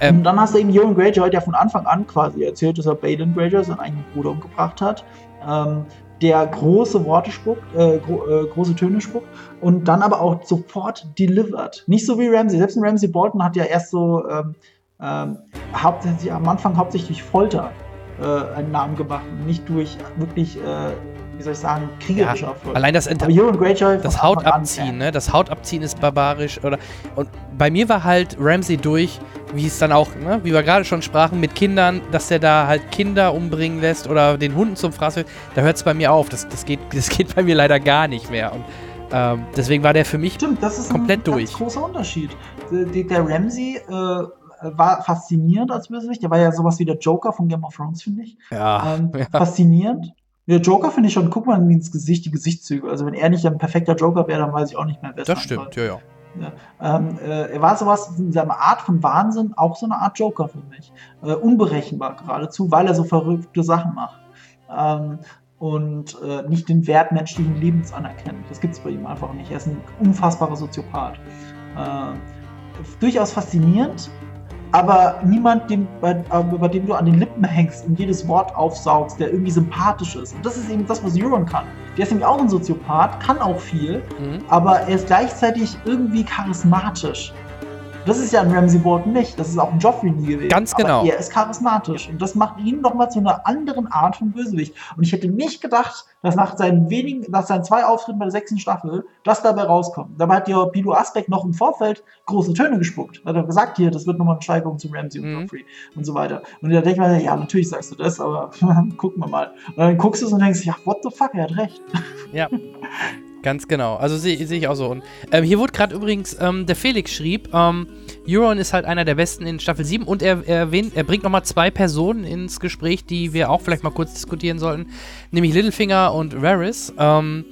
Ähm, und dann hast du eben Euron Greyjoy, der von Anfang an quasi erzählt, dass er Balin Greyjoy, seinen eigenen Bruder, umgebracht hat. Ähm, der große Worte spuckt, äh, gro äh, große Töne spuckt und dann aber auch sofort delivered. Nicht so wie Ramsey. Selbst ein Ramsey Bolton hat ja erst so ähm, ähm, hauptsächlich am Anfang hauptsächlich durch Folter äh, einen Namen gemacht, nicht durch wirklich, äh, wie soll ich sagen, kriegerische Ja, Erfolg. Allein das, Greyjoy das Hautabziehen, ne? Das Hautabziehen ist barbarisch. Oder, und bei mir war halt Ramsey durch, wie es dann auch, ne, wie wir gerade schon sprachen, mit Kindern, dass der da halt Kinder umbringen lässt oder den Hunden zum Fraß wird. Da hört es bei mir auf. Das, das, geht, das geht bei mir leider gar nicht mehr. Und ähm, deswegen war der für mich Stimmt, das ist komplett ein ganz durch. großer Unterschied. Der, der der Ramsey äh, war faszinierend als Bösewicht. Der war ja sowas wie der Joker von Game of Thrones, finde ich. ja, Ähm, ja. Faszinierend. Der Joker finde ich schon, guck mal ins Gesicht, die Gesichtszüge. Also wenn er nicht ein perfekter Joker wäre, dann weiß ich auch nicht mehr, wer Das stimmt, soll. ja, ja. Ähm, äh, er war sowas in seiner Art von Wahnsinn, auch so eine Art Joker für mich. Äh, unberechenbar geradezu, weil er so verrückte Sachen macht. Ähm, und äh, nicht den Wert menschlichen Lebens anerkennt. Das gibt es bei ihm einfach nicht. Er ist ein unfassbarer Soziopath. Äh, durchaus faszinierend, aber niemand, dem, bei, äh, bei dem du an den Lippen hängst und jedes Wort aufsaugst, der irgendwie sympathisch ist. Und das ist eben das, was Euron kann. Der ist nämlich auch ein Soziopath, kann auch viel, Mhm. aber er ist gleichzeitig irgendwie charismatisch. Das ist ja ein Ramsey Bolton nicht. Das ist auch ein Joffrey nie gewesen. Ganz genau. Aber er ist charismatisch. Und das macht ihn nochmal zu einer anderen Art von Bösewicht. Und ich hätte nicht gedacht, dass nach seinen wenigen, nach seinen zwei Auftritten bei der sechsten Staffel, das dabei rauskommt. Dabei hat ja Pilo Asbeck noch im Vorfeld große Töne gespuckt. Hat er gesagt, hier, das wird nochmal eine Steigerung zu Ramsey und Mhm. Joffrey und so weiter. Und da denke ich mir, ja, natürlich sagst du das, aber gucken wir mal. Und dann guckst du es und denkst, ja, what the fuck, er hat recht. Ja, ganz genau. Also sehe seh ich auch so. Und ähm, hier wurde gerade übrigens, ähm, der Felix schrieb, ähm, Euron ist halt einer der besten in Staffel 7 und er, er erwähnt, er bringt nochmal zwei Personen ins Gespräch, die wir auch vielleicht mal kurz diskutieren sollten, nämlich Littlefinger und Varys. Ähm,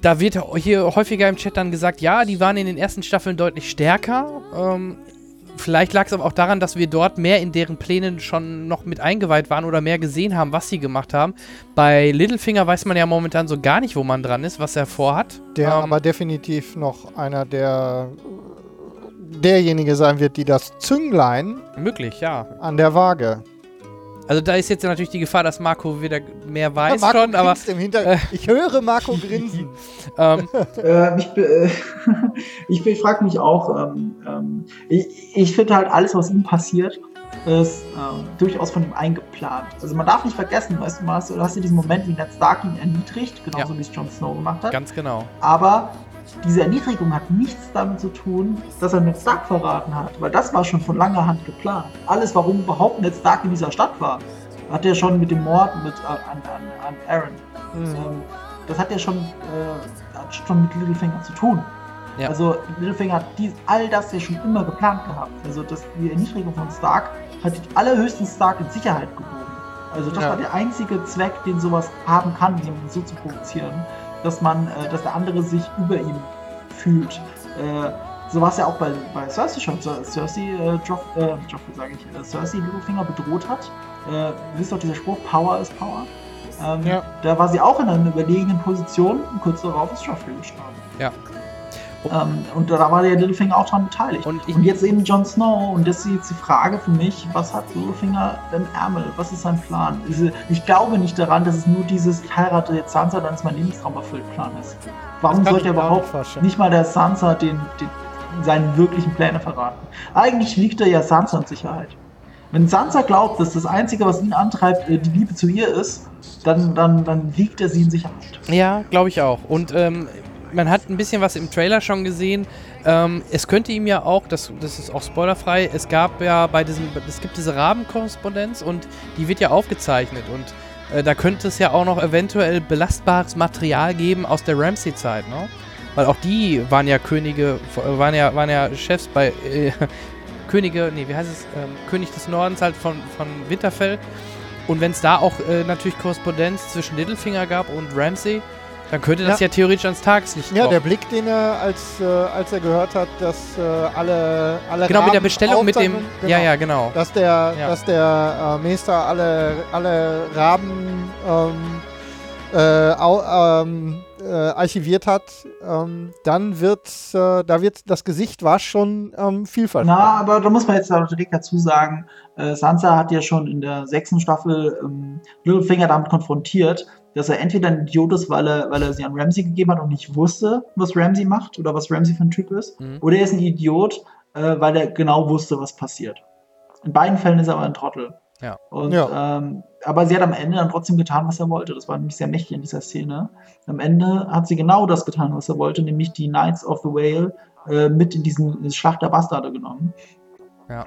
da wird hier häufiger im Chat dann gesagt, ja, die waren in den ersten Staffeln deutlich stärker. Ähm, vielleicht lag es aber auch daran, dass wir dort mehr in deren Plänen schon noch mit eingeweiht waren oder mehr gesehen haben, was sie gemacht haben. Bei Littlefinger weiß man ja momentan so gar nicht, wo man dran ist, was er vorhat. Der Ähm, aber definitiv noch einer der derjenige sein wird, die das Zünglein Möglich, ja. an der Waage. Also da ist jetzt natürlich die Gefahr, dass Marco wieder mehr weiß Marco schon, aber im Hintergrund. Ich höre Marco grinsen. ähm, Äh, ich äh, ich, frage mich auch, ähm, ähm, ich, ich finde halt alles, was ihm passiert, ist ähm, durchaus von ihm eingeplant. Also man darf nicht vergessen, weißt du, mal, du hast ja diesen Moment, wie Ned Stark ihn erniedrigt, genauso wie es Jon Snow gemacht hat. ganz genau. Aber diese Erniedrigung hat nichts damit zu tun, dass er Ned Stark verraten hat, weil das war schon von langer Hand geplant. Alles, warum überhaupt Ned Stark in dieser Stadt war, hat er schon mit dem Mord mit, äh, an, an, an Aaron. Ähm, das hat ja schon, äh, hat schon mit Littlefinger zu tun. Ja. Also Littlefinger hat dies, all das ja schon immer geplant gehabt. Also das, die Erniedrigung von Stark hat die allerhöchsten Stark in Sicherheit gebogen. Also das Ja. war der einzige Zweck, den sowas haben kann, jemanden so zu provozieren, dass man, äh, dass der andere sich über ihm fühlt. Äh, so war es ja auch bei, bei Cersei schon. Cer- Cersei, äh, Joff, äh, Joffrey sage ich, äh, Cersei Littlefinger bedroht hat. Äh, wisst doch dieser Spruch, Power is Power. Ähm, Ja. Da war sie auch in einer überlegenen Position und kurz darauf ist Joffrey gestorben. Ja. Ähm, und da war der Littlefinger auch dran beteiligt. Und ich- und jetzt eben Jon Snow und das ist jetzt die Frage für mich, was hat Littlefinger im Ärmel? Was ist sein Plan? Ich glaube nicht daran, dass es nur dieses ich heirate jetzt Sansa, dann ist mein Lebenstraum erfüllt Plan ist. Warum sollte er überhaupt nicht nicht mal der Sansa den, den, seine wirklichen Pläne verraten? Eigentlich liegt er ja Sansa in Sicherheit. Wenn Sansa glaubt, dass das Einzige, was ihn antreibt, äh, die Liebe zu ihr ist, dann, dann, dann wiegt er sie in Sicherheit. Ja, glaube ich auch. Und ähm, man hat ein bisschen was im Trailer schon gesehen. Ähm, es könnte ihm ja auch, das, das ist auch spoilerfrei, es gab ja bei diesem, es gibt diese Rabenkorrespondenz und die wird ja aufgezeichnet und äh, da könnte es ja auch noch eventuell belastbares Material geben aus der Ramsey-Zeit, ne? Weil auch die waren ja Könige, waren ja, waren ja Chefs bei äh, Könige, nee, wie heißt es? Ähm, König des Nordens halt von, von Winterfell. Und wenn es da auch äh, natürlich Korrespondenz zwischen Littlefinger gab und Ramsey, dann könnte das ja, theoretisch ans Tageslicht Ja, kommen. der Blick, den er, als, äh, als er gehört hat, dass äh, alle, alle Genau, mit der Bestellung mit dem. Aufzeichnungen- Ja, ja, genau. Dass der, Ja. dass der äh, Meister alle, alle Raben ähm, äh, au, ähm, äh, archiviert hat, ähm, dann wird, äh, da wird das Gesicht war schon ähm, vielfältig. Na, aber da muss man jetzt direkt dazu sagen, äh, Sansa hat ja schon in der sechsten Staffel ähm, Littlefinger damit konfrontiert, dass er entweder ein Idiot ist, weil er, weil er sie an Ramsey gegeben hat und nicht wusste, was Ramsey macht oder was Ramsey für ein Typ ist, Mhm. oder er ist ein Idiot, äh, weil er genau wusste, was passiert. In beiden Fällen ist er aber ein Trottel. Ja. Und, Ja. Ähm, aber sie hat am Ende dann trotzdem getan, was er wollte. Das war nämlich sehr mächtig in dieser Szene. Am Ende hat sie genau das getan, was er wollte, nämlich die Knights of the Whale äh, mit in diesen in Schlacht der Bastarde genommen.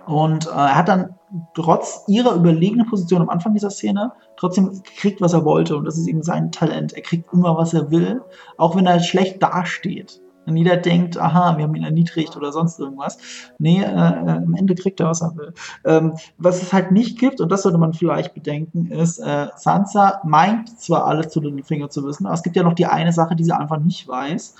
Und äh, er hat dann trotz ihrer überlegenen Position am Anfang dieser Szene trotzdem gekriegt, was er wollte. Und das ist eben sein Talent. Er kriegt immer, was er will, auch wenn er schlecht dasteht. Wenn jeder denkt, aha, wir haben ihn erniedrigt oder sonst irgendwas. Nee, äh, äh, am Ende kriegt er, was er will. Ähm, was es halt nicht gibt, und das sollte man vielleicht bedenken, ist, äh, Sansa meint zwar alles zu den Finger zu wissen, aber es gibt ja noch die eine Sache, die sie einfach nicht weiß,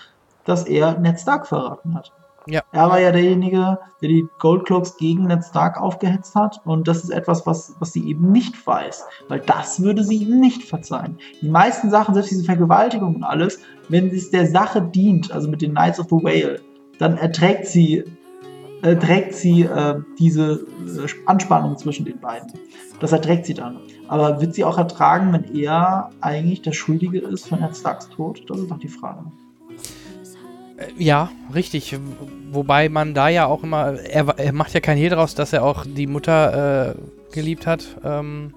dass er Ned Stark verraten hat. Ja. Er war ja derjenige, der die Goldcloaks gegen Ned Stark aufgehetzt hat. Und das ist etwas, was, was sie eben nicht weiß. Weil das würde sie ihm nicht verzeihen. Die meisten Sachen, selbst diese Vergewaltigung und alles, wenn es der Sache dient, also mit den Knights of the Whale, dann erträgt sie, erträgt sie äh, diese äh, Anspannung zwischen den beiden. Das erträgt sie dann. Aber wird sie auch ertragen, wenn er eigentlich der Schuldige ist von Ned Starks Tod? Das ist doch die Frage. Äh, Ja, richtig. Wobei man da ja auch immer, er, er macht ja kein Hehl draus, dass er auch die Mutter äh, geliebt hat. Ähm,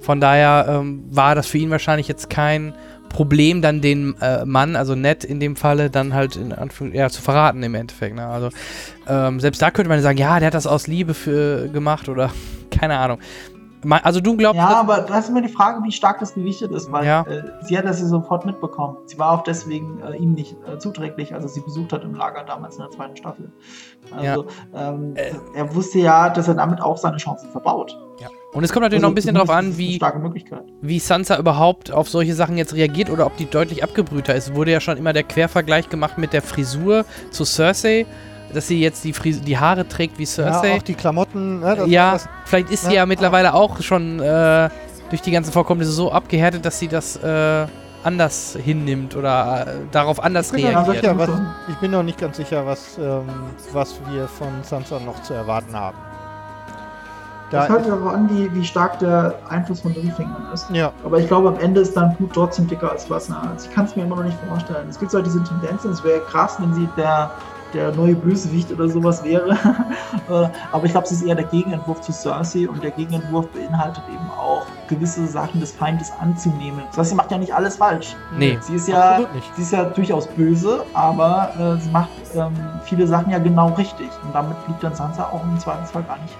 von daher ähm, war das für ihn wahrscheinlich jetzt kein Problem, dann den äh, Mann, also Ned in dem Falle, dann halt in Anführung, ja, zu verraten im Endeffekt. Ne? Also ähm, selbst da könnte man sagen, ja, der hat das aus Liebe für gemacht oder keine Ahnung. Also du glaubst, Ja, aber das ist immer die Frage, wie stark das gewichtet ist, weil Ja. äh, sie hat das ja sofort mitbekommen. Sie war auch deswegen äh, ihm nicht äh, zuträglich, als er sie besucht hat im Lager damals in der zweiten Staffel. Also ähm, Äh. er wusste ja, dass er damit auch seine Chancen verbaut. und es kommt natürlich Also noch ein bisschen drauf zumindest an, wie, wie Sansa überhaupt auf solche Sachen jetzt reagiert oder ob die deutlich abgebrühter ist. Wurde ja schon immer der Quervergleich gemacht mit der Frisur zu Cersei, dass sie jetzt die, Fris die Haare trägt wie Ja, Cersei. auch die Klamotten. Ne, das, Ja, das, vielleicht ist sie Ja. ja mittlerweile auch schon äh, durch die ganzen Vorkommnisse so abgehärtet, dass sie das äh, anders hinnimmt oder äh, darauf anders ich, reagiert. sicher, was, ich bin noch nicht ganz sicher, was, ähm, was wir von Sansa noch zu erwarten haben. Das Da, hört aber an, wie, wie stark der Einfluss von Liefingern ist. ja, Aber ich glaube, am Ende ist dein Blut trotzdem dicker als Wasser. Also ich kann es mir immer noch nicht vorstellen. Es gibt so diese Tendenzen, es wäre krass, wenn sie der, der neue Bösewicht oder sowas wäre. Äh, Aber ich glaube, sie ist eher der Gegenentwurf zu Cersei und der Gegenentwurf beinhaltet eben auch gewisse Sachen des Feindes anzunehmen. Cersei macht ja nicht alles falsch. Nee. Sie ist ja, sie ist ja durchaus böse, aber äh, sie macht ähm, viele Sachen ja genau richtig. Und damit liegt dann Sansa auch im Zweifelsfall gar nicht.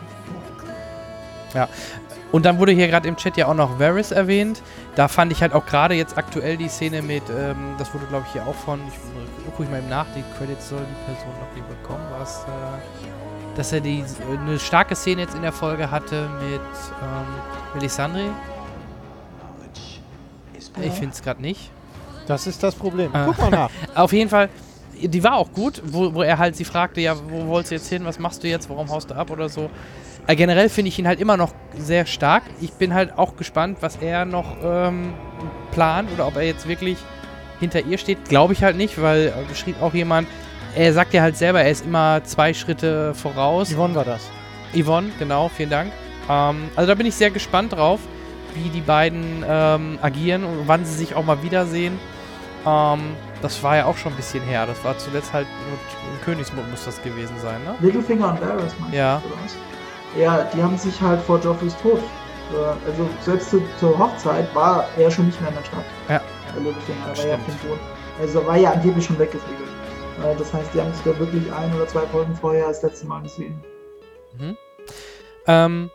Und dann wurde hier gerade im Chat ja auch noch Varys erwähnt. Da fand ich halt auch gerade jetzt aktuell die Szene mit, ähm, das wurde glaube ich hier auch von, ich gucke ich mal eben nach, die Credits soll die Person noch nicht bekommen, was, äh, dass er die, äh, eine starke Szene jetzt in der Folge hatte mit ähm, Melisandre. Ich finde es gerade nicht. das ist das Problem. Ah. Guck mal nach. Auf jeden Fall, die war auch gut, wo, wo er halt sie fragte, ja, wo wolltest du jetzt hin, was machst du jetzt, warum haust du ab oder so. Äh, generell finde ich ihn halt immer noch sehr stark. Ich bin halt auch gespannt, was er noch ähm, plant oder ob er jetzt wirklich hinter ihr steht. Glaube ich halt nicht, weil äh, schrieb auch jemand, er sagt ja halt selber, er ist immer zwei Schritte voraus. Yvonne war das. Yvonne, genau, vielen Dank. Ähm, also da bin ich sehr gespannt drauf, wie die beiden ähm, agieren und wann sie sich auch mal wiedersehen. Ähm, das war ja auch schon ein bisschen her. Das war zuletzt halt nur im Königsmund muss das gewesen sein, ne? Littlefinger und Varys, meinst Ja. du, oder was? Ja, die haben sich halt vor Joffreys Tod. äh, Also selbst zu, zur Hochzeit war er schon nicht mehr in der Stadt. Ja. Der Littlefinger, er war ja schon tot. Also war ja angeblich schon weggeflügelt. Äh, Das heißt, die haben sich ja wirklich ein oder zwei Folgen vorher das letzte Mal gesehen. Mhm. Ähm,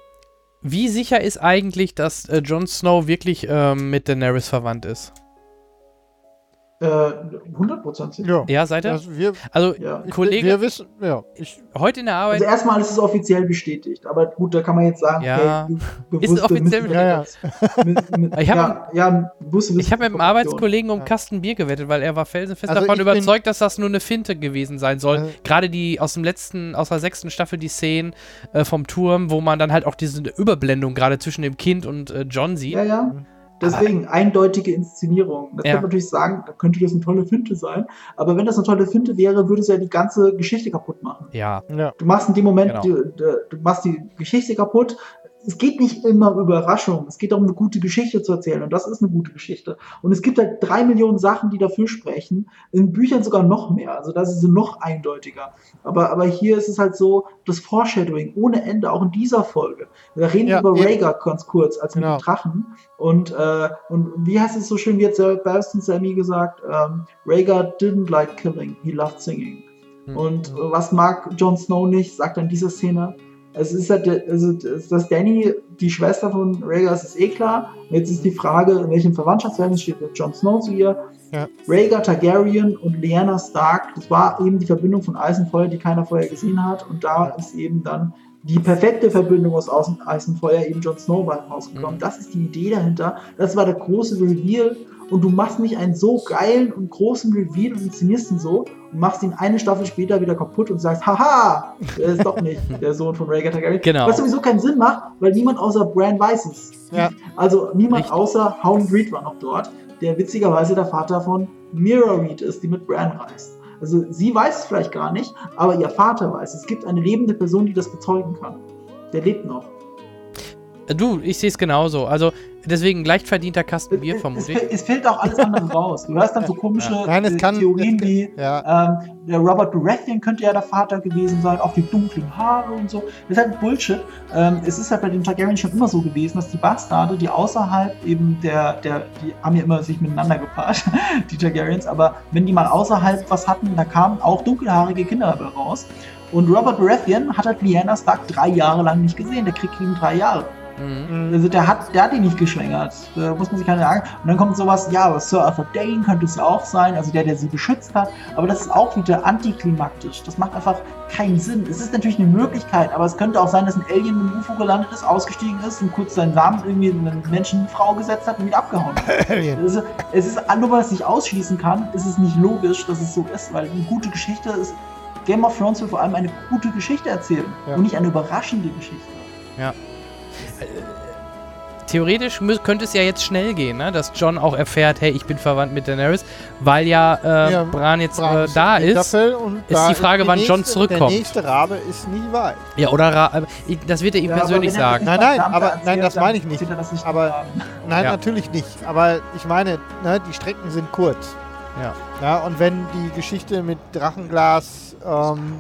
wie sicher ist eigentlich, dass äh, Jon Snow wirklich ähm, mit Daenerys verwandt ist? Äh, 100% sicher. Ja, seid ihr? Das, wir, Also, Ja. Kollege, wir wissen, ja, ich, heute in der Arbeit Also erstmal ist es offiziell bestätigt, aber gut, da kann man jetzt sagen, Ja. okay, be- Ist es bewusste offiziell Missbrauch- mit, mit, Ich hab- ja, ja, bewusste Ich habe mit dem Missbrauch- Arbeitskollegen um Ja. Kasten Bier gewettet, weil er war felsenfest Also davon überzeugt, dass das nur eine Finte gewesen sein soll. Äh. Gerade die aus dem letzten, aus der sechsten Staffel die Szenen äh, vom Turm, wo man dann halt auch diese Überblendung gerade zwischen dem Kind und äh, John sieht. Ja, ja. Deswegen, eindeutige Inszenierung. Das Ja. könnte man natürlich sagen, da könnte das eine tolle Finte sein. Aber wenn das eine tolle Finte wäre, würde es ja die ganze Geschichte kaputt machen. Ja, ja. Du machst in dem Moment, Genau. du, du, du machst die Geschichte kaputt, es geht nicht immer um Überraschung. Es geht darum, eine gute Geschichte zu erzählen. Und das ist eine gute Geschichte. Und es gibt halt drei Millionen Sachen, die dafür sprechen. In Büchern sogar noch mehr. Also das ist noch eindeutiger. Aber, aber hier ist es halt so, das Foreshadowing ohne Ende, auch in dieser Folge. Da reden wir über ja. Rhaegar ganz kurz, als mit genau. dem Drachen. Und, äh, und wie heißt es so schön, wie hat Sebastian Sammy gesagt, ähm, Rhaegar didn't like killing, he loved singing. Mhm. Und was mag Jon Snow nicht, sagt er in dieser Szene, es ist halt, also, dass Danny die Schwester von Rhaegar ist, eh klar. Jetzt ist die Frage, in welchem Verwandtschaftsverhältnis steht Jon Snow zu ihr. Ja. Rhaegar Targaryen und Lyanna Stark, das war eben die Verbindung von Eis und Feuer, die keiner vorher gesehen hat. Und da ist eben dann die perfekte Verbindung aus Eis und Feuer, eben Jon Snow rausgekommen. Mhm. Das ist die Idee dahinter. Das war der große Reveal und du machst nicht einen so geilen und großen Reveal und inszenierst ihn so und machst ihn eine Staffel später wieder kaputt und sagst, haha, der ist doch nicht der Sohn von Rhaegar Targaryen. Genau. Was sowieso keinen Sinn macht, weil niemand außer Bran weiß es. Ja. Also niemand Richtig. außer Hound Reed war noch dort, der witzigerweise der Vater von Mira Reed ist, die mit Bran reist. Also sie weiß es vielleicht gar nicht, aber ihr Vater weiß. Es gibt eine lebende Person, die das bezeugen kann. Der lebt noch. Du, ich sehe es genauso. Also deswegen leicht verdienter Kasten Bier, vermute ich. Es, es, fehlt auch alles andere raus. Du hörst dann so komische ja. Nein, kann, Theorien wie ja. ähm, der Robert Baratheon könnte ja der Vater gewesen sein, auch die dunklen Haare und so. Das ist halt Bullshit. Ähm, es ist halt bei den Targaryen schon immer so gewesen, dass die Bastarde, die außerhalb eben der, der, die haben ja immer sich miteinander gepaart, die Targaryens, aber wenn die mal außerhalb was hatten, da kamen auch dunkelhaarige Kinder dabei raus. Und Robert Baratheon hat halt Lyanna Stark drei Jahre lang nicht gesehen. Der kriegt ihn drei Jahre. Mhm. Also der hat, der hat ihn nicht geschwängert. Da muss man sich keine sagen. Und dann kommt sowas, ja, aber Sir Arthur Dane könnte es ja auch sein, also der, der sie beschützt hat. Aber das ist auch wieder antiklimaktisch. Das macht einfach keinen Sinn. Es ist natürlich eine Möglichkeit, aber es könnte auch sein, dass ein Alien mit dem UFO gelandet ist, ausgestiegen ist und kurz seinen Samen irgendwie in eine Menschenfrau gesetzt hat und wieder abgehauen hat. es, ist, es ist, nur weil es nicht ausschließen kann, ist es nicht logisch, dass es so ist, weil eine gute Geschichte ist. Game of Thrones will vor allem eine gute Geschichte erzählen ja. und nicht eine überraschende Geschichte. Ja theoretisch könnte es ja jetzt schnell gehen, ne? dass John auch erfährt, hey, ich bin verwandt mit Daenerys, weil ja, äh, ja Bran jetzt Bran äh, da ist. ist die Frage, wann nächste, John zurückkommt. Der nächste Rabe ist nie weit. Ja, oder Ra das wird er ihm ja, persönlich sagen. Nein, nein, aber nein, das meine ich nicht. nicht aber nein, ja. natürlich nicht. Aber ich meine, ne, die Strecken sind kurz. Ja. ja. Und wenn die Geschichte mit Drachenglas ähm,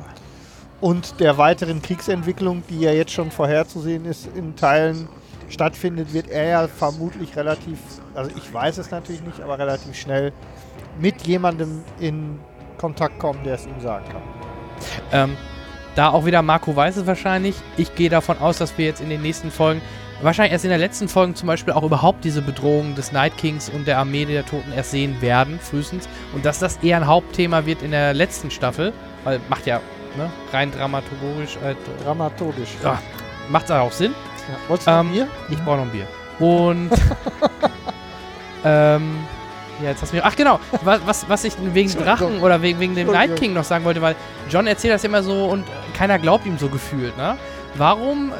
und der weiteren Kriegsentwicklung, die ja jetzt schon vorherzusehen ist, in Teilen stattfindet, wird er ja vermutlich relativ, also ich weiß es natürlich nicht, aber relativ schnell mit jemandem in Kontakt kommen, der es ihm sagen kann. Ähm, da auch wieder Marco weiß es wahrscheinlich. Ich gehe davon aus, dass wir jetzt in den nächsten Folgen, wahrscheinlich erst in der letzten Folge zum Beispiel auch überhaupt diese Bedrohung des Night Kings und der Armee der Toten erst sehen werden, frühestens. Und dass das eher ein Hauptthema wird in der letzten Staffel, weil macht ja ne, rein dramaturgisch. Äh, Dramaturgisch. Ja, macht auch Sinn. Ja. Wolltest du ähm, ein Bier? Ich brauche noch ein Bier. Und. ähm. Ja, jetzt hast du mir. Ach, genau. Was, was, was ich wegen Drachen oder wegen, wegen dem Night King noch sagen wollte, weil John erzählt das immer so und keiner glaubt ihm so gefühlt, ne? Warum.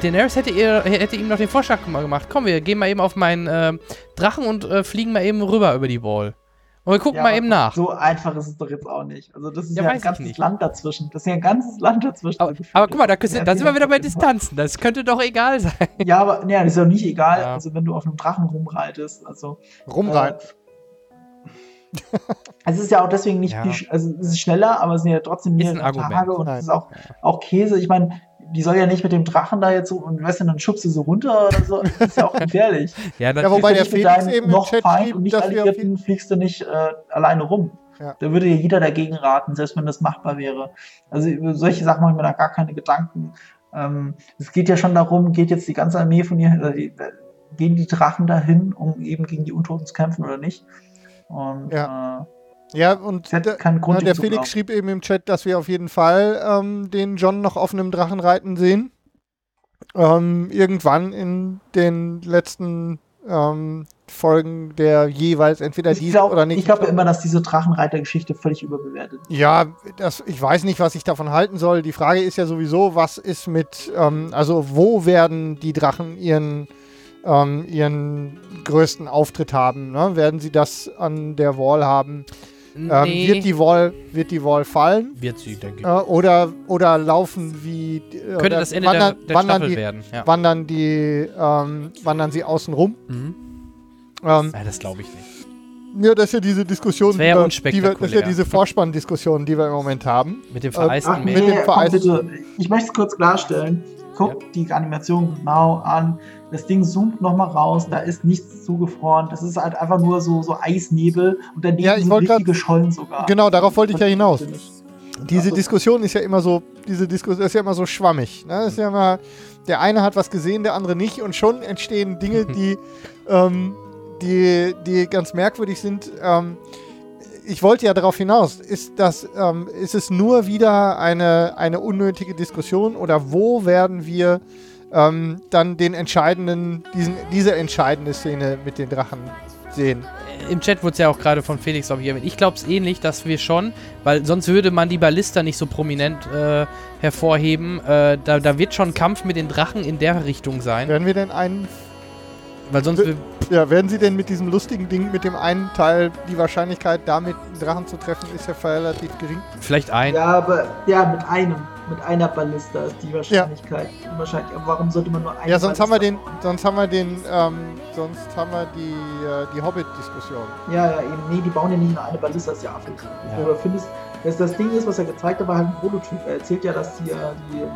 Daenerys hätte, ihr, hätte ihm noch den Vorschlag gemacht: Komm, wir gehen mal eben auf meinen äh, Drachen und äh, fliegen mal eben rüber über die Wall. Und wir gucken ja, mal eben nach. So einfach ist es doch jetzt auch nicht. Also das ist ja, ja ein ganzes Land dazwischen. Das ist ja ein ganzes Land dazwischen. Aber, aber guck mal, da, da sind wir wieder bei Distanzen. Das könnte doch egal sein. Ja, aber nee, das ist doch nicht egal. Ja. Also wenn du auf einem Drachen rumreitest. Also, Rumreiten. Äh, also es ist ja auch deswegen nicht viel, also es ist schneller, aber es sind ja trotzdem mehrere Tage und es ist auch, auch Käse. Ich meine, die soll ja nicht mit dem Drachen da jetzt so, und weißt du, dann schubst du so runter oder so. Das ist ja auch gefährlich. ja, ja, wobei der Felix eben noch Chat Feind und nicht Alliierten fliegst du nicht äh, alleine rum. Ja. Da würde ja jeder dagegen raten, selbst wenn das machbar wäre. Also über solche Sachen mache ich mir da gar keine Gedanken. Ähm, es geht ja schon darum, geht jetzt die ganze Armee von ihr, äh, die, gehen die Drachen dahin, um eben gegen die Untoten zu kämpfen oder nicht? Und ja. äh, ja, und der, Grund, der Felix schrieb eben im Chat, dass wir auf jeden Fall ähm, den John noch auf einem Drachen reiten sehen. Ähm, irgendwann in den letzten ähm, Folgen der jeweils entweder ich diese oder nicht. Ich glaube immer, dass diese Drachenreiter-Geschichte völlig überbewertet ist. Ja, das, ich weiß nicht, was ich davon halten soll. Die Frage ist ja sowieso, was ist mit, ähm, also wo werden die Drachen ihren, ähm, ihren größten Auftritt haben? Ne? Werden sie das an der Wall haben? Nee. wird, die Wall, wird die Wall fallen? Wird sie, denke ich. Äh, oder, oder laufen wie. Äh, Könnte das Ende wandern, der, der Staffel die, werden. Ja. Wandern, die, ähm, wandern sie außen rum? Mhm. Ähm, ja, das glaube ich nicht. Ja, das ist ja diese Diskussion, das, ja die wir, das ist ja diese Vorspann-Diskussion, die wir im Moment haben. Mit dem vereisten äh, mit dem vereisten Ich möchte es kurz klarstellen. Guck ja. die Animation genau an. Das Ding zoomt nochmal raus, da ist nichts zugefroren. Das ist halt einfach nur so, so Eisnebel und dann ja, sind richtige Schollen sogar. Genau, darauf wollte ich ja hinaus. Diese also, Diskussion ist ja immer so, diese Diskussion ist ja immer so schwammig. Ne? Das ist ja immer, der eine hat was gesehen, der andere nicht und schon entstehen Dinge, die ähm, die, die ganz merkwürdig sind. Ähm, ich wollte ja darauf hinaus, ist, das, ähm, ist es nur wieder eine, eine unnötige Diskussion oder wo werden wir ähm, dann den entscheidenden, diesen, diese entscheidende Szene mit den Drachen sehen? Im Chat wurde es ja auch gerade von Felix erwähnt. Ich glaube es ähnlich, dass wir schon, weil sonst würde man die Ballista nicht so prominent äh, hervorheben. Äh, da, da wird schon Kampf mit den Drachen in der Richtung sein. Werden wir denn einen weil sonst. Ja, werden Sie denn mit diesem lustigen Ding, mit dem einen Teil, die Wahrscheinlichkeit, damit einen Drachen zu treffen, ist ja relativ gering? Vielleicht ein. Ja, aber ja, mit einem. Mit einer Ballista ist die Wahrscheinlichkeit. Ja. Wahrscheinlich. Aber warum sollte man nur einen? Ja, sonst Ballista haben wir den, sonst haben wir den, ähm, sonst haben wir die, äh, die Hobbit-Diskussion. Ja, ja, eben. Nee, die bauen ja nicht nur eine Ballista, das ist ja affig. Ja. Aber findest, dass das Ding ist, was er gezeigt hat, war halt ein Prototyp. Er erzählt ja, dass die, äh, die ähm,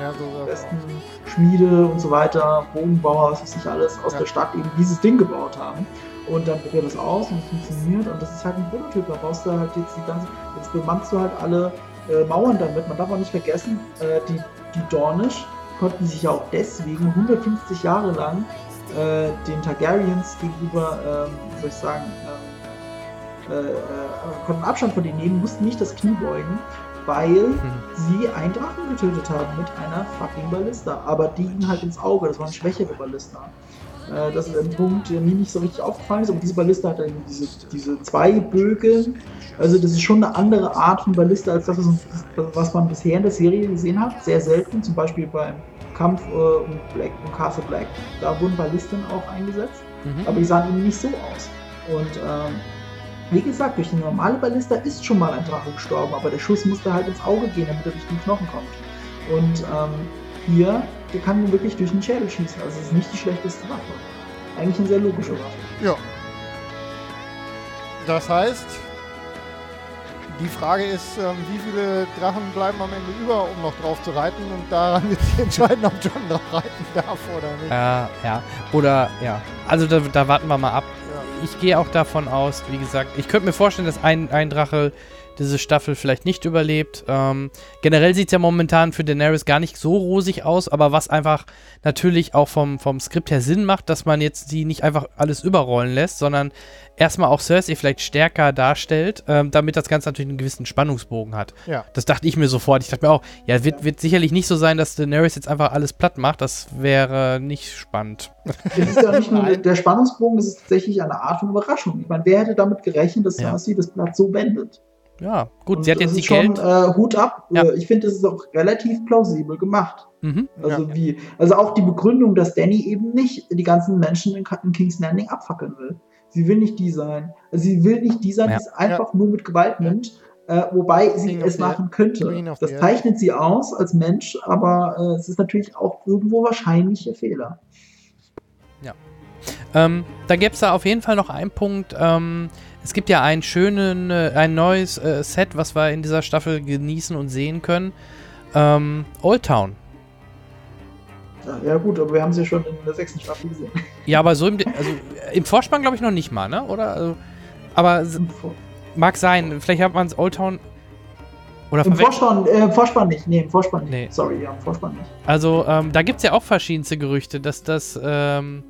ja, so besten Schmiede und so weiter, Bogenbauer, was weiß ich alles, aus ja. der Stadt eben dieses Ding gebaut haben. Und dann probiert das aus und es funktioniert und das ist halt ein Prototyp. Da brauchst du halt jetzt die ganze, jetzt bemannst du halt alle äh, Mauern damit. Man darf auch nicht vergessen, äh, die, die Dornish konnten sich ja auch deswegen 150 Jahre lang äh, den Targaryens gegenüber, ähm, soll ich sagen, ähm, äh, äh, konnten Abstand von denen nehmen, mussten nicht das Knie beugen weil mhm. sie einen Drachen getötet haben mit einer fucking Ballista. Aber die ging halt ins Auge, das war eine schwächere Ballista. Äh, das ist ein Punkt, der mir nicht so richtig aufgefallen ist, aber diese Ballista hat dann diese, diese zwei Bögen. Also das ist schon eine andere Art von Ballista als das, was man bisher in der Serie gesehen hat. Sehr selten, zum Beispiel beim Kampf äh, um, Black, um Castle Black. Da wurden Ballisten auch eingesetzt, mhm. aber die sahen eben nicht so aus. Und ähm, wie gesagt, durch die normale Ballista ist schon mal ein Drache gestorben, aber der Schuss musste halt ins Auge gehen, damit er durch den Knochen kommt. Und ähm, hier, der kann wirklich durch den Schädel schießen. Also es ist nicht die schlechteste Waffe. Eigentlich eine sehr logische Waffe. Ja. Das heißt, die Frage ist, ähm, wie viele Drachen bleiben am Ende über, um noch drauf zu reiten und daran wird sich entscheiden, ob John noch reiten darf oder nicht. Äh, ja, oder ja. Also da, da warten wir mal ab ich gehe auch davon aus, wie gesagt, ich könnte mir vorstellen, dass ein, ein Drache diese Staffel vielleicht nicht überlebt. Ähm, generell sieht es ja momentan für Daenerys gar nicht so rosig aus, aber was einfach natürlich auch vom, vom Skript her Sinn macht, dass man jetzt sie nicht einfach alles überrollen lässt, sondern erstmal auch Cersei vielleicht stärker darstellt, ähm, damit das Ganze natürlich einen gewissen Spannungsbogen hat. Ja. Das dachte ich mir sofort. Ich dachte mir auch, ja, wird, wird sicherlich nicht so sein, dass Daenerys jetzt einfach alles platt macht. Das wäre nicht spannend. Das ist ja nicht nur der Spannungsbogen, das ist tatsächlich eine Art von Überraschung. Ich meine, wer hätte damit gerechnet, dass Cersei ja. das Blatt so wendet? Ja, gut, und sie hat jetzt die Geld. Schon, äh, Hut ab. Ja. Äh, ich finde, das ist auch relativ plausibel gemacht. Mhm. Also ja. wie, also auch die Begründung, dass Danny eben nicht die ganzen Menschen in King's Landing abfackeln will. Sie will nicht die sein. Also sie will nicht die sein, ja. die es einfach nur mit Gewalt nimmt. Äh, wobei sie es machen könnte. Das zeichnet sie aus als Mensch, aber äh, es ist natürlich auch irgendwo wahrscheinlich ihr Fehler. Ja. Ähm, da gäbe es da auf jeden Fall noch einen Punkt, ähm, es gibt ja einen schönen, äh, ein neues äh, Set, was wir in dieser Staffel genießen und sehen können. Ähm, Old Town. Ja, gut, aber wir haben sie ja schon in der sechsten Staffel gesehen. Ja, aber so im, also, im Vorspann glaube ich noch nicht mal, ne? Oder? Also, aber mag sein. Vielleicht hat man es Old Town. Oder Im Vorspann, äh, Vorspann nicht. Nee, im Vorspann nicht. Nee. Sorry, ja, im Vorspann nicht. Also, ähm, da gibt es ja auch verschiedenste Gerüchte, dass das. Ähm,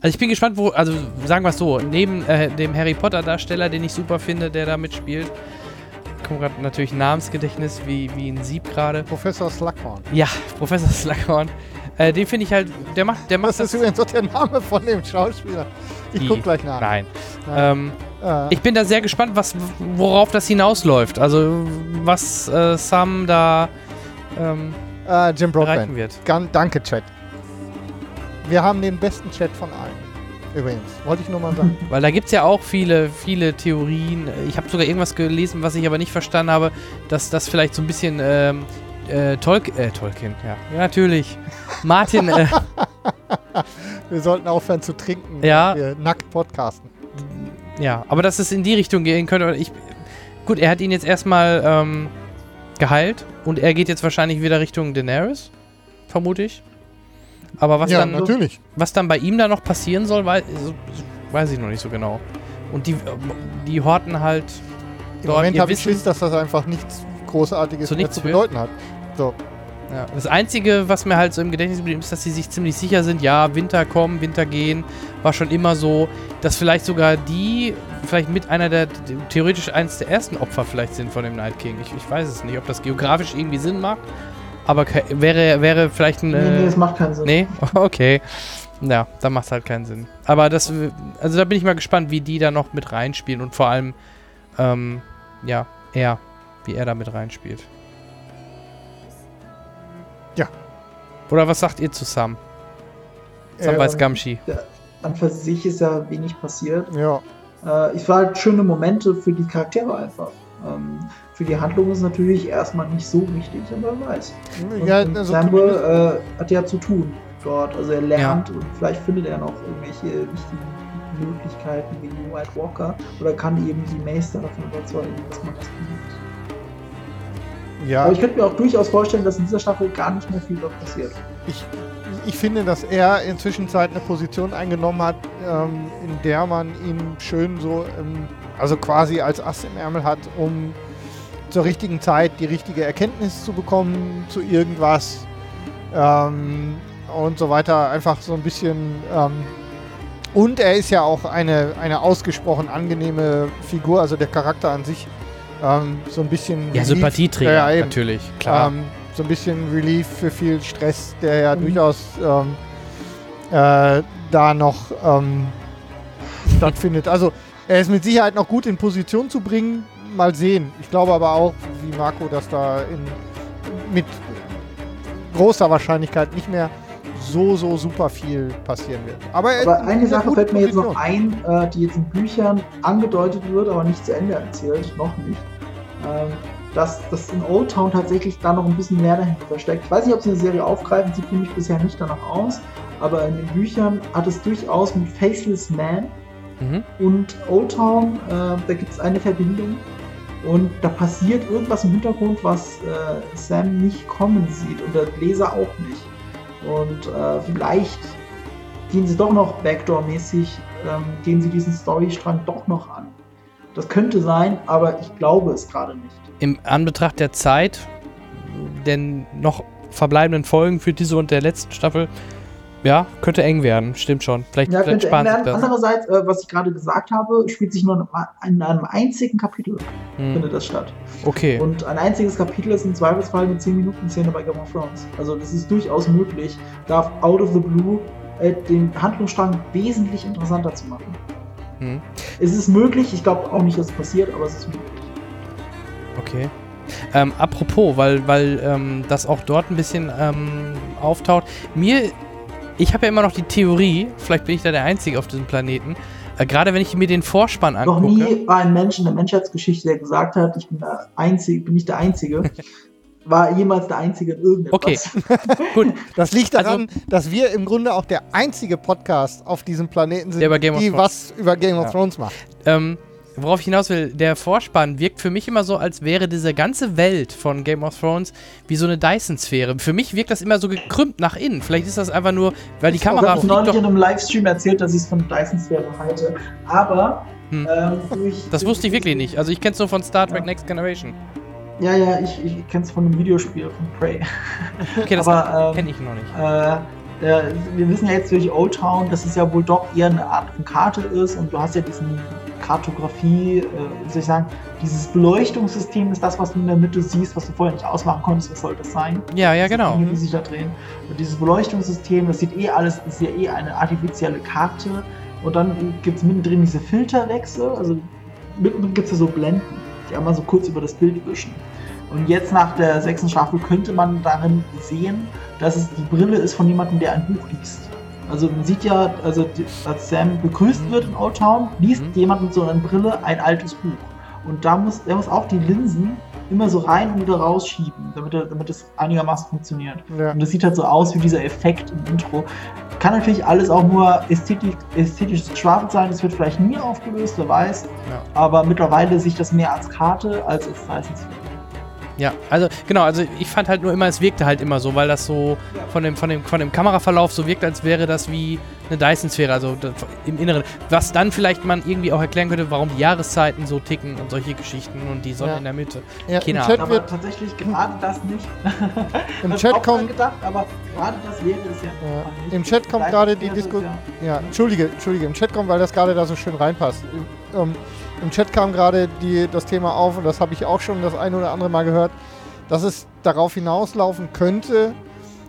also ich bin gespannt, wo, also sagen wir es so, neben äh, dem Harry Potter Darsteller, den ich super finde, der da mitspielt, kommt gerade natürlich Namensgedächtnis wie, wie ein Sieb gerade. Professor Slughorn. Ja, Professor Slughorn. Äh, den finde ich halt, der macht, der macht das. Das ist übrigens auch der Name von dem Schauspieler. Ich Die, guck gleich nach. Nein. nein. Ähm, äh. Ich bin da sehr gespannt, was, worauf das hinausläuft. Also was äh, Sam da ähm, Jim Broadbent. wird. Gan danke, Chat. Wir haben den besten Chat von allen. Übrigens, wollte ich nur mal sagen. Weil da gibt es ja auch viele, viele Theorien. Ich habe sogar irgendwas gelesen, was ich aber nicht verstanden habe, dass das vielleicht so ein bisschen ähm, äh, Tolk äh, Tolkien, ja. ja natürlich. Martin. Äh, wir sollten aufhören zu trinken, ja. wir nackt podcasten. Ja, aber dass es in die Richtung gehen könnte. Ich, gut, er hat ihn jetzt erstmal ähm, geheilt und er geht jetzt wahrscheinlich wieder Richtung Daenerys, vermute ich. Aber was ja, dann natürlich. was dann bei ihm da noch passieren soll, weiß, weiß ich noch nicht so genau. Und die, die horten halt Im Moment habe ich Schiss, dass das einfach nichts Großartiges so nichts zu bedeuten hat. So. Ja, das Einzige, was mir halt so im Gedächtnis blieb, ist, dass sie sich ziemlich sicher sind, ja, Winter kommen, Winter gehen, war schon immer so, dass vielleicht sogar die, vielleicht mit einer der, theoretisch eines der ersten Opfer vielleicht sind von dem Night King. Ich, ich weiß es nicht, ob das geografisch irgendwie Sinn macht, aber wäre, wäre vielleicht ein... Nee, nee, es macht keinen Sinn. Nee? Okay. Ja, dann macht es halt keinen Sinn. Aber das, also da bin ich mal gespannt, wie die da noch mit reinspielen und vor allem, ähm, ja, er, wie er da mit reinspielt. Ja. Oder was sagt ihr zu Sam? Sam ähm, weiß Gamshi. An für sich ist ja wenig passiert. Ja. Äh, es war halt schöne Momente für die Charaktere einfach. Ähm, für die Handlung ist natürlich erstmal nicht so wichtig, aber wer weiß. Und, ja, also Samuel äh, hat ja zu tun dort. Also er lernt ja. und vielleicht findet er noch irgendwelche wichtigen Möglichkeiten wie die White Walker oder kann eben die Meister davon überzeugen, dass man das benutzt. Ja. Aber ich könnte mir auch durchaus vorstellen, dass in dieser Staffel gar nicht mehr viel dort passiert. Ich, ich finde, dass er inzwischen Zeit eine Position eingenommen hat, ähm, in der man ihn schön so, ähm, also quasi als Ass im Ärmel hat, um zur richtigen Zeit die richtige Erkenntnis zu bekommen zu irgendwas ähm, und so weiter. Einfach so ein bisschen. Ähm, und er ist ja auch eine, eine ausgesprochen angenehme Figur, also der Charakter an sich. Ähm, so ein bisschen. Ja, Sympathieträger, ja, natürlich, klar. Ähm, so ein bisschen Relief für viel Stress, der ja mhm. durchaus ähm, äh, da noch ähm, stattfindet. Also, er ist mit Sicherheit noch gut in Position zu bringen, mal sehen. Ich glaube aber auch, wie Marco, dass da in, mit großer Wahrscheinlichkeit nicht mehr so, so super viel passieren wird. Aber, aber eine Sache fällt mir jetzt noch ein, äh, die jetzt in Büchern angedeutet wird, aber nicht zu Ende erzählt, noch nicht. Ähm, dass das in Old Town tatsächlich da noch ein bisschen mehr dahinter steckt. Ich weiß nicht, ob sie eine Serie aufgreifen, sieht für mich bisher nicht danach aus, aber in den Büchern hat es durchaus mit Faceless Man mhm. und Old Town, äh, da gibt es eine Verbindung und da passiert irgendwas im Hintergrund, was äh, Sam nicht kommen sieht und der Leser auch nicht. Und äh, vielleicht gehen sie doch noch Backdoor-mäßig, ähm, gehen sie diesen Storystrang doch noch an. Das könnte sein, aber ich glaube es gerade nicht. Im Anbetracht der Zeit, den noch verbleibenden Folgen für diese und der letzten Staffel, ja, könnte eng werden, stimmt schon. Vielleicht, ja, vielleicht sparen sich das. Andererseits, äh, was ich gerade gesagt habe, spielt sich nur in einem einzigen Kapitel, hm. findet das statt. Okay. Und ein einziges Kapitel ist im Zweifelsfall eine 10 Minuten Szene bei Game of Thrones. Also das ist durchaus möglich, da out of the blue äh, den Handlungsstrang wesentlich interessanter zu machen. Hm. Es ist möglich, ich glaube auch nicht, dass es passiert, aber es ist möglich. Okay. Ähm, apropos, weil, weil ähm, das auch dort ein bisschen ähm, auftaucht. Mir ich habe ja immer noch die Theorie, vielleicht bin ich da der Einzige auf diesem Planeten, äh, gerade wenn ich mir den Vorspann angucke. Noch nie war ein Mensch in der Menschheitsgeschichte, der gesagt hat, ich bin, der Einzige, bin nicht der Einzige. war jemals der Einzige in irgendetwas. Okay, gut. Das liegt daran, also, dass wir im Grunde auch der einzige Podcast auf diesem Planeten sind, die was über Game of ja. Thrones macht. Ähm, worauf ich hinaus will, der Vorspann wirkt für mich immer so, als wäre diese ganze Welt von Game of Thrones wie so eine Dyson-Sphäre. Für mich wirkt das immer so gekrümmt nach innen. Vielleicht ist das einfach nur, weil die Kamera. Ich habe neulich in einem Livestream erzählt, dass ich es von Dyson-Sphäre halte. Aber. Hm. Ähm, das wusste ich wirklich nicht. Also ich kenne es nur von Star Trek ja. Next Generation. Ja, ja, ich, ich kenne es von einem Videospiel von Prey. Okay, das ähm, kenne ich noch nicht. Äh, wir wissen ja jetzt durch Old Town, dass es ja wohl doch eher eine Art von Karte ist und du hast ja diesen Kartografie, äh, soll ich sagen, dieses Beleuchtungssystem ist das, was du in der Mitte siehst, was du vorher nicht ausmachen konntest, was soll das sein? Ja, ja, genau. Dinge, die sich da drehen. Und dieses Beleuchtungssystem, das sieht eh alles, ist ja eh eine artifizielle Karte. Und dann gibt es mittendrin diese Filterwechsel, also mittendrin gibt es ja so Blenden, die einmal so kurz über das Bild wischen. Und jetzt nach der sechsten Staffel könnte man darin sehen, dass es die Brille ist von jemandem, der ein Buch liest. Also man sieht ja, also als Sam begrüßt wird in Old Town, liest mhm. jemand mit so einer Brille ein altes Buch. Und da muss, er muss auch die Linsen immer so rein und wieder rausschieben, damit, er, damit es einigermaßen funktioniert. Ja. Und das sieht halt so aus wie dieser Effekt im Intro. Kann natürlich alles auch nur ästhetisch, ästhetisch geschwafelt sein, das wird vielleicht nie aufgelöst, wer weiß. Ja. Aber mittlerweile sehe ich das mehr als Karte als als Zeichenspiel. Ja, also genau, also ich fand halt nur immer, es wirkte halt immer so, weil das so von dem, von dem, von dem Kameraverlauf so wirkt, als wäre das wie eine Dyson-Sphäre, also im Inneren. Was dann vielleicht man irgendwie auch erklären könnte, warum die Jahreszeiten so ticken und solche Geschichten und die Sonne ja. in der Mitte. Ja, Keine Ahnung. Aber tatsächlich gerade das nicht. Im Chat kommt gedacht, aber gerade das wäre es ja. ja. Im Chat kommt gerade die Diskussion. Ja. ja, entschuldige, entschuldige, im Chat kommt, weil das gerade da so schön reinpasst. Ähm, im Chat kam gerade das Thema auf und das habe ich auch schon das eine oder andere Mal gehört, dass es darauf hinauslaufen könnte,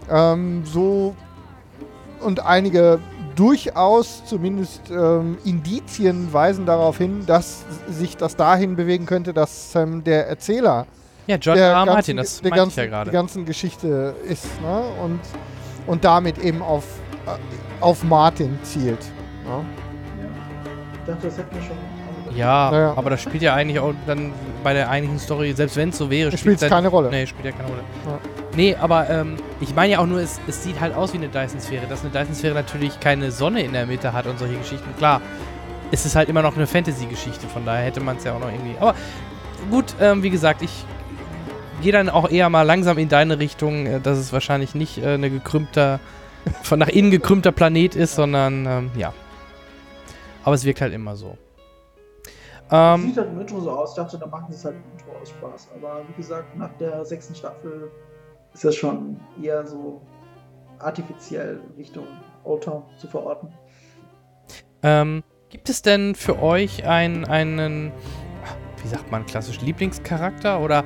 ähm, so und einige durchaus zumindest ähm, Indizien weisen darauf hin, dass sich das dahin bewegen könnte, dass ähm, der Erzähler ja, John der R. Martin, das der ganzen, ja gerade. Die ganzen Geschichte ist ne? und, und damit eben auf, äh, auf Martin zielt. Ne? Ja. Ich dachte, das hätten wir schon ja, naja. aber das spielt ja eigentlich auch dann bei der eigentlichen Story, selbst wenn es so wäre, spielt es keine Rolle. Nee, spielt ja keine Rolle. Ja. Nee, aber ähm, ich meine ja auch nur, es, es, sieht halt aus wie eine Dyson-Sphäre. Dass eine Dyson-Sphäre natürlich keine Sonne in der Mitte hat und solche Geschichten. Klar, es ist halt immer noch eine Fantasy-Geschichte, von daher hätte man es ja auch noch irgendwie. Aber gut, ähm, wie gesagt, ich gehe dann auch eher mal langsam in deine Richtung, äh, dass es wahrscheinlich nicht äh, eine gekrümmter, von nach innen gekrümmter Planet ist, sondern ähm, ja. Aber es wirkt halt immer so. Ähm, Sieht halt im Intro so aus. Ich dachte, da machen sie es halt im Intro aus Spaß. Aber wie gesagt, nach der sechsten Staffel ist das schon eher so artifiziell Richtung Old Town zu verorten. Ähm, gibt es denn für euch einen, einen, wie sagt man, klassisch Lieblingscharakter oder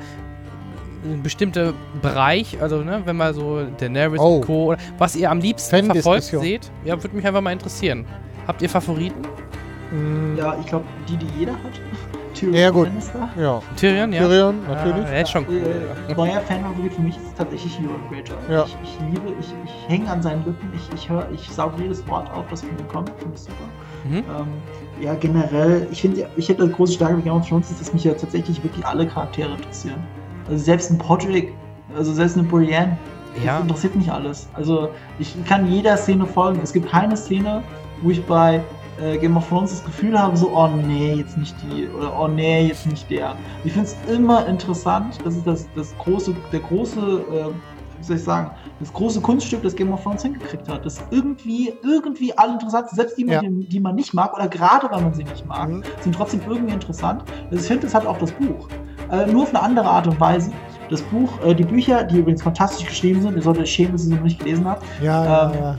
ein bestimmter Bereich, also ne, wenn man so Daenerys oh. und Co. Oder was ihr am liebsten verfolgt seht? Ja, würde mich einfach mal interessieren. Habt ihr Favoriten? Mm. Ja, ich glaube, die, die jeder hat. Tyrion ja, gut. Ja. Tyrion, ja. Tyrion, natürlich. Ja, ist schon cool. Äh, neuer Fan-Favorit für mich ist tatsächlich Euron Greyjoy. Ja. Ich, ich liebe, ich, ich hänge an seinen Lippen, ich, ich höre, ich sauge jedes Wort auf, das von ihm kommt. Finde ich super. Mhm. Ähm, ja, generell, ich finde, ich hätte eine große Stärke bei Game of Thrones, ist, dass mich ja tatsächlich wirklich alle Charaktere interessieren. Also selbst ein Podrick, also selbst eine Brienne, ja. interessiert mich alles. Also ich kann jeder Szene folgen. Es gibt keine Szene, wo ich bei äh, Game of Thrones das Gefühl habe, so, oh nee, jetzt nicht die, oder oh nee, jetzt nicht der. Ich finde es immer interessant, das ist das, das große, der große, äh, wie soll ich sagen, das große Kunststück, das Game of Thrones hingekriegt hat. Das irgendwie, irgendwie alle interessant, selbst die, ja. die, die, man nicht mag, oder gerade weil man sie nicht mag, mhm. sind trotzdem irgendwie interessant. Also ich finde, das hat auch das Buch. Äh, nur auf eine andere Art und Weise. Das Buch, äh, die Bücher, die übrigens fantastisch geschrieben sind, ihr solltet schämen, dass ihr sie noch nicht gelesen habt. Ja, ähm, ja, ja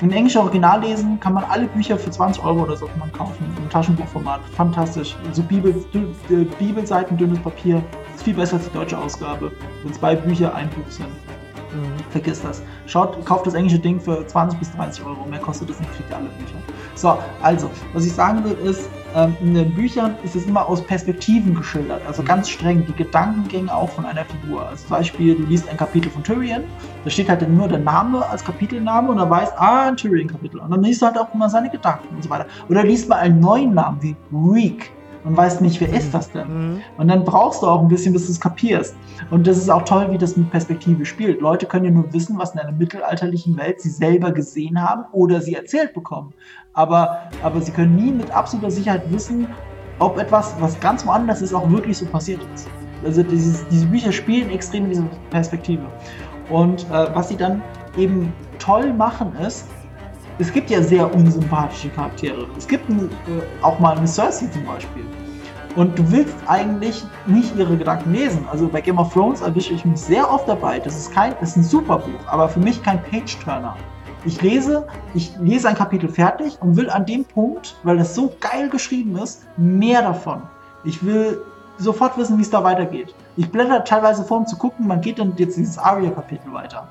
in Englisch Original lesen kann man alle Bücher für 20 Euro oder so man kaufen. Im Taschenbuchformat. Fantastisch. So Bibel, äh, Bibelseiten, dünnes Papier. Ist viel besser als die deutsche Ausgabe. Wenn zwei Bücher ein Buch sind. Mhm. Vergiss das. Schaut, kauft das englische Ding für 20 bis 30 Euro. Mehr kostet das nicht, kriegt ihr alle Bücher. So, also, was ich sagen will, ist, ähm, in den Büchern ist es immer aus Perspektiven geschildert. Also mhm. ganz streng die Gedankengänge auch von einer Figur. Als Beispiel, du liest ein Kapitel von Tyrion, da steht halt nur der Name als Kapitelname und da weißt, ah, ein Tyrion-Kapitel. Und dann liest du halt auch immer seine Gedanken und so weiter. Oder liest mal einen neuen Namen wie Reek und weißt nicht, wer ist das denn? Mhm. Und dann brauchst du auch ein bisschen, bis du es kapierst. Und das ist auch toll, wie das mit Perspektive spielt. Leute können ja nur wissen, was in einer mittelalterlichen Welt sie selber gesehen haben oder sie erzählt bekommen. Aber, aber sie können nie mit absoluter Sicherheit wissen, ob etwas, was ganz woanders ist, auch wirklich so passiert ist. Also dieses, diese Bücher spielen extrem diese Perspektive. Und äh, was sie dann eben toll machen ist, es gibt ja sehr unsympathische Charaktere. Es gibt ein, äh, auch mal eine Cersei zum Beispiel. Und du willst eigentlich nicht ihre Gedanken lesen. Also bei Game of Thrones erwische ich mich sehr oft dabei. Das ist kein, das ist ein super Buch, aber für mich kein Page-Turner. Ich lese, ich lese ein Kapitel fertig und will an dem Punkt, weil das so geil geschrieben ist, mehr davon. Ich will sofort wissen, wie es da weitergeht. Ich blätter teilweise vor, um zu gucken, man geht dann jetzt dieses Aria-Kapitel weiter.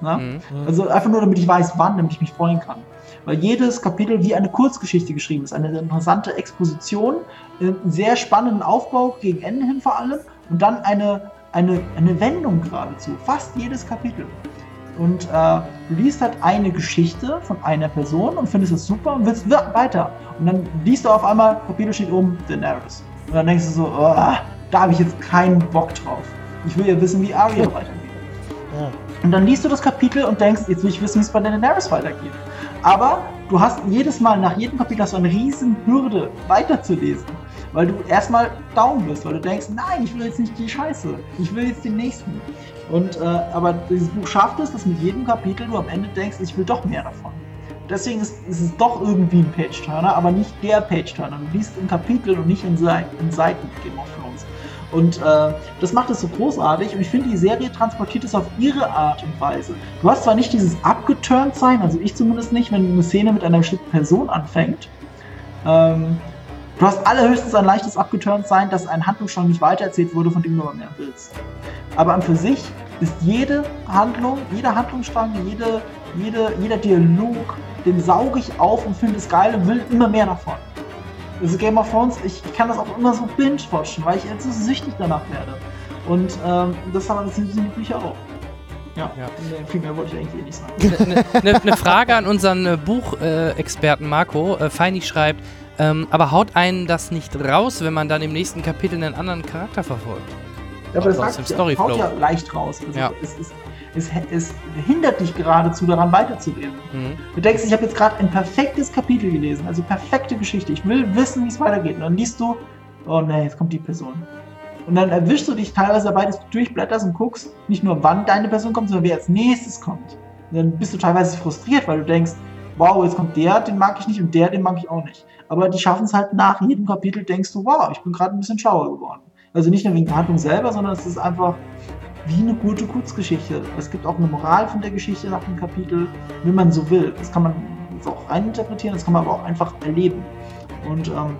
Ne? Mhm. Also einfach nur, damit ich weiß, wann, damit ich mich freuen kann. Weil jedes Kapitel wie eine Kurzgeschichte geschrieben ist, eine interessante Exposition, einen sehr spannenden Aufbau gegen Ende hin vor allem und dann eine, eine, eine Wendung geradezu. Fast jedes Kapitel. Und äh, du liest halt eine Geschichte von einer Person und findest es super und willst weiter. Und dann liest du auf einmal, Kapitel steht oben, Daenerys. Und dann denkst du so, oh, da habe ich jetzt keinen Bock drauf. Ich will ja wissen, wie Arya weitergeht. Ja. Und dann liest du das Kapitel und denkst, jetzt will ich wissen, wie es bei Daenerys weitergeht. Aber du hast jedes Mal, nach jedem Kapitel hast du eine riesen Hürde weiterzulesen. Weil du erstmal down bist, weil du denkst, nein, ich will jetzt nicht die Scheiße. Ich will jetzt den nächsten. Und, äh, aber dieses Buch schafft es, dass mit jedem Kapitel du am Ende denkst, ich will doch mehr davon. Deswegen ist, ist es doch irgendwie ein Page-Turner, aber nicht der Page-Turner. Du liest in Kapiteln und nicht in, Seiten, in Seiten Game of Thrones. Und äh, das macht es so großartig und ich finde, die Serie transportiert es auf ihre Art und Weise. Du hast zwar nicht dieses abgeturnt sein, also ich zumindest nicht, wenn eine Szene mit einer bestimmten Person anfängt. Ähm, du hast allerhöchstens ein leichtes abgeturnt sein, dass ein Handlungsstrang nicht weitererzählt wurde, von dem du mehr willst. Aber an für sich ist jede Handlung, jeder Handlungsstrang, jede, jede, jeder Dialog, den sauge ich auf und finde es geil und will immer mehr davon. Also Game of Thrones, ich, ich kann das auch immer so binge-watchen, weil ich jetzt so süchtig danach werde. Und ähm, das haben das sind die Bücher auch. Ja, ja. viel mehr wollte ich eigentlich eh nicht sagen. Eine ne, ne Frage an unseren äh, Buchexperten Marco. Äh, Feini schreibt, ähm, aber haut einen das nicht raus, wenn man dann im nächsten Kapitel einen anderen Charakter verfolgt? Ja, aber das sagt, ja, haut ja leicht raus. Also ja. es, es, es, es, hindert dich geradezu daran weiterzulesen. Mhm. Du denkst, ich habe jetzt gerade ein perfektes Kapitel gelesen, also perfekte Geschichte. Ich will wissen, wie es weitergeht. Und dann liest du, oh nee, jetzt kommt die Person. Und dann erwischst du dich teilweise dabei, dass du durchblätterst und guckst, nicht nur wann deine Person kommt, sondern wer als nächstes kommt. Und dann bist du teilweise frustriert, weil du denkst, wow, jetzt kommt der, den mag ich nicht und der, den mag ich auch nicht. Aber die schaffen es halt nach jedem Kapitel, denkst du, wow, ich bin gerade ein bisschen schlauer geworden. Also nicht nur wegen der Handlung selber, sondern es ist einfach wie eine gute Kurzgeschichte. Es gibt auch eine Moral von der Geschichte nach dem Kapitel, wenn man so will. Das kann man so auch reininterpretieren, das kann man aber auch einfach erleben. Und ähm,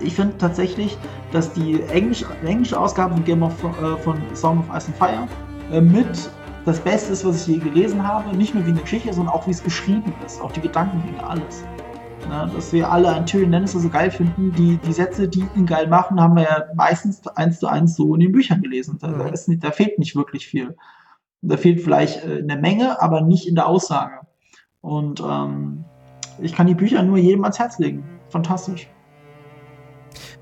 ich finde tatsächlich, dass die englische, englische Ausgabe von Game of äh, von Song of Ice and Fire äh, mit das Beste ist, was ich je gelesen habe. Nicht nur wie eine Geschichte, sondern auch wie es geschrieben ist. Auch die Gedankengänge, alles. Ne, dass wir alle einen Tyrion Lannister so geil finden. Die, die Sätze, die ihn geil machen, haben wir ja meistens eins zu eins so in den Büchern gelesen. Da, mhm. nicht, da fehlt nicht wirklich viel. Da fehlt vielleicht äh, in der Menge, aber nicht in der Aussage. Und ähm, ich kann die Bücher nur jedem ans Herz legen. Fantastisch.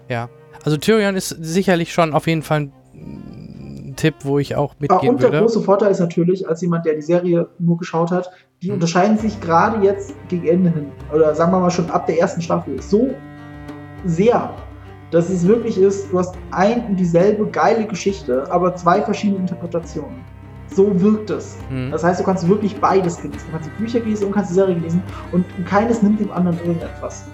Ja, also Tyrion ist sicherlich schon auf jeden Fall ein Tipp, wo ich auch mitgehen würde. Und der große Vorteil ist natürlich, als jemand, der die Serie nur geschaut hat, die unterscheiden sich gerade jetzt gegen Ende hin, oder sagen wir mal schon ab der ersten Staffel, so sehr, dass es wirklich ist, du hast ein und dieselbe geile Geschichte, aber zwei verschiedene Interpretationen. So wirkt es. Mhm. Das heißt, du kannst wirklich beides genießen. Du kannst die Bücher lesen und kannst die Serie lesen und keines nimmt dem anderen irgendetwas.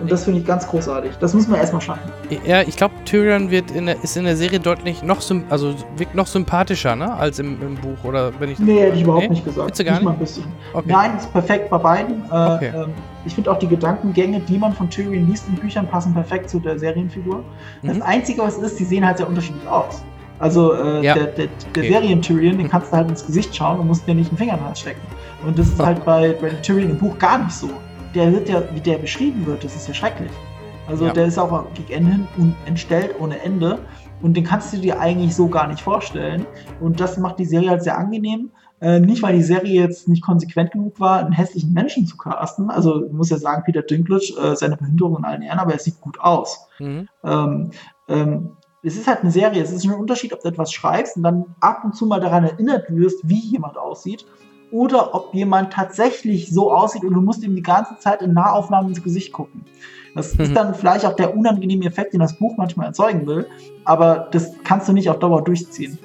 Und das finde ich ganz großartig. Das muss man erstmal schaffen. Ja, ich glaube, Tyrion wird in der, ist in der Serie deutlich noch, also wirkt noch sympathischer, ne? Als im, im Buch, oder wenn ich. Nee, hätte ich überhaupt nee? nicht gesagt. Bitte gar nicht? Mal ein bisschen. Okay. Nein, ist perfekt bei beiden. Äh, okay. ähm, ich finde auch die Gedankengänge, die man von Tyrion liest in Büchern, passen perfekt zu der Serienfigur. Mhm. Das Einzige, was ist, die sehen halt sehr unterschiedlich aus. Also äh, ja. der, der, der okay. Serien-Tyrion, den kannst du halt ins Gesicht schauen und musst dir nicht einen Finger in den Hals stecken. Und das ist halt bei, bei Tyrion im Buch gar nicht so. Der wird ja, wie der beschrieben wird, das ist ja schrecklich. Also ja. der ist auch gegen Ende hin entstellt ohne Ende. Und den kannst du dir eigentlich so gar nicht vorstellen. Und das macht die Serie halt sehr angenehm. Äh, nicht, weil die Serie jetzt nicht konsequent genug war, einen hässlichen Menschen zu casten. Also, ich muss ja sagen, Peter Dinklage, äh, seine Behinderung in allen Ehren, aber er sieht gut aus. Mhm. Ähm, ähm, es ist halt eine Serie. Es ist ein Unterschied, ob du etwas schreibst und dann ab und zu mal daran erinnert wirst, wie jemand aussieht. Oder ob jemand tatsächlich so aussieht und du musst ihm die ganze Zeit in Nahaufnahmen ins Gesicht gucken. Das mhm. ist dann vielleicht auch der unangenehme Effekt, den das Buch manchmal erzeugen will, aber das kannst du nicht auf Dauer durchziehen.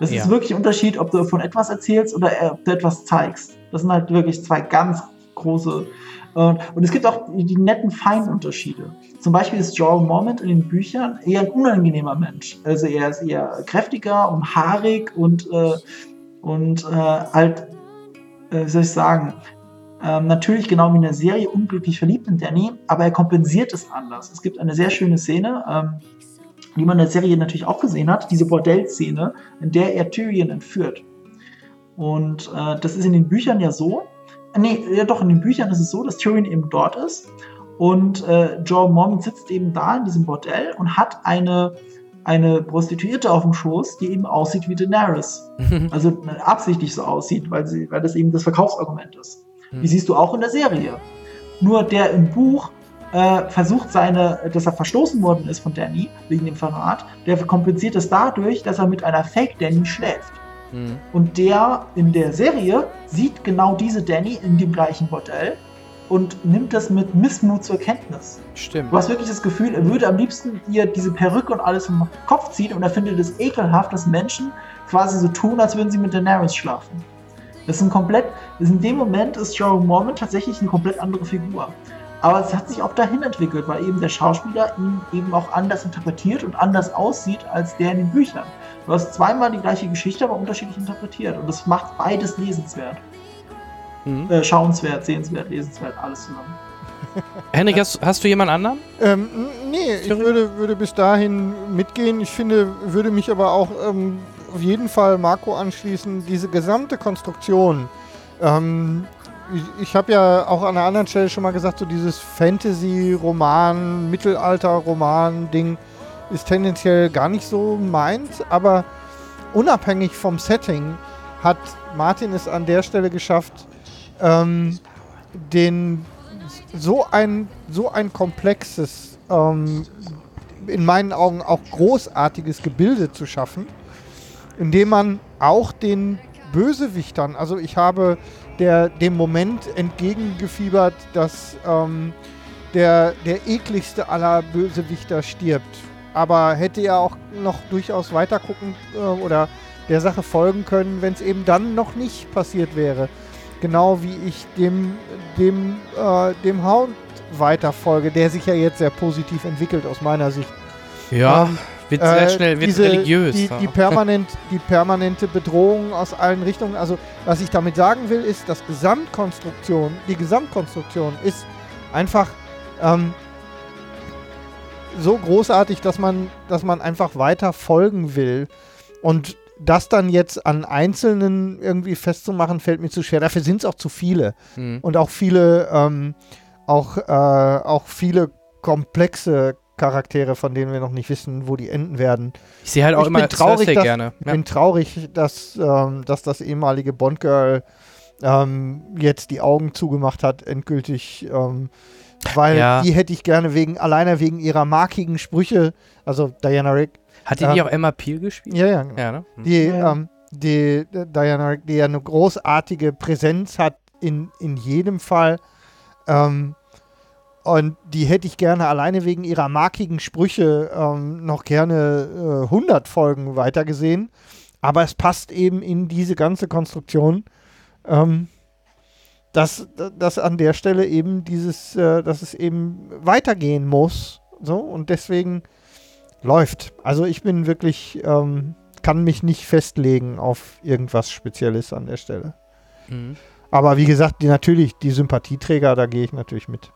Das ja. ist wirklich ein Unterschied, ob du von etwas erzählst oder äh, ob du etwas zeigst. Das sind halt wirklich zwei ganz große. Und, und es gibt auch die, die netten Feinunterschiede. Zum Beispiel ist Joel Moment in den Büchern eher ein unangenehmer Mensch. Also er ist eher kräftiger und haarig und, äh, und äh, halt, äh, wie soll ich sagen, ähm, natürlich genau wie in der Serie unglücklich verliebt in Danny, aber er kompensiert es anders. Es gibt eine sehr schöne Szene, ähm, die man in der Serie natürlich auch gesehen hat, diese Bordellszene, in der er Tyrion entführt. Und äh, das ist in den Büchern ja so, äh, nee, ja doch, in den Büchern ist es so, dass Tyrion eben dort ist und äh, Joel Mormont sitzt eben da in diesem Bordell und hat eine eine Prostituierte auf dem Schoß, die eben aussieht wie Daenerys. also äh, absichtlich so aussieht, weil, sie, weil das eben das Verkaufsargument ist. Die siehst du auch in der Serie. Nur der im Buch äh, versucht seine, dass er verstoßen worden ist von Danny wegen dem Verrat, der kompensiert es dadurch, dass er mit einer Fake Danny schläft. Mhm. Und der in der Serie sieht genau diese Danny in dem gleichen Bordell und nimmt das mit Missmut zur Kenntnis. Stimmt. Du hast wirklich das Gefühl, er würde am liebsten ihr diese Perücke und alles im Kopf ziehen und er findet es ekelhaft, dass Menschen quasi so tun, als würden sie mit Daenerys schlafen. Das ist ein komplett, ist in dem Moment ist Jorah Mormon tatsächlich eine komplett andere Figur. Aber es hat sich auch dahin entwickelt, weil eben der Schauspieler ihn eben auch anders interpretiert und anders aussieht als der in den Büchern. Du hast zweimal die gleiche Geschichte, aber unterschiedlich interpretiert. Und das macht beides lesenswert. Mhm. Äh, schauenswert, sehenswert, lesenswert, alles zusammen. Henrik, hast, hast, du jemand anderen? Ähm, nee, ich würde, würde bis dahin mitgehen. Ich finde, würde mich aber auch ähm, auf jeden Fall Marco anschließen. Diese gesamte Konstruktion ähm, ich, ich habe ja auch an einer anderen Stelle schon mal gesagt, so dieses Fantasy-Roman, Mittelalter-Roman-Ding ist tendenziell gar nicht so meins, aber unabhängig vom Setting hat Martin es an der Stelle geschafft, ähm, den so ein so ein komplexes, ähm, in meinen Augen auch großartiges Gebilde zu schaffen, indem man auch den Bösewichtern, also ich habe der, dem Moment entgegengefiebert, dass ähm, der, der ekligste aller Bösewichter stirbt. Aber hätte ja auch noch durchaus weiter gucken äh, oder der Sache folgen können, wenn es eben dann noch nicht passiert wäre. Genau wie ich dem, dem, äh, dem Hound weiterfolge, der sich ja jetzt sehr positiv entwickelt aus meiner Sicht. Ja. Ähm, wird sehr äh, schnell, wird diese, religiös. Die, die, permanent, die permanente Bedrohung aus allen Richtungen. Also, was ich damit sagen will, ist, dass Gesamtkonstruktion, die Gesamtkonstruktion ist einfach ähm, so großartig, dass man, dass man einfach weiter folgen will. Und das dann jetzt an Einzelnen irgendwie festzumachen, fällt mir zu schwer. Dafür sind es auch zu viele. Mhm. Und auch viele, ähm, auch, äh, auch viele komplexe Charaktere, von denen wir noch nicht wissen, wo die enden werden. Ich sehe halt auch ich immer traurig, dass, gerne. Ich bin traurig, dass, ähm, dass das ehemalige Bond-Girl ähm, jetzt die Augen zugemacht hat, endgültig. Ähm, weil ja. die hätte ich gerne wegen, alleine wegen ihrer markigen Sprüche, also Diana Rick. Hat die ähm, nicht auch Emma Peel gespielt? Ja, ja. Genau. ja ne? Die, ähm, die, Diana Rick, die ja eine großartige Präsenz hat in, in jedem Fall. Ähm, und die hätte ich gerne alleine wegen ihrer markigen Sprüche ähm, noch gerne äh, 100 Folgen weitergesehen. Aber es passt eben in diese ganze Konstruktion, ähm, dass, dass an der Stelle eben dieses, äh, dass es eben weitergehen muss. So, und deswegen läuft. Also ich bin wirklich, ähm, kann mich nicht festlegen auf irgendwas Spezielles an der Stelle. Mhm. Aber wie gesagt, die, natürlich, die Sympathieträger, da gehe ich natürlich mit.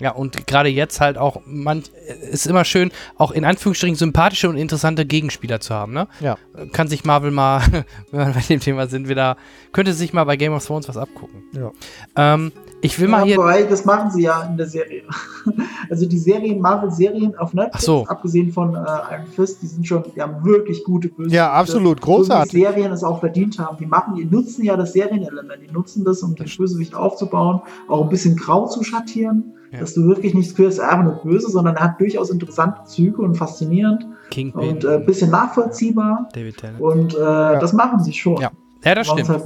Ja, und gerade jetzt halt auch, man ist immer schön, auch in Anführungsstrichen sympathische und interessante Gegenspieler zu haben, ne? Ja. Kann sich Marvel mal, wenn wir bei dem Thema sind, wieder, könnte sich mal bei Game of Thrones was abgucken. Ja. Ähm, ich will ja, mal hier. Wobei, das machen sie ja in der Serie. Also die Serien, Marvel-Serien auf Netflix, so. abgesehen von äh, Iron Fist, die sind schon, die haben wirklich gute Böse. Ja, absolut, großartig. Die Serien es auch verdient haben. Die machen, die nutzen ja das Serienelement, die nutzen das, um das Bösewicht aufzubauen, auch ein bisschen grau zu schattieren ja. Dass du wirklich nicht das er ist einfach nur böse, sondern er hat durchaus interessante Züge und faszinierend. Kingpin. Und ein äh, bisschen nachvollziehbar. David Tennant. Und äh, ja. das machen sie schon. Ja, ja das stimmt. Halt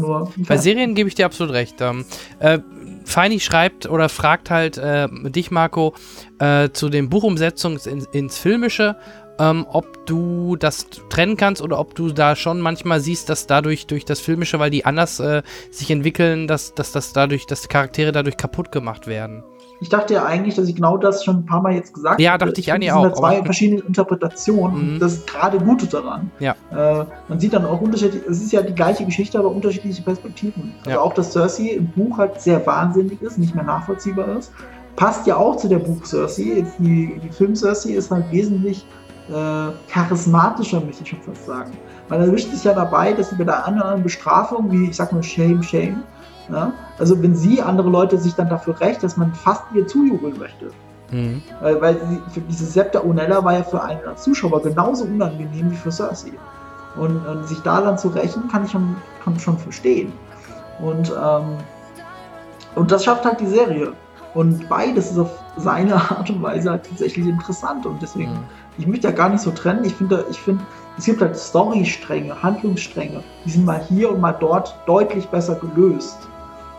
Bei Serien gebe ich dir absolut recht. Ähm, äh, Feini schreibt oder fragt halt äh, dich, Marco, äh, zu den Buchumsetzungen ins, ins Filmische, ähm, ob du das trennen kannst oder ob du da schon manchmal siehst, dass dadurch durch das Filmische, weil die anders äh, sich entwickeln, dass, dass das dadurch, dass Charaktere dadurch kaputt gemacht werden. Ich dachte ja eigentlich, dass ich genau das schon ein paar Mal jetzt gesagt habe. Ja, dachte ich eigentlich auch. Das sind zwei verschiedene Interpretationen. Mhm. Das ist gerade Gute daran. Ja. Äh, man sieht dann auch unterschiedlich, es ist ja die gleiche Geschichte, aber unterschiedliche Perspektiven. Also ja. auch, dass Cersei im Buch halt sehr wahnsinnig ist, nicht mehr nachvollziehbar ist. Passt ja auch zu der Buch Cersei. Jetzt die, die Film Cersei ist halt wesentlich äh, charismatischer, möchte ich schon fast sagen. Weil er erwischt sich ja dabei, dass sie bei der anderen Bestrafung, wie ich sag mal Shame, Shame, ja? Also wenn sie, andere Leute sich dann dafür recht, dass man fast ihr zujubeln möchte. Mhm. Weil, weil sie, für diese Septa Onella war ja für einen Zuschauer genauso unangenehm wie für Cersei. Und, und sich da dann zu rächen, kann ich schon, kann schon verstehen. Und, ähm, und das schafft halt die Serie. Und beides ist auf seine Art und Weise halt tatsächlich interessant. Und deswegen, mhm. ich möchte ja gar nicht so trennen. Ich finde, ich finde, es gibt halt Storystränge, Handlungsstränge, die sind mal hier und mal dort deutlich besser gelöst.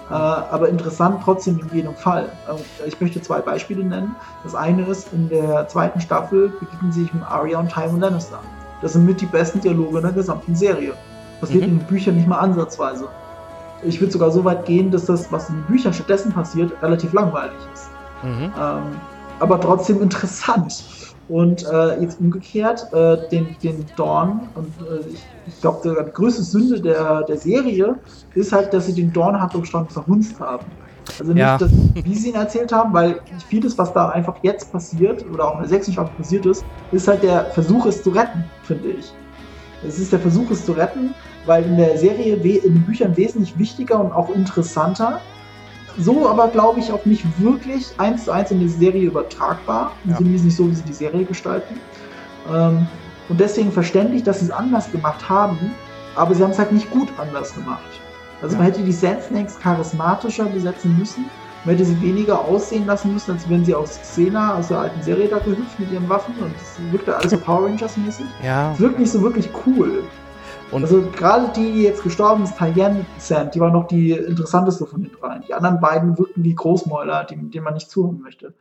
Äh, aber interessant trotzdem in jedem Fall. Äh, ich möchte zwei Beispiele nennen. Das eine ist, in der zweiten Staffel begegnen sich mit Arya und Tywin Lannister. Das sind mit die besten Dialoge in der gesamten Serie. Passiert mhm. in den Büchern nicht mal ansatzweise. Ich würde sogar so weit gehen, dass das, was in den Büchern stattdessen passiert, relativ langweilig ist. Mhm. Ähm, aber trotzdem interessant. Und äh, jetzt umgekehrt, äh, den, den Dorn, und äh, ich, ich glaube, die größte Sünde der, der Serie ist halt, dass sie den Dorn-Handlungsstrang verhunzt haben. Also nicht, ja. das, wie sie ihn erzählt haben, weil vieles, was da einfach jetzt passiert, oder auch in der sechsten Staffel passiert ist, ist halt der Versuch, es zu retten, finde ich. Es ist der Versuch, es zu retten, weil in der Serie, in den Büchern wesentlich wichtiger und auch interessanter so aber, glaube ich, auch nicht wirklich eins zu eins in die Serie übertragbar. Ja. Zumindest nicht so, wie sie die Serie gestalten. Ähm, und deswegen verständlich, dass sie es anders gemacht haben, aber sie haben es halt nicht gut anders gemacht. Also ja. man hätte die Sand Snakes charismatischer besetzen müssen, man hätte sie weniger aussehen lassen müssen, als wenn sie aus Xena, aus der alten Serie da gehüpft mit ihren Waffen und es wirkte alles so Power Rangers mäßig. Ja. Es wirkt nicht so wirklich cool. Und also gerade die, die jetzt gestorben ist, Tayenne Sand, die war noch die interessanteste von den dreien. Die anderen beiden wirkten wie Großmäuler, die, denen man nicht zuhören möchte.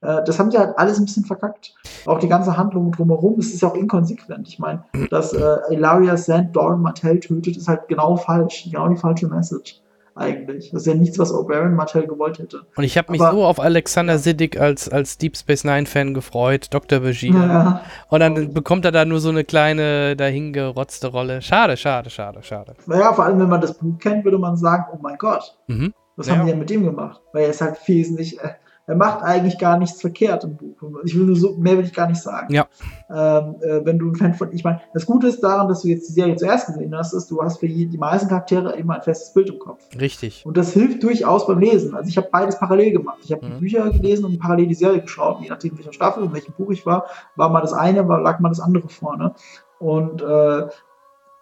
Äh, das haben die halt alles ein bisschen verkackt. Auch die ganze Handlung drumherum, es ist ja auch inkonsequent. Ich meine, dass äh, Ilaria Sand Doran Martell tötet, ist halt genau falsch. Genau die falsche Message eigentlich. Das ist ja nichts, was O'Brien Martell gewollt hätte. Und ich habe mich so auf Alexander Siddig als, als Deep Space Nine-Fan gefreut, Dr. Bashir. Ja. Und dann bekommt er da nur so eine kleine dahingerotzte Rolle. Schade, schade, schade, schade. Naja, vor allem, wenn man das Buch kennt, würde man sagen, oh mein Gott. Mhm. Was ja. haben die denn mit dem gemacht? Weil er ist halt wesentlich, äh, er macht eigentlich gar nichts verkehrt im Buch. Ich will nur so, mehr will ich gar nicht sagen. Ja. Ähm, äh, wenn du ein Fan von, ich meine, das Gute ist daran, dass du jetzt die Serie zuerst gesehen hast, ist, du hast für die, meisten Charaktere immer ein festes Bild im Kopf. Richtig. Und das hilft durchaus beim Lesen. Also ich habe beides parallel gemacht. Ich habe mhm. die Bücher gelesen und parallel die Serie geschaut. Je nachdem, welcher Staffel und welchem Buch ich war, war mal das eine, war, lag mal das andere vorne. Und äh,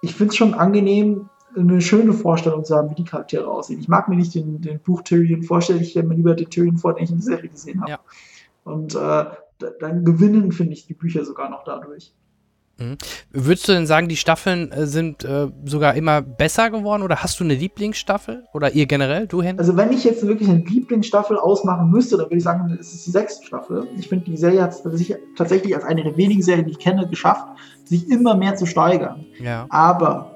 ich finde es schon angenehm, eine schöne Vorstellung zu haben, wie die Charaktere aussehen. Ich mag mir nicht den, den Buch Tyrion vorstellen, ich stelle mir lieber den Tyrion vor, den ich in der Serie gesehen habe. Ja. Und äh, dann gewinnen, finde ich, die Bücher sogar noch dadurch. Mhm. Würdest du denn sagen, die Staffeln äh, sind äh, sogar immer besser geworden oder hast du eine Lieblingsstaffel oder ihr generell, du Hen? Also wenn ich jetzt wirklich eine Lieblingsstaffel ausmachen müsste, dann würde ich sagen, es ist die sechste Staffel. Ich finde, die Serie hat es tatsächlich als eine der wenigen Serien, die ich kenne, geschafft, sich immer mehr zu steigern. Ja. Aber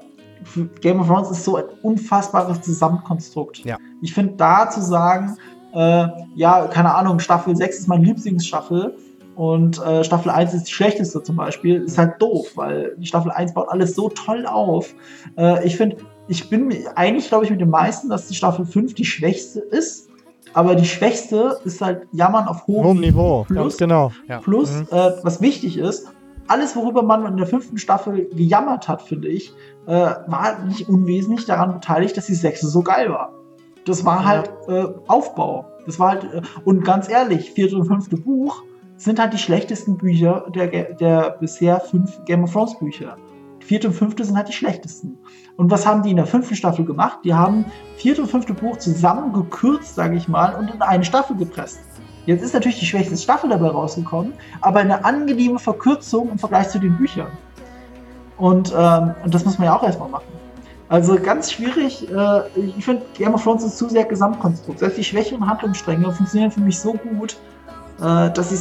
Game of Thrones ist so ein unfassbares Gesamtkonstrukt. Ja. Ich finde, da zu sagen, äh, ja, keine Ahnung, Staffel 6 ist meine Lieblingsstaffel und äh, Staffel 1 ist die schlechteste zum Beispiel, ist halt doof, weil die Staffel 1 baut alles so toll auf. Äh, ich finde, ich bin eigentlich, glaube ich, mit den meisten, dass die Staffel 5 die schwächste ist. Aber die schwächste ist halt Jammern auf hohem, hohem Niveau. Plus, genau. Ja. Plus mhm. äh, was wichtig ist, alles, worüber man in der fünften Staffel gejammert hat, finde ich, äh, war nicht unwesentlich daran beteiligt, dass die sechste so geil war. Das war halt äh, Aufbau. Das war halt, äh, und ganz ehrlich, vierte und fünfte Buch sind halt die schlechtesten Bücher der, der bisher fünf Game of Thrones Bücher. Vierte und fünfte sind halt die schlechtesten. Und was haben die in der fünften Staffel gemacht? Die haben vierte und fünfte Buch zusammengekürzt, sage ich mal, und in eine Staffel gepresst. Jetzt ist natürlich die schwächste Staffel dabei rausgekommen, aber eine angenehme Verkürzung im Vergleich zu den Büchern. Und, ähm, und das muss man ja auch erstmal machen. Also ganz schwierig. Äh, ich finde, Game of Thrones ist zu sehr Gesamtkonstrukt. Selbst die schwächeren Handlungsstränge funktionieren für mich so gut, äh, dass ich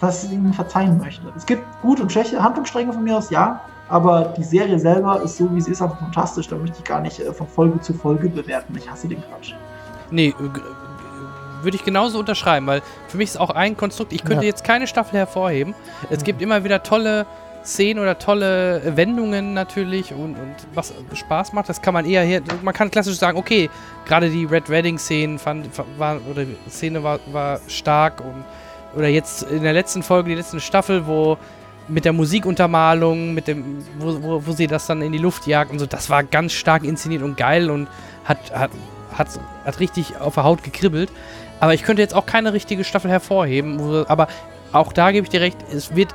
es ihnen verzeihen möchte. Es gibt gut und schlechte Handlungsstränge von mir aus, ja. Aber die Serie selber ist so, wie sie ist, einfach fantastisch. Da möchte ich gar nicht äh, von Folge zu Folge bewerten. Ich hasse den Quatsch. Nee, würde ich genauso unterschreiben, weil für mich ist auch ein Konstrukt, ich könnte ja. jetzt keine Staffel hervorheben. Es gibt immer wieder tolle Szenen oder tolle Wendungen natürlich und, und was Spaß macht, das kann man eher hier, man kann klassisch sagen, okay, gerade die Red Wedding Szenen fand, war, oder Szene war, war stark und oder jetzt in der letzten Folge, die letzte Staffel, wo mit der Musikuntermalung, mit dem, wo, wo, wo sie das dann in die Luft jagt und so, das war ganz stark inszeniert und geil und hat, hat hat, hat richtig auf der Haut gekribbelt. Aber ich könnte jetzt auch keine richtige Staffel hervorheben. Wo, aber auch da gebe ich dir recht, es wird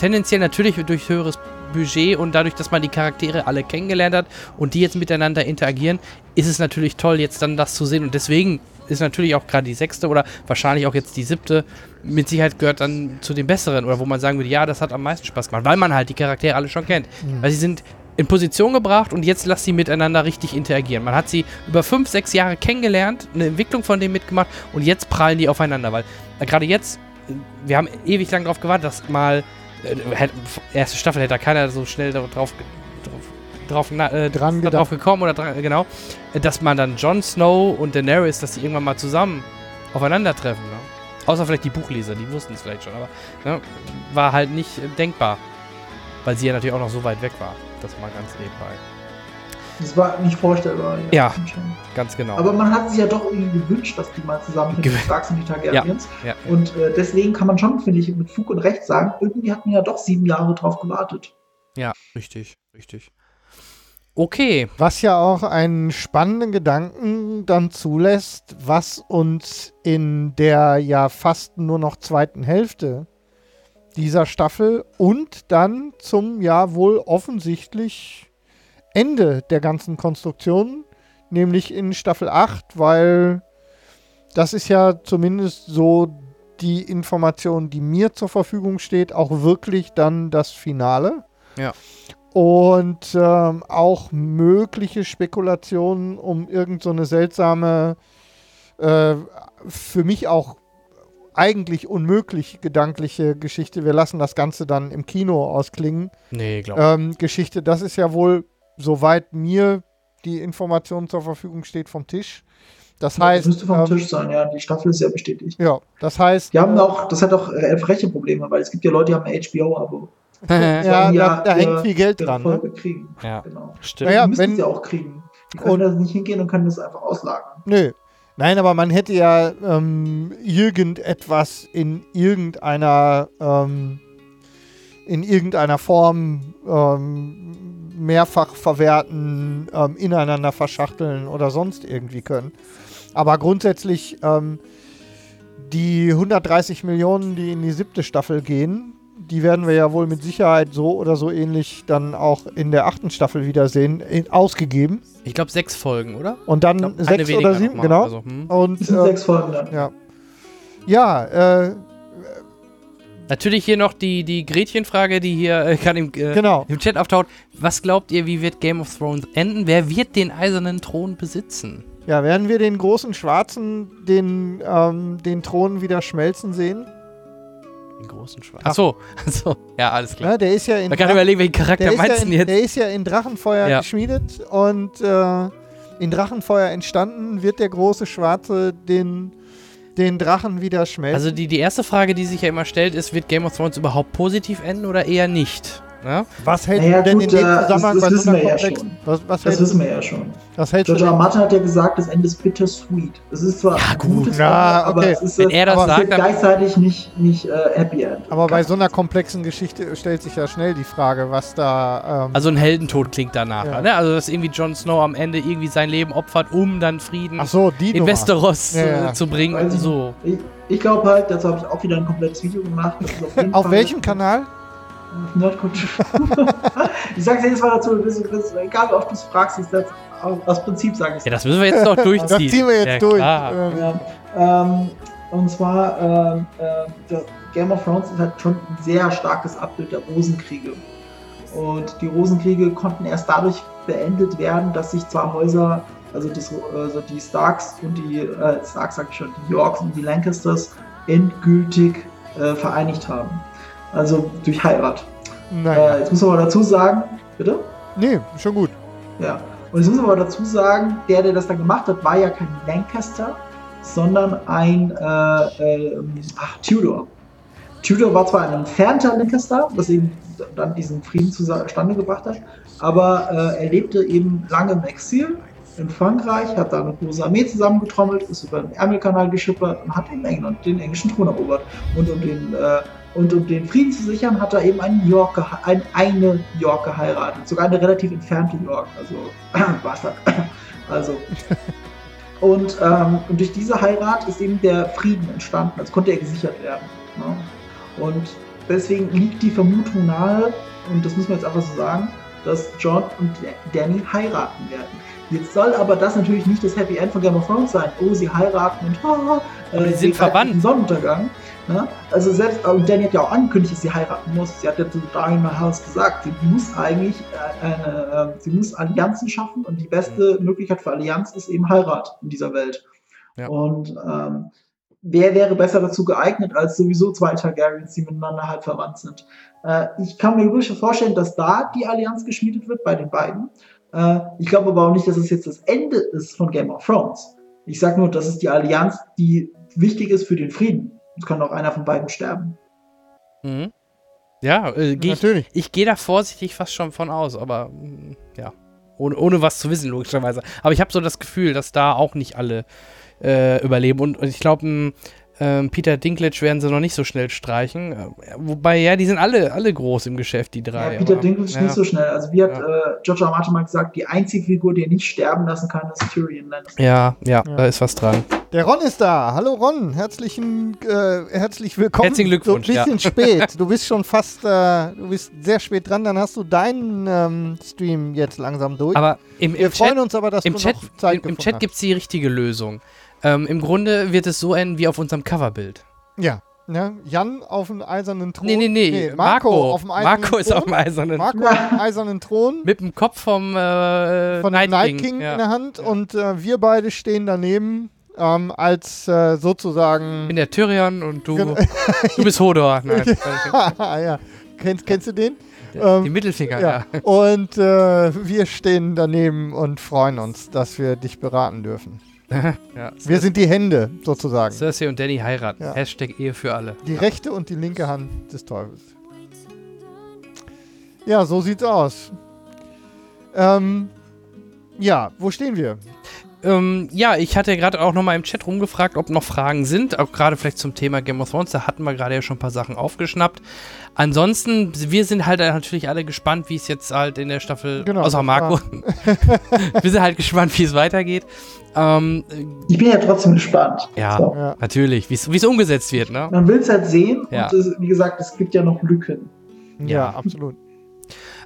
tendenziell natürlich durch höheres Budget und dadurch, dass man die Charaktere alle kennengelernt hat und die jetzt miteinander interagieren, ist es natürlich toll, jetzt dann das zu sehen. Und deswegen ist natürlich auch gerade die sechste oder wahrscheinlich auch jetzt die siebte mit Sicherheit gehört dann zu den besseren oder wo man sagen würde, ja, das hat am meisten Spaß gemacht, weil man halt die Charaktere alle schon kennt. Mhm. Weil sie sind in Position gebracht und jetzt lasst sie miteinander richtig interagieren. Man hat sie über fünf, sechs Jahre kennengelernt, eine Entwicklung von denen mitgemacht und jetzt prallen die aufeinander, weil äh, gerade jetzt, äh, wir haben ewig lang darauf gewartet, dass mal erste Staffel hätte da keiner so schnell drauf, drauf, drauf, äh, dran drauf gekommen oder dran, genau, dass man dann Jon Snow und Daenerys, dass die irgendwann mal zusammen aufeinandertreffen. Ne? Außer vielleicht die Buchleser, die wussten es vielleicht schon, aber ne, war halt nicht äh, denkbar. Weil sie ja natürlich auch noch so weit weg war. Das mal ganz nebenbei. Das war nicht vorstellbar. Ja, ganz genau. Aber man hat sich ja doch irgendwie gewünscht, dass die mal zusammen mit den Starks und die Targaryens. Ja, ja, und äh, deswegen kann man schon, finde ich, mit Fug und Recht sagen, irgendwie hat man ja doch sieben Jahre drauf gewartet. Ja, richtig, richtig. Okay. Was ja auch einen spannenden Gedanken dann zulässt, was uns in der ja fast nur noch zweiten Hälfte dieser Staffel und dann zum ja wohl offensichtlich Ende der ganzen Konstruktion, nämlich in Staffel 8, weil das ist ja zumindest so die Information, die mir zur Verfügung steht, auch wirklich dann das Finale. Ja. Und ähm, auch mögliche Spekulationen um irgendeine so seltsame, äh, für mich auch eigentlich unmöglich gedankliche Geschichte. Wir lassen das Ganze dann im Kino ausklingen. Nee, glaube ähm, Geschichte, das ist ja wohl, soweit mir die Information zur Verfügung steht, vom Tisch. Das ja, heißt. Das müsste vom ähm, Tisch sein, ja. Die Staffel ist ja bestätigt. Ja, das heißt. Die haben auch, das hat auch äh, freche Probleme, weil es gibt ja Leute, die haben ein HBO-Abo. ja, da, da hängt viel Geld dran. Ne? Kriegen. Ja, genau. stimmt. Naja, die müssen wenn, sie auch kriegen. Die können und, da nicht hingehen und können das einfach auslagern. Nö, Nein, aber man hätte ja ähm, irgendetwas in irgendeiner ähm, in irgendeiner Form ähm, mehrfach verwerten, ähm, ineinander verschachteln oder sonst irgendwie können. Aber grundsätzlich ähm, die 130 Millionen, die in die siebte Staffel gehen, die werden wir ja wohl mit Sicherheit so oder so ähnlich dann auch in der achten Staffel wiedersehen, in, ausgegeben. Ich glaube sechs Folgen, oder? Und dann glaub, sechs oder sieben, genau. Also, hm. Und, äh, sechs Folgen dann. Ja. Ja, äh, Natürlich hier noch die, die Gretchenfrage, die hier äh, gerade im, äh, genau. im Chat auftaucht. Was glaubt ihr, wie wird Game of Thrones enden? Wer wird den eisernen Thron besitzen? Ja, werden wir den großen Schwarzen den, ähm, den Thron wieder schmelzen sehen? Den großen Schwarz. Achso, achso, ja, alles klar. Ja, der ist ja in Man kann überlegen, welchen Charakter meinst du ja jetzt? Der ist ja in Drachenfeuer ja. geschmiedet und äh, in Drachenfeuer entstanden wird der große Schwarze den, den Drachen wieder schmelzen. Also die, die erste Frage, die sich ja immer stellt, ist, wird Game of Thrones überhaupt positiv enden oder eher nicht? Ja? Was hält naja, denn gut, in dem äh, Zusammenhang das, das bei so einer Komplex? Ja was, was das wissen wir ja schon. Was hält George. Martin hat ja gesagt, das Ende ist bittersweet. Es ist zwar ja, gut. gutes ja, Ende, okay. aber es ist Wenn er das sagt, gleichzeitig nicht, nicht äh, Happy End. Aber bei so einer komplexen Geschichte stellt sich ja schnell die Frage, was da. Ähm also ein Heldentod klingt danach. Ja. Ne? Also dass irgendwie Jon Snow am Ende irgendwie sein Leben opfert, um dann Frieden so, in Westeros ja, zu bringen. Also so. Ich, ich glaube halt, dazu habe ich auch wieder ein komplettes Video gemacht. auf, auf welchem Kanal? Nerdkultur. ich sag's jedes Mal dazu, bis, bis, egal ob du es fragst, ist das aus Prinzip sage ich Ja, das müssen wir jetzt noch durchziehen. das ziehen wir jetzt ja, durch. Ja. Ähm, und zwar, ähm, äh, Game of Thrones ist halt schon ein sehr starkes Abbild der Rosenkriege. Und die Rosenkriege konnten erst dadurch beendet werden, dass sich zwei Häuser, also, das, also die Starks und die, äh, Starks sag ich schon, die Yorks und die Lancasters endgültig äh, vereinigt haben. Also durch Heirat. Naja. Äh, jetzt muss man aber dazu sagen, bitte? Nee, schon gut. Ja. Und jetzt muss man aber dazu sagen, der, der das dann gemacht hat, war ja kein Lancaster, sondern ein äh, äh, ach, Tudor. Tudor war zwar ein entfernter Lancaster, was eben dann diesen Frieden zustande gebracht hat, aber äh, er lebte eben lange im Exil in Frankreich, hat da eine große Armee zusammengetrommelt, ist über den Ärmelkanal geschippert und hat in England den englischen Thron erobert. Und um den äh, und um den Frieden zu sichern, hat er eben einen York ein, eine York geheiratet. Sogar eine relativ entfernte York. Also, Bastard. Also. Und, ähm, und durch diese Heirat ist eben der Frieden entstanden, also konnte er gesichert werden. Ne? Und deswegen liegt die Vermutung nahe, und das müssen wir jetzt einfach so sagen, dass John und Danny heiraten werden. Jetzt soll aber das natürlich nicht das Happy End von Game of Thrones sein. Oh, sie heiraten und haha, äh, sie sind verwandt. Sonnenuntergang. Ne? Also selbst, und Danny hat ja auch angekündigt, dass sie heiraten muss. Sie hat ja zu Diana House gesagt, sie muss eigentlich äh, eine, äh, sie muss Allianzen schaffen und die beste mhm. Möglichkeit für Allianz ist eben Heirat in dieser Welt. Ja. Und ähm, wer wäre besser dazu geeignet als sowieso zwei Targaryens, die miteinander halb verwandt sind? Äh, ich kann mir wirklich vorstellen, dass da die Allianz geschmiedet wird bei den beiden. Äh, ich glaube aber auch nicht, dass es jetzt das Ende ist von Game of Thrones. Ich sage nur, das ist die Allianz, die wichtig ist für den Frieden. Es kann auch einer von beiden sterben. Mhm. Ja, äh, geh natürlich. Ich, ich gehe da vorsichtig fast schon von aus, aber mm, ja, ohne, ohne was zu wissen, logischerweise. Aber ich habe so das Gefühl, dass da auch nicht alle äh, überleben. Und, und ich glaube, ähm, Peter Dinklage werden sie noch nicht so schnell streichen. Äh, wobei, ja, die sind alle, alle groß im Geschäft, die drei. Ja, Peter aber, Dinklage ja. nicht so schnell. Also, wie hat ja. äh, George R. Martin mal gesagt, die einzige Figur, die er nicht sterben lassen kann, ist Tyrion Lannister. Ja, ja, ja, da ist was dran. Der Ron ist da. Hallo Ron, herzlichen, äh, herzlich willkommen. Herzlichen Glückwunsch. So ein bisschen spät. Du bist schon fast, äh, du bist sehr spät dran. Dann hast du deinen ähm, Stream jetzt langsam durch. Aber im, im Wir Chat, freuen uns aber, dass im du Chat, noch Zeit Im, im Chat gibt es die richtige Lösung. Ähm, Im Grunde wird es so enden wie auf unserem Coverbild. Ja. Ne? Jan auf dem eisernen Thron. Nee, nee, nee. nee Marco, Marco, auf dem eisernen Marco ist auf dem eisernen Marco auf dem eisernen Thron. Mit dem Kopf vom äh, Von Night Night King, King ja. in der Hand. Ja. Und äh, wir beide stehen daneben ähm, als äh, sozusagen. Ich bin der Tyrion und du, du bist Hodor. Nein. ja. Kennst, kennst du den? Ähm, die Mittelfinger, ja. ja. Und äh, wir stehen daneben und freuen uns, dass wir dich beraten dürfen. ja, wir sind die Hände, sozusagen. Cersei und Danny heiraten. Ja. Hashtag Ehe für alle. Die rechte und die linke Hand des Teufels. Ja, so sieht's aus. Ähm, ja, wo stehen wir? Ähm, ja, ich hatte gerade auch nochmal im Chat rumgefragt, ob noch Fragen sind, auch gerade vielleicht zum Thema Game of Thrones. Da hatten wir gerade ja schon ein paar Sachen aufgeschnappt. Ansonsten, wir sind halt natürlich alle gespannt, wie es jetzt halt in der Staffel, genau, außer Marco, wir sind halt gespannt, wie es weitergeht. Ähm, ich bin ja trotzdem gespannt. Ja, so. ja. natürlich, wie es umgesetzt wird. Ne? Man will es halt sehen ja. und es, wie gesagt, es gibt ja noch Lücken. Ja, ja absolut.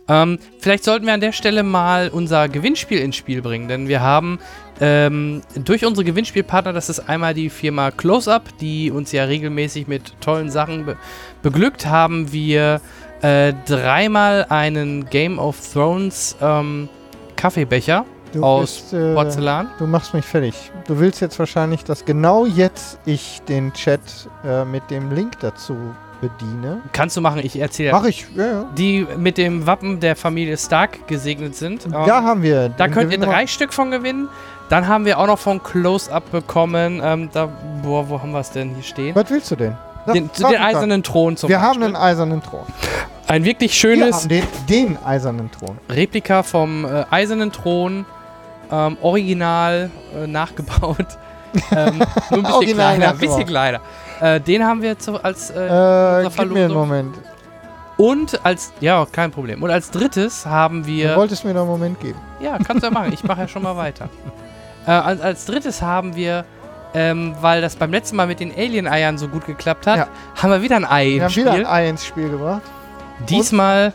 Ähm, vielleicht sollten wir an der Stelle mal unser Gewinnspiel ins Spiel bringen, denn wir haben ähm, durch unsere Gewinnspielpartner, das ist einmal die Firma Close-Up, die uns ja regelmäßig mit tollen Sachen be beglückt, haben wir äh, dreimal einen Game of Thrones ähm, Kaffeebecher du aus bist, äh, Porzellan. Du machst mich fertig. Du willst jetzt wahrscheinlich, dass genau jetzt ich den Chat äh, mit dem Link dazu bediene. Kannst du machen, ich erzähle. Mach ich, ja, ja. Die mit dem Wappen der Familie Stark gesegnet sind. Da ähm, haben wir. Da könnt ihr drei Stück von gewinnen. Dann haben wir auch noch von Close-Up bekommen. Ähm, da, boah, wo haben wir es denn hier stehen? Was willst du denn? Den, den, den eisernen Thron zum Wir Beispiel. haben einen eisernen Thron. Ein wirklich schönes. Den, den, eisernen Thron. Replika vom äh, eisernen Thron. Ähm, original äh, nachgebaut. ähm, nur ein bisschen original kleiner. Ein bisschen kleiner. Äh, den haben wir zu, als äh, äh gib mir einen Moment. Und als, ja, kein Problem. Und als drittes haben wir. Du wolltest mir noch einen Moment geben. Ja, kannst du ja machen. Ich mache ja schon mal weiter. Äh, als, als drittes haben wir, ähm, weil das beim letzten Mal mit den Alien-Eiern so gut geklappt hat, ja. haben wir wieder ein Ei wir ins Spiel. Wir haben wieder ein Ei ins Spiel gebracht. Diesmal Und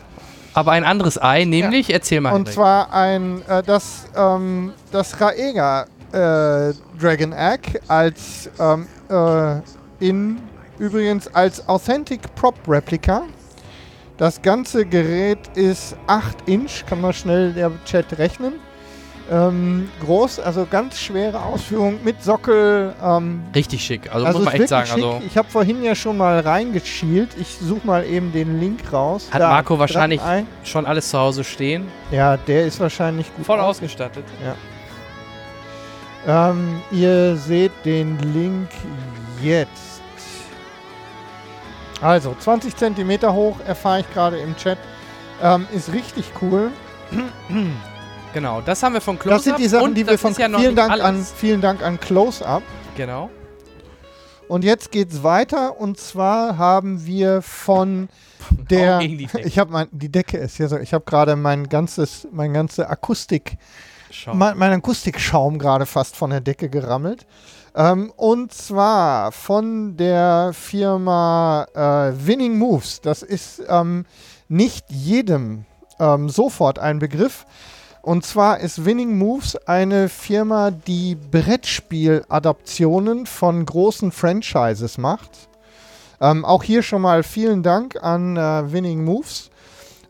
aber ein anderes Ei, nämlich, ja. erzähl mal. Und Henrik. zwar ein, äh, das, ähm, das Raega äh, Dragon Egg als ähm, äh, in übrigens als Authentic Prop Replica. Das ganze Gerät ist 8 Inch, kann man schnell der Chat rechnen. Ähm, groß, also ganz schwere Ausführung mit Sockel. Ähm, Richtig schick, also, also muss man echt sagen. Also ich habe vorhin ja schon mal reingeschielt. Ich suche mal eben den Link raus. Hat da, Marco wahrscheinlich schon alles zu Hause stehen? Ja, der ist wahrscheinlich gut. Voll ausgestattet. Ja. Ähm, ihr seht den Link jetzt. Also 20 cm hoch, erfahre ich gerade im Chat. Ähm, ist richtig cool. Genau, das haben wir von Close-Up. Das sind die Sachen, die wir von ja vielen, Dank an, vielen Dank an Close-Up. Genau. Und jetzt geht's weiter und zwar haben wir von der ich habe die Decke ist hier so ich habe gerade mein ganzes mein ganze Akustik mein, mein Akustikschaum gerade fast von der Decke gerammelt. Ähm, und zwar von der Firma äh, Winning Moves. Das ist ähm, nicht jedem ähm, sofort ein Begriff. Und zwar ist Winning Moves eine Firma, die Brettspiel-Adaptionen von großen Franchises macht. Ähm, auch hier schon mal vielen Dank an äh, Winning Moves.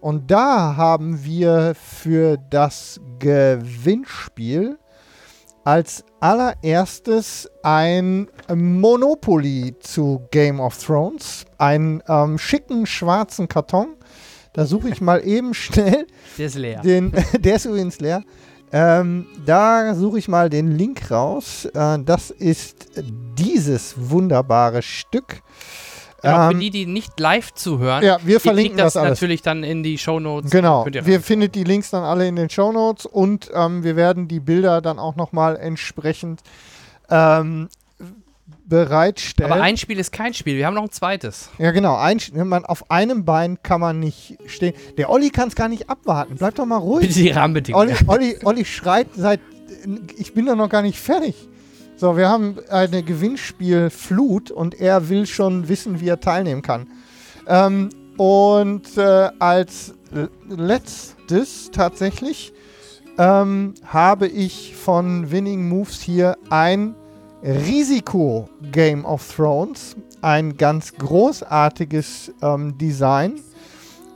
Und da haben wir für das Gewinnspiel als allererstes ein Monopoly zu Game of Thrones. Einen ähm, schicken schwarzen Karton. Da suche ich mal eben schnell. Der ist leer. Den, der ist übrigens leer. Ähm, da suche ich mal den Link raus. Äh, das ist dieses wunderbare Stück. Genau, ähm, für die, die nicht live zuhören, ja, wir verlinken das, das natürlich dann in die Shownotes. Genau, wir findet die Links dann alle in den Shownotes und ähm, wir werden die Bilder dann auch nochmal entsprechend ähm, bereitstellen. Aber ein Spiel ist kein Spiel, wir haben noch ein zweites. Ja genau, ein, man, auf einem Bein kann man nicht stehen. Der Olli kann es gar nicht abwarten, bleib doch mal ruhig. Bitte die Rahmenbedingungen. Olli, Olli, Olli schreit seit, ich bin doch noch gar nicht fertig. So, wir haben eine Gewinnspielflut und er will schon wissen, wie er teilnehmen kann. Ähm, und äh, als letztes tatsächlich ähm, habe ich von Winning Moves hier ein Risiko Game of Thrones. Ein ganz großartiges ähm, Design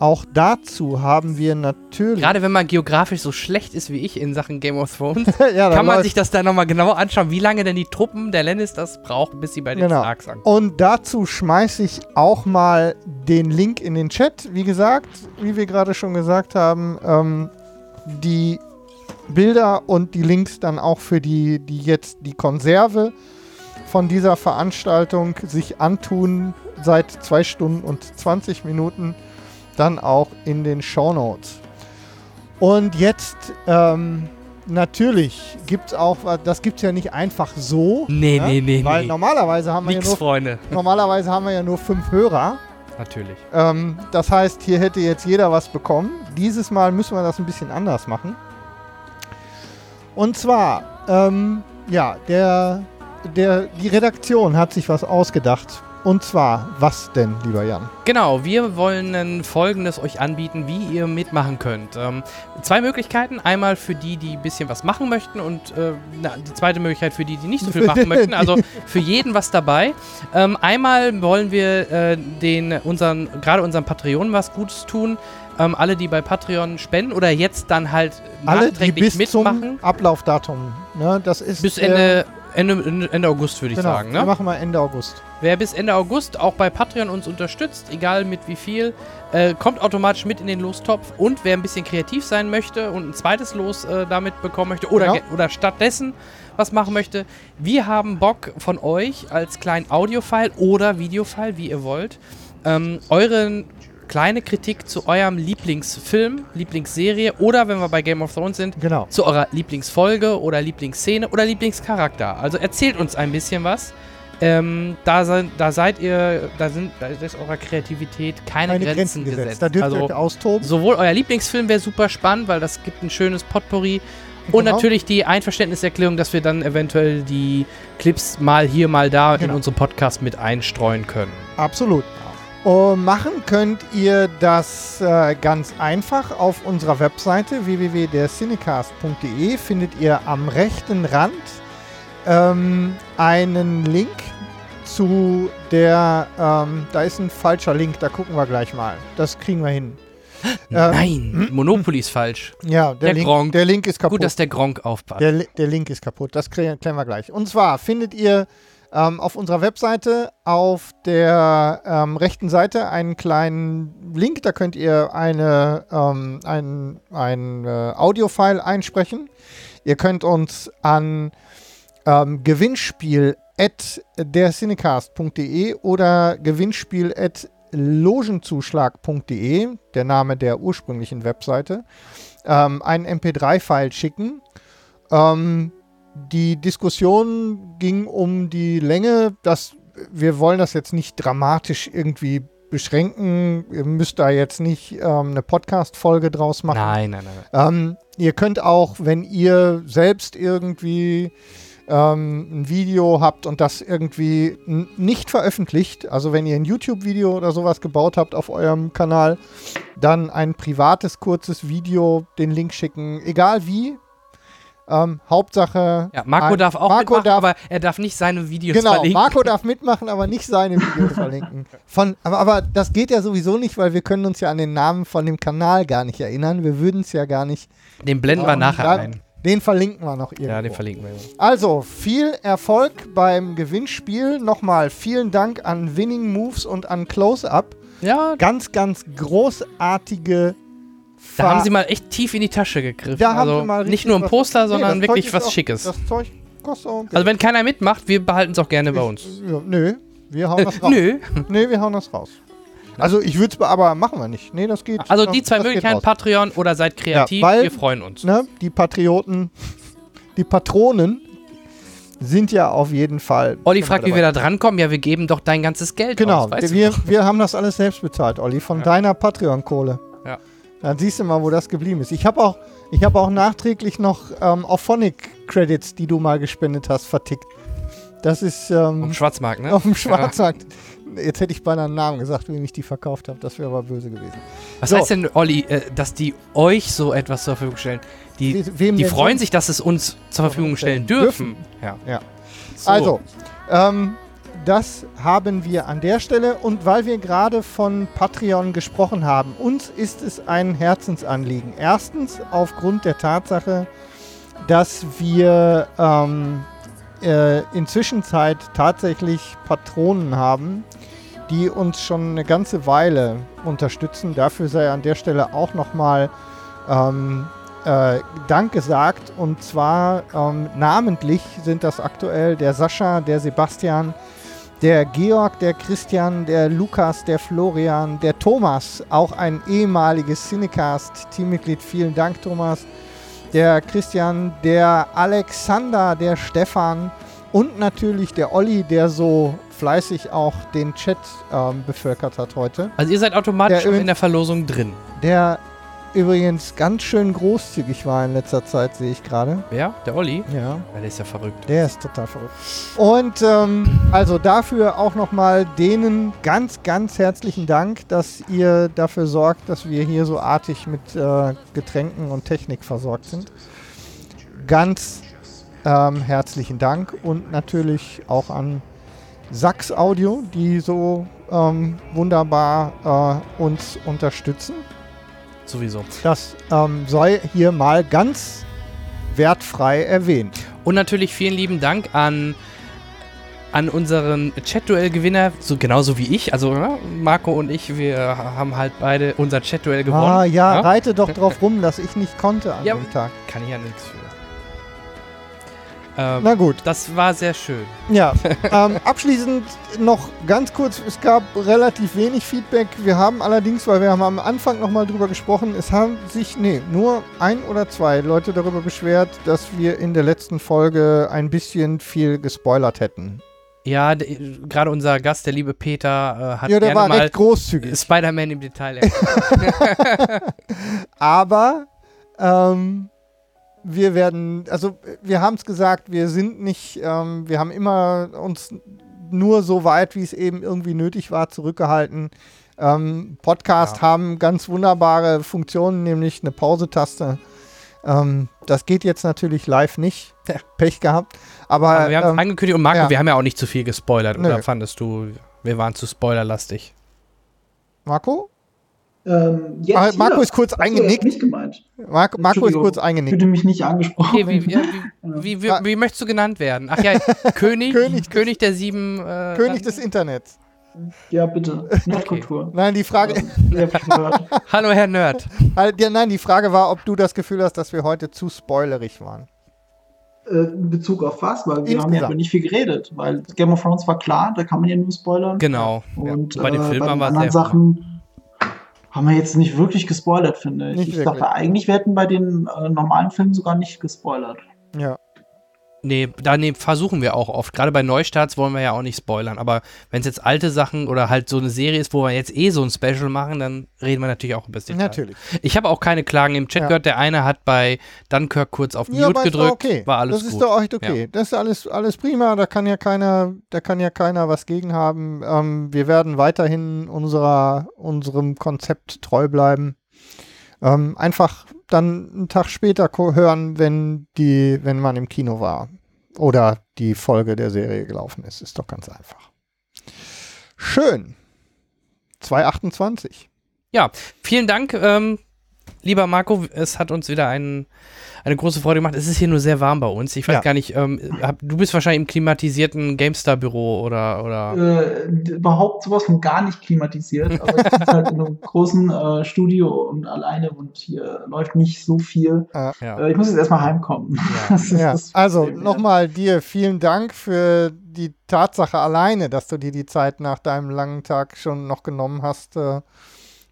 auch dazu haben wir natürlich. Gerade wenn man geografisch so schlecht ist wie ich in Sachen Game of Thrones, ja, kann man sich das da nochmal genau anschauen, wie lange denn die Truppen der Lannisters brauchen, bis sie bei den genau. Starks ankommen. Und dazu schmeiße ich auch mal den Link in den Chat. Wie gesagt, wie wir gerade schon gesagt haben, ähm, die Bilder und die Links dann auch für die, die jetzt die Konserve von dieser Veranstaltung sich antun seit zwei Stunden und 20 Minuten dann auch in den Show Notes. Und jetzt, ähm, natürlich gibt es auch, das gibt es ja nicht einfach so. Nee, ne? nee, nee. Weil nee. normalerweise haben wir Nix, ja nur, Freunde. Normalerweise haben wir ja nur fünf Hörer. Natürlich. Ähm, das heißt, hier hätte jetzt jeder was bekommen. Dieses Mal müssen wir das ein bisschen anders machen. Und zwar, ähm, ja, der, der, die Redaktion hat sich was ausgedacht und zwar, was denn, lieber Jan? Genau, wir wollen folgendes euch anbieten, wie ihr mitmachen könnt. Ähm, zwei Möglichkeiten. Einmal für die, die ein bisschen was machen möchten und äh, na, die zweite Möglichkeit für die, die nicht so viel machen möchten. Also für jeden was dabei. Ähm, einmal wollen wir äh, den unseren, gerade unseren Patreonen was Gutes tun. Ähm, alle, die bei Patreon spenden oder jetzt dann halt alle, die bis mitmachen. Zum Ablaufdatum. Ne, das ist bis Ende, Ende, Ende August, würde ich genau, sagen. Ne? Wir machen mal Ende August. Wer bis Ende August auch bei Patreon uns unterstützt, egal mit wie viel, äh, kommt automatisch mit in den Lostopf. Und wer ein bisschen kreativ sein möchte und ein zweites Los äh, damit bekommen möchte oder, genau. oder stattdessen was machen möchte, wir haben Bock von euch als kleinen Audiofile oder Videofile, wie ihr wollt, ähm, euren kleine Kritik zu eurem Lieblingsfilm, Lieblingsserie oder wenn wir bei Game of Thrones sind, genau. zu eurer Lieblingsfolge oder Lieblingsszene oder Lieblingscharakter. Also erzählt uns ein bisschen was. Ähm, da, se da, seid ihr, da sind, da ist eurer Kreativität keine, keine Grenzen, Grenzen gesetzt. Da dürft also, ihr euch austoben. Sowohl euer Lieblingsfilm wäre super spannend, weil das gibt ein schönes Potpourri. Genau. Und natürlich die Einverständniserklärung, dass wir dann eventuell die Clips mal hier, mal da genau. in unserem Podcast mit einstreuen können. Absolut. Und machen könnt ihr das äh, ganz einfach auf unserer Webseite www.dercinecast.de findet ihr am rechten Rand ähm, einen Link zu der, ähm, da ist ein falscher Link, da gucken wir gleich mal. Das kriegen wir hin. Nein, ähm, Monopoly ist falsch. Ja, der, der, Link, Gronk. der Link ist kaputt. Gut, dass der Gronk aufpasst. Der, der Link ist kaputt, das klären wir gleich. Und zwar findet ihr ähm, auf unserer Webseite auf der ähm, rechten Seite einen kleinen Link, da könnt ihr eine, ähm, ein, ein äh, Audiofile einsprechen. Ihr könnt uns an ähm, Gewinnspiel at dercinecast.de oder Gewinnspiel at logenzuschlag.de, der Name der ursprünglichen Webseite, ähm, einen MP3-File schicken. Ähm, die Diskussion ging um die Länge, dass wir wollen das jetzt nicht dramatisch irgendwie beschränken. Ihr müsst da jetzt nicht ähm, eine Podcast-Folge draus machen. Nein, nein, nein. Ähm, ihr könnt auch, wenn ihr selbst irgendwie ähm, ein Video habt und das irgendwie nicht veröffentlicht, also wenn ihr ein YouTube-Video oder sowas gebaut habt auf eurem Kanal, dann ein privates, kurzes Video, den Link schicken, egal wie. Ähm, Hauptsache. Ja, Marco ein, darf auch Marco mitmachen, darf, aber er darf nicht seine Videos genau, verlinken. Marco darf mitmachen, aber nicht seine Videos verlinken. Von, aber, aber das geht ja sowieso nicht, weil wir können uns ja an den Namen von dem Kanal gar nicht erinnern. Wir würden es ja gar nicht. Den blenden wir nachher ein. Den verlinken wir noch irgendwo. Ja, den verlinken wir. Also, viel Erfolg beim Gewinnspiel. Nochmal vielen Dank an Winning Moves und an Close-Up. Ja, Ganz, ganz großartige. da haben sie mal echt tief in die Tasche gegriffen. Da haben also sie mal nicht nur ein Poster, Nee, sondern das wirklich was auch- Schickes. Das Zeug kostet auch Geld. Also wenn keiner mitmacht, wir behalten es auch gerne bei uns. Ja, nö, wir hauen Äh, das raus. nö. Nee, wir hauen das raus. Also ich würde es aber machen wir nicht. Nee, das geht. Also die zwei Möglichkeiten. Patreon oder seid kreativ, Ja, weil- wir freuen uns. ne, die Patrioten, die Patronen sind ja auf jeden Fall. Olli fragt, wie wir da drankommen. Ja, wir geben doch dein ganzes Geld Genau, aus, wir, wir haben das alles selbst bezahlt, Olli, von Ja. deiner Patreon-Kohle. Ja. Dann siehst du mal, wo das geblieben ist. Ich habe auch, ich habe auch nachträglich noch ähm, Auphonic-Credits, die du mal gespendet hast, vertickt. Das ist ähm, Am Schwarzmarkt, ne? auf dem Schwarzmarkt. Jetzt hätte ich beinahe einen Namen gesagt, wem ich die verkauft habe. Das wäre aber böse gewesen. Was So. heißt denn, Olli, äh, dass die euch so etwas zur Verfügung stellen? Die, We- wem die freuen sich, dass es uns zur Verfügung stellen dürfen. Ja. Ja. So. Also, ähm, das haben wir an der Stelle. Und weil wir gerade von Patreon gesprochen haben, uns ist es ein Herzensanliegen. Erstens aufgrund der Tatsache, dass wir ähm, äh, inzwischen Zeit tatsächlich Patronen haben, die uns schon eine ganze Weile unterstützen. Dafür sei an der Stelle auch nochmal ähm, äh, Dank gesagt. Und zwar ähm, namentlich sind das aktuell der Sascha, der Sebastian, der Georg, der Christian, der Lukas, der Florian, der Thomas, auch ein ehemaliges Cinecast-Teammitglied. Vielen Dank, Thomas. Der Christian, der Alexander, der Stefan und natürlich der Olli, der so fleißig auch den Chat ähm, bevölkert hat heute. Also ihr seid automatisch Der in der Verlosung drin. Der übrigens ganz schön großzügig war in letzter Zeit, sehe ich gerade. Wer? Der Olli? Ja. Der ist ja verrückt. Der ist total verrückt. Und ähm, also dafür auch nochmal denen ganz, ganz herzlichen Dank, dass ihr dafür sorgt, dass wir hier so artig mit äh, Getränken und Technik versorgt sind. Ganz ähm, herzlichen Dank und natürlich auch an Sachs Audio, die so ähm, wunderbar äh, uns unterstützen. Sowieso. Das ähm, sei hier mal ganz wertfrei erwähnt. Und natürlich vielen lieben Dank an, an unseren Chat-Duell-Gewinner, so genauso wie ich. Also ja, Marco und ich, wir haben halt beide unser Chat-Duell gewonnen. Ah, ja, Ja? reite doch drauf rum, dass ich nicht konnte an Ja. dem Tag. Kann ich ja nichts für. Ähm, Na gut, das war sehr schön. ja. ähm, abschließend noch ganz kurz, es gab relativ wenig Feedback. Wir haben allerdings, weil wir haben am Anfang nochmal drüber gesprochen, es haben sich, nee, nur ein oder zwei Leute darüber beschwert, dass wir in der letzten Folge ein bisschen viel gespoilert hätten. Ja, gerade unser Gast, der liebe Peter, äh, hat ja, der war mal recht großzügig. Spider-Man im Detail. Aber ähm, wir werden, also wir haben es gesagt, wir sind nicht, ähm, wir haben immer uns nur so weit, wie es eben irgendwie nötig war, zurückgehalten. Ähm, Podcast Ja. haben ganz wunderbare Funktionen, nämlich eine Pause-Taste. Ähm, das geht jetzt natürlich live nicht. Pech gehabt. Aber, Aber wir haben ähm, angekündigt und Marco, ja. wir haben ja auch nicht zu viel gespoilert. Nö. Oder fandest du, wir waren zu spoilerlastig? Marco? Ähm, jetzt Ah, Marco hier. ist kurz eingenickt. nicht gemeint. Marco, Marco ist kurz eingenickt. fühlte mich nicht angesprochen. Okay, wie, wie, wie, wie, wie möchtest du genannt werden? Ach ja, König, König König, des- der sieben. Äh, König des Internets. ja, bitte. Nerdkultur. Nein, die Frage, Ja. Hallo, Herr Nerd. Ja, nein, die Frage war, ob du das Gefühl hast, dass wir heute zu spoilerig waren. Äh, in Bezug auf was? Weil wir haben ja Insgesamt. über nicht viel geredet. Weil Game of Thrones war klar, da kann man ja nur spoilern. Genau. Und Ja. Bei den äh, Filmen bei haben wir den anderen sehr- Sachen haben wir jetzt nicht wirklich gespoilert, finde ich. Nicht ich wirklich. dachte eigentlich, wir hätten bei den äh, normalen Filmen sogar nicht gespoilert. Ja. Nee, da nee, versuchen wir auch oft. Gerade bei Neustarts wollen wir ja auch nicht spoilern. Aber wenn es jetzt alte Sachen oder halt so eine Serie ist, wo wir jetzt eh so ein Special machen, dann reden wir natürlich auch ein bisschen. Natürlich. Ich habe auch keine Klagen im Chat ja. gehört. Der eine hat bei Dunkirk kurz auf ja, Mute gedrückt. Okay. War alles das gut. Das ist doch echt okay. Ja. Das ist alles, alles prima. Da kann ja keiner, da kann ja keiner was gegen haben. Ähm, wir werden weiterhin unserer, unserem Konzept treu bleiben. Ähm, einfach dann einen Tag später hören, wenn die, wenn man im Kino war oder die Folge der Serie gelaufen ist. Ist doch ganz einfach. Schön. 228. Ja, vielen Dank, ähm, lieber Marco. Es hat uns wieder einen eine große Freude gemacht. Es ist hier nur sehr warm bei uns. Ich weiß ja. gar nicht, ähm, hab, du bist wahrscheinlich im klimatisierten GameStar-Büro oder. oder? Äh, überhaupt sowas von gar nicht klimatisiert. Aber ich sitze halt in einem großen äh, Studio und alleine und hier läuft nicht so viel. Ja. Äh, ich muss jetzt erstmal heimkommen. Ja. also nochmal dir vielen Dank für die Tatsache alleine, dass du dir die Zeit nach deinem langen Tag schon noch genommen hast. Äh,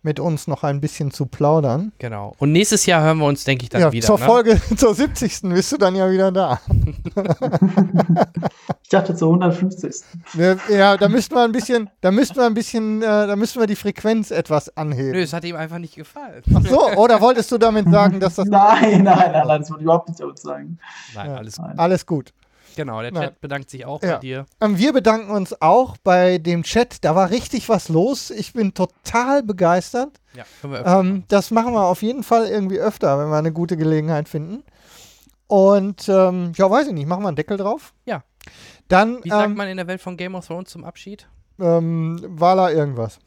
mit uns noch ein bisschen zu plaudern. Genau. Und nächstes Jahr hören wir uns, denke ich, dann ja, wieder. Zur ne? Folge, zur 70. bist du dann ja wieder da. ich dachte zur 150. Ja, ja, da müssten wir ein bisschen, da müssten wir ein bisschen, äh, da müssten wir die Frequenz etwas anheben. Nö, es hat ihm einfach nicht gefallen. Ach so, oder wolltest du damit sagen, dass das. nein, nein, nein, das würde ich überhaupt nicht damit sagen. Nein, ja, alles gut. Alles gut. Genau, der Chat Nein. bedankt sich auch ja. bei dir. Ähm, wir bedanken uns auch bei dem Chat. Da war richtig was los. Ich bin total begeistert. Ja, können wir öfter ähm, das machen wir auf jeden Fall irgendwie öfter, wenn wir eine gute Gelegenheit finden. Und ähm, ja, weiß ich nicht, machen wir einen Deckel drauf. Ja. Dann, Wie sagt ähm, man in der Welt von Game of Thrones zum Abschied? Ähm, Wala irgendwas.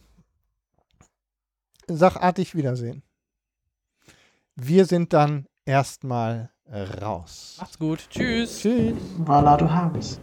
Sachartig Wiedersehen. Wir sind dann erstmal raus. Macht's gut. Tschüss. Tschüss. Wala, du habes.